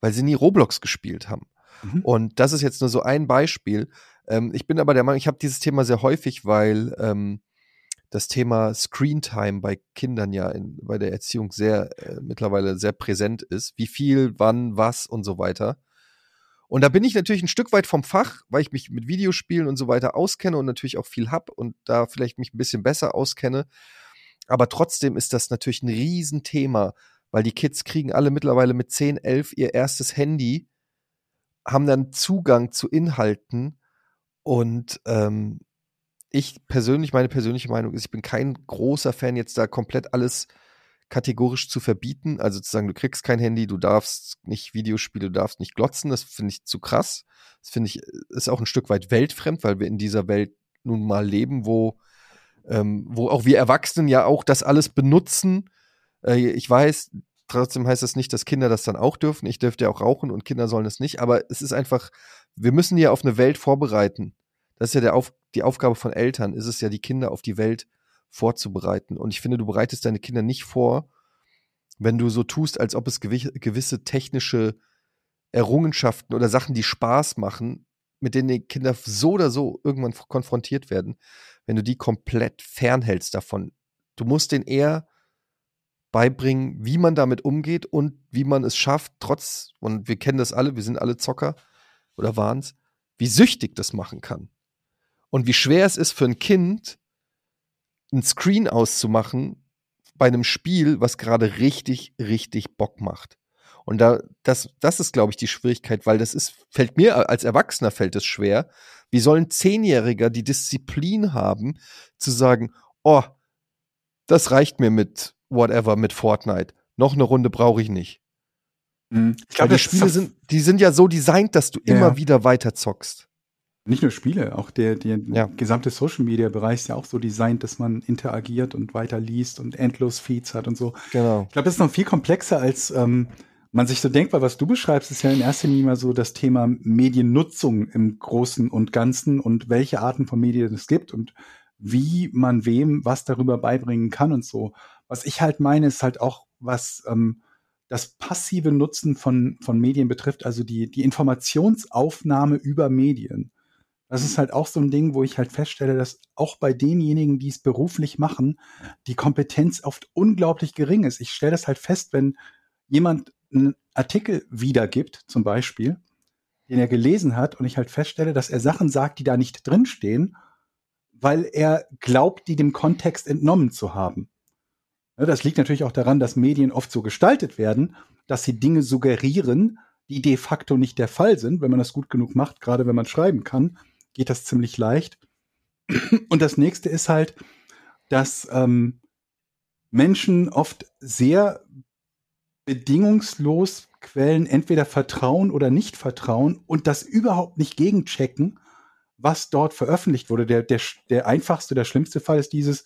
weil sie nie Roblox gespielt haben. Mhm. Und das ist jetzt nur so ein Beispiel. Ähm, ich bin aber der Meinung, ich habe dieses Thema sehr häufig, weil ähm, das Thema Screen Time bei Kindern ja in, bei der Erziehung sehr äh, mittlerweile sehr präsent ist. Wie viel, wann, was und so weiter. Und da bin ich natürlich ein Stück weit vom Fach, weil ich mich mit Videospielen und so weiter auskenne und natürlich auch viel hab und da vielleicht mich ein bisschen besser auskenne. Aber trotzdem ist das natürlich ein Riesenthema, weil die Kids kriegen alle mittlerweile mit 10, 11 ihr erstes Handy, haben dann Zugang zu Inhalten und ähm, ich persönlich, meine persönliche Meinung ist, ich bin kein großer Fan, jetzt da komplett alles kategorisch zu verbieten. Also zu sagen, du kriegst kein Handy, du darfst nicht Videospiele, du darfst nicht glotzen, das finde ich zu krass. Das finde ich, ist auch ein Stück weit weltfremd, weil wir in dieser Welt nun mal leben, wo, ähm, wo auch wir Erwachsenen ja auch das alles benutzen. Äh, ich weiß, trotzdem heißt das nicht, dass Kinder das dann auch dürfen. Ich dürfte ja auch rauchen und Kinder sollen es nicht. Aber es ist einfach, wir müssen ja auf eine Welt vorbereiten. Das ist ja der auf, die Aufgabe von Eltern, ist es ja, die Kinder auf die Welt vorzubereiten. Und ich finde, du bereitest deine Kinder nicht vor, wenn du so tust, als ob es gewi- gewisse technische Errungenschaften oder Sachen, die Spaß machen, mit denen die Kinder so oder so irgendwann konfrontiert werden, wenn du die komplett fernhältst davon. Du musst denen eher beibringen, wie man damit umgeht und wie man es schafft, trotz, und wir kennen das alle, wir sind alle Zocker oder waren's, wie süchtig das machen kann. Und wie schwer es ist für ein Kind, ein Screen auszumachen bei einem Spiel, was gerade richtig, richtig Bock macht. Und da, das, das ist, glaube ich, die Schwierigkeit, weil das ist, fällt mir als Erwachsener fällt es schwer. Wie soll ein Zehnjähriger die Disziplin haben, zu sagen, oh, das reicht mir mit whatever, mit Fortnite. Noch eine Runde brauche ich nicht. Mhm. Ich glaube, die Spiele sind, die sind ja so designt, dass du Ja. immer wieder weiter zockst. Nicht nur Spiele, auch der, der Ja. gesamte Social Media Bereich ist ja auch so designt, dass man interagiert und weiter liest und endlos Feeds hat und so. Genau. Ich glaube, das ist noch viel komplexer, als ähm, man sich so denkt, weil was du beschreibst, ist ja in erster Linie mal so das Thema Mediennutzung im Großen und Ganzen und welche Arten von Medien es gibt und wie man wem was darüber beibringen kann und so. Was ich halt meine, ist halt auch, was ähm, das passive Nutzen von, von Medien betrifft, also die, die Informationsaufnahme über Medien. Das ist halt auch so ein Ding, wo ich halt feststelle, dass auch bei denjenigen, die es beruflich machen, die Kompetenz oft unglaublich gering ist. Ich stelle das halt fest, wenn jemand einen Artikel wiedergibt, zum Beispiel, den er gelesen hat, und ich halt feststelle, dass er Sachen sagt, die da nicht drinstehen, weil er glaubt, die dem Kontext entnommen zu haben. Ja, Das liegt natürlich auch daran, dass Medien oft so gestaltet werden, dass sie Dinge suggerieren, die de facto nicht der Fall sind. Wenn man das gut genug macht, gerade wenn man schreiben kann, geht das ziemlich leicht. Und das nächste ist halt, dass ähm, Menschen oft sehr bedingungslos Quellen entweder vertrauen oder nicht vertrauen und das überhaupt nicht gegenchecken, was dort veröffentlicht wurde. Der, der, der einfachste, der schlimmste Fall ist dieses,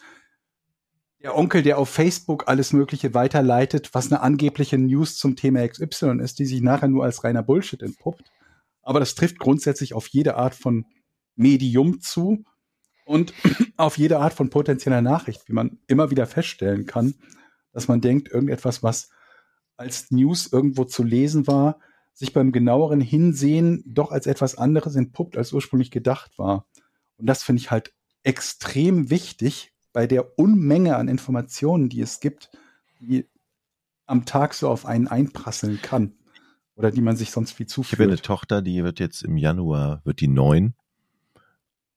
der Onkel, der auf Facebook alles Mögliche weiterleitet, was eine angebliche News zum Thema XY ist, die sich nachher nur als reiner Bullshit entpuppt. Aber das trifft grundsätzlich auf jede Art von Medium zu und [CLEARS THROAT] auf jede Art von potenzieller Nachricht, wie man immer wieder feststellen kann. dass man denkt, irgendetwas, was als News irgendwo zu lesen war, sich beim genaueren Hinsehen doch als etwas anderes entpuppt, als ursprünglich gedacht war. Und das finde ich halt extrem wichtig bei der Unmenge an Informationen, die es gibt, die am Tag so auf einen einprasseln kann. Oder die man sich sonst viel Ich habe eine zuführt. Tochter, die wird jetzt im Januar, wird die neun.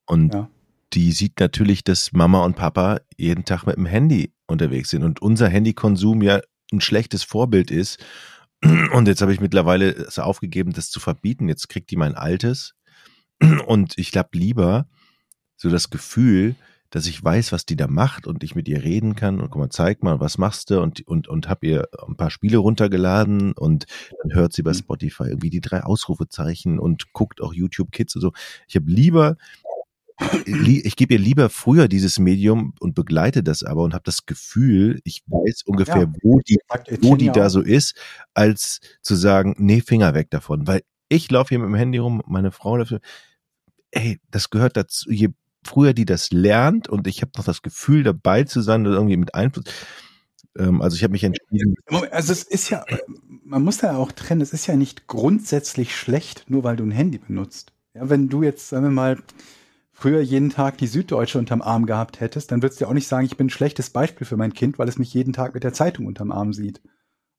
Und Ja. die sieht natürlich, dass Mama und Papa jeden Tag mit dem Handy unterwegs sind und unser Handykonsum ja ein schlechtes Vorbild ist. Und jetzt habe ich mittlerweile es aufgegeben, das zu verbieten. Jetzt kriegt die mein altes. Und ich glaube lieber so das Gefühl, dass ich weiß, was die da macht und ich mit ihr reden kann und guck mal, zeig mal, was machst du und und und habe ihr ein paar Spiele runtergeladen und dann hört sie bei Mhm. Spotify irgendwie die drei Ausrufezeichen und guckt auch YouTube Kids und so. Ich habe lieber li- ich gebe ihr lieber früher dieses Medium und begleite das aber und habe das Gefühl, ich weiß ungefähr, Ja. wo die wo die da so ist, als zu sagen, nee, Finger weg davon. Weil ich laufe hier mit dem Handy rum, meine Frau läuft, ey, das gehört dazu. Je früher die das lernt und ich habe noch das Gefühl, dabei zu sein oder irgendwie mit Einfluss. Ähm, also ich habe mich entschieden, Also es ist ja, man muss da auch trennen, es ist ja nicht grundsätzlich schlecht, nur weil du ein Handy benutzt. Ja, wenn du jetzt, sagen wir mal, früher jeden Tag die Süddeutsche unterm Arm gehabt hättest, dann würdest du ja auch nicht sagen, ich bin ein schlechtes Beispiel für mein Kind, weil es mich jeden Tag mit der Zeitung unterm Arm sieht.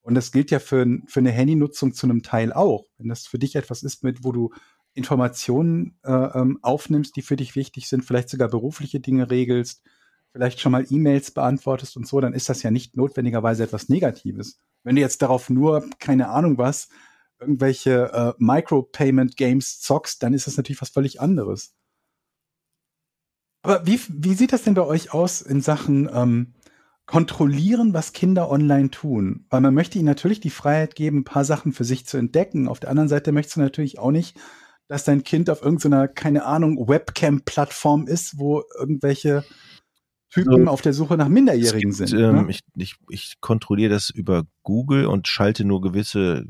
Und das gilt ja für, für eine Handynutzung zu einem Teil auch. Wenn das für dich etwas ist, mit wo du Informationen äh, ähm, aufnimmst, die für dich wichtig sind, vielleicht sogar berufliche Dinge regelst, vielleicht schon mal E-Mails beantwortest und so, dann ist das ja nicht notwendigerweise etwas Negatives. Wenn du jetzt darauf nur, keine Ahnung was, irgendwelche äh, Micropayment-Games zockst, dann ist das natürlich was völlig anderes. Aber wie, wie sieht das denn bei euch aus in Sachen ähm, kontrollieren, was Kinder online tun? Weil man möchte ihnen natürlich die Freiheit geben, ein paar Sachen für sich zu entdecken. Auf der anderen Seite möchtest du natürlich auch nicht, dass dein Kind auf irgendeiner, keine Ahnung, Webcam-Plattform ist, wo irgendwelche Typen So. auf der Suche nach Minderjährigen gibt, sind. ähm, ne? ich, ich, ich kontrolliere das über Google und schalte nur gewisse,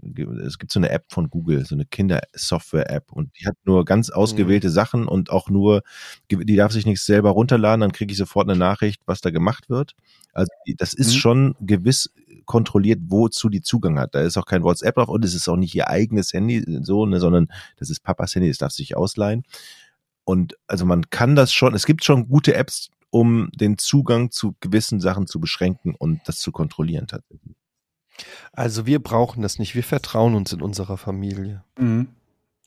es gibt so eine App von Google, so eine Kindersoftware-App und die hat nur ganz ausgewählte Sachen und auch nur, die darf sich nicht selber runterladen, dann kriege ich sofort eine Nachricht, was da gemacht wird. Also das ist Mhm. schon gewiss kontrolliert, wozu die Zugang hat. Da ist auch kein WhatsApp drauf und es ist auch nicht ihr eigenes Handy so, ne, sondern das ist Papas Handy, das darf sich ausleihen. Und also man kann das schon, es gibt schon gute Apps, um den Zugang zu gewissen Sachen zu beschränken und das zu kontrollieren tatsächlich. Also wir brauchen das nicht. Wir vertrauen uns in unserer Familie. Mhm.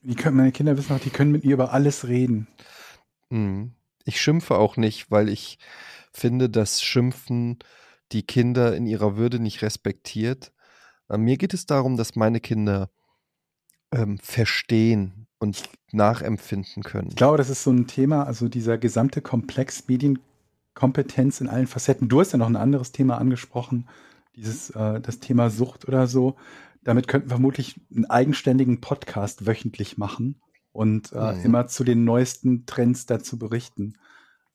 Die können, meine Kinder wissen auch, die können mit mir über alles reden. Mhm. Ich schimpfe auch nicht, weil ich finde, dass Schimpfen die Kinder in ihrer Würde nicht respektiert. Äh, Mir geht es darum, dass meine Kinder ähm, verstehen und nachempfinden können. Ich glaube, das ist so ein Thema, also dieser gesamte Komplex Medienkompetenz in allen Facetten. Du hast ja noch ein anderes Thema angesprochen, dieses äh, das Thema Sucht oder so. Damit könnten wir vermutlich einen eigenständigen Podcast wöchentlich machen und äh, Mhm. immer zu den neuesten Trends dazu berichten.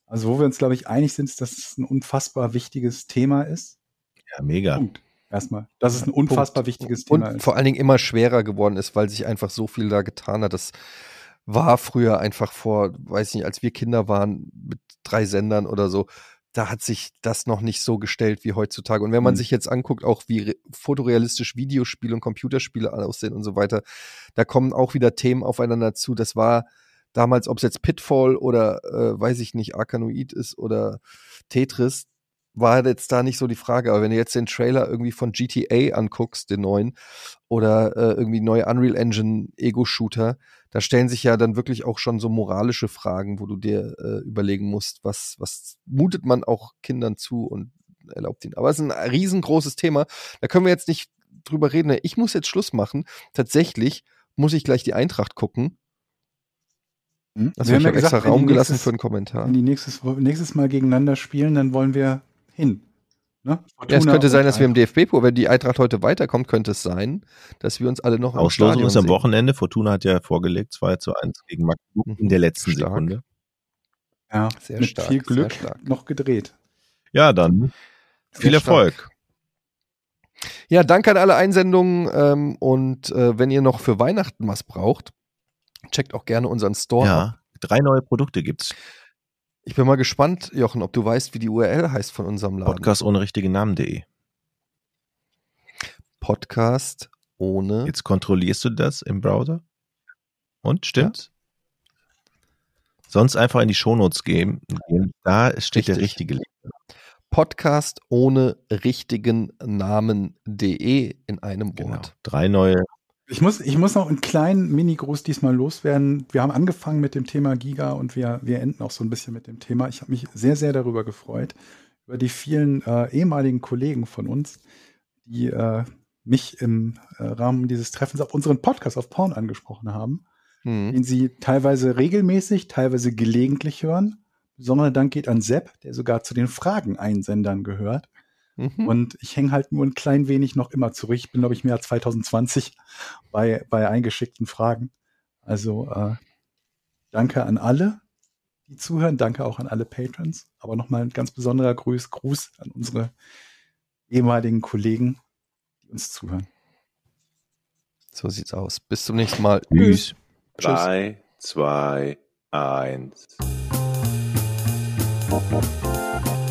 Also wo wir uns, glaube ich, einig sind, ist, dass es ein unfassbar wichtiges Thema ist. Ja, mega. Punkt. Erstmal. Dass es ein unfassbar Punkt. wichtiges und Thema ist. vor allen Dingen immer schwerer geworden ist, weil sich einfach so viel da getan hat. Das war früher einfach vor, weiß nicht, als wir Kinder waren mit drei Sendern oder so, da hat sich das noch nicht so gestellt wie heutzutage. Und wenn man Mhm. sich jetzt anguckt, auch wie re- fotorealistisch Videospiele und Computerspiele aussehen und so weiter, da kommen auch wieder Themen aufeinander zu. Das war damals, ob es jetzt Pitfall oder äh, weiß ich nicht, Arkanoid ist oder Tetris, war jetzt da nicht so die Frage. Aber wenn du jetzt den Trailer irgendwie von GTA anguckst, den neuen, oder äh, irgendwie neue Unreal Engine Ego-Shooter, da stellen sich ja dann wirklich auch schon so moralische Fragen, wo du dir äh, überlegen musst, was, was mutet man auch Kindern zu und erlaubt ihnen. Aber es ist ein riesengroßes Thema. Da können wir jetzt nicht drüber reden. Ich muss jetzt Schluss machen. Tatsächlich muss ich gleich die Eintracht gucken. Hm? Also Wir ich haben ja extra gesagt, die Raum gelassen nächstes- für einen Kommentar. Wenn die nächstes, nächstes Mal gegeneinander spielen, dann wollen wir hin. Ne? Ja, es könnte sein, dass wir im. DFB-Pool, wenn die Eintracht heute weiterkommt, könnte es sein, dass wir uns alle noch im Auslosung ist am. Wochenende. Fortuna hat ja vorgelegt 2 zu 1 gegen Magdeburg Mhm. in der letzten Stark. Sekunde. Ja, Sehr mit stark, viel sehr Glück stark. noch gedreht. Ja, dann viel Sehr stark. Erfolg. Ja, danke an alle Einsendungen ähm, und äh, wenn ihr noch für Weihnachten was braucht, checkt auch gerne unseren Store ab. Ja, drei neue Produkte gibt's. Ich bin mal gespannt, Jochen, ob du weißt, wie die URL heißt von unserem Laden. Podcast ohne richtigen Namen.de. Podcast ohne. Jetzt kontrollierst du das im Browser? Und stimmt's? Sonst einfach in die Shownotes gehen. Da steht der Richtig. richtige Link. Podcast ohne richtigen Namen.de in einem Genau. Wort. Drei neue. Ich muss, ich muss noch einen kleinen Mini-Gruß diesmal loswerden. Wir haben angefangen mit dem Thema Giga und wir, wir enden auch so ein bisschen mit dem Thema. Ich habe mich sehr, sehr darüber gefreut, über die vielen äh, ehemaligen Kollegen von uns, die äh, mich im äh, Rahmen dieses Treffens auf unseren Podcast auf Porn angesprochen haben, Hm. den sie teilweise regelmäßig, teilweise gelegentlich hören. Besonderer Dank geht an Sepp, der sogar zu den Fragen-Einsendern gehört. Mhm. Und ich hänge halt nur ein klein wenig noch immer zurück. Ich bin, glaube ich, mehr als 2020 bei, bei eingeschickten Fragen. Also äh, danke an alle, die zuhören. Danke auch an alle Patrons. Aber nochmal ein ganz besonderer Gruß, Gruß an unsere ehemaligen Kollegen, die uns zuhören. So sieht's aus. Bis zum nächsten Mal. Tschüss. Drei, zwei, eins.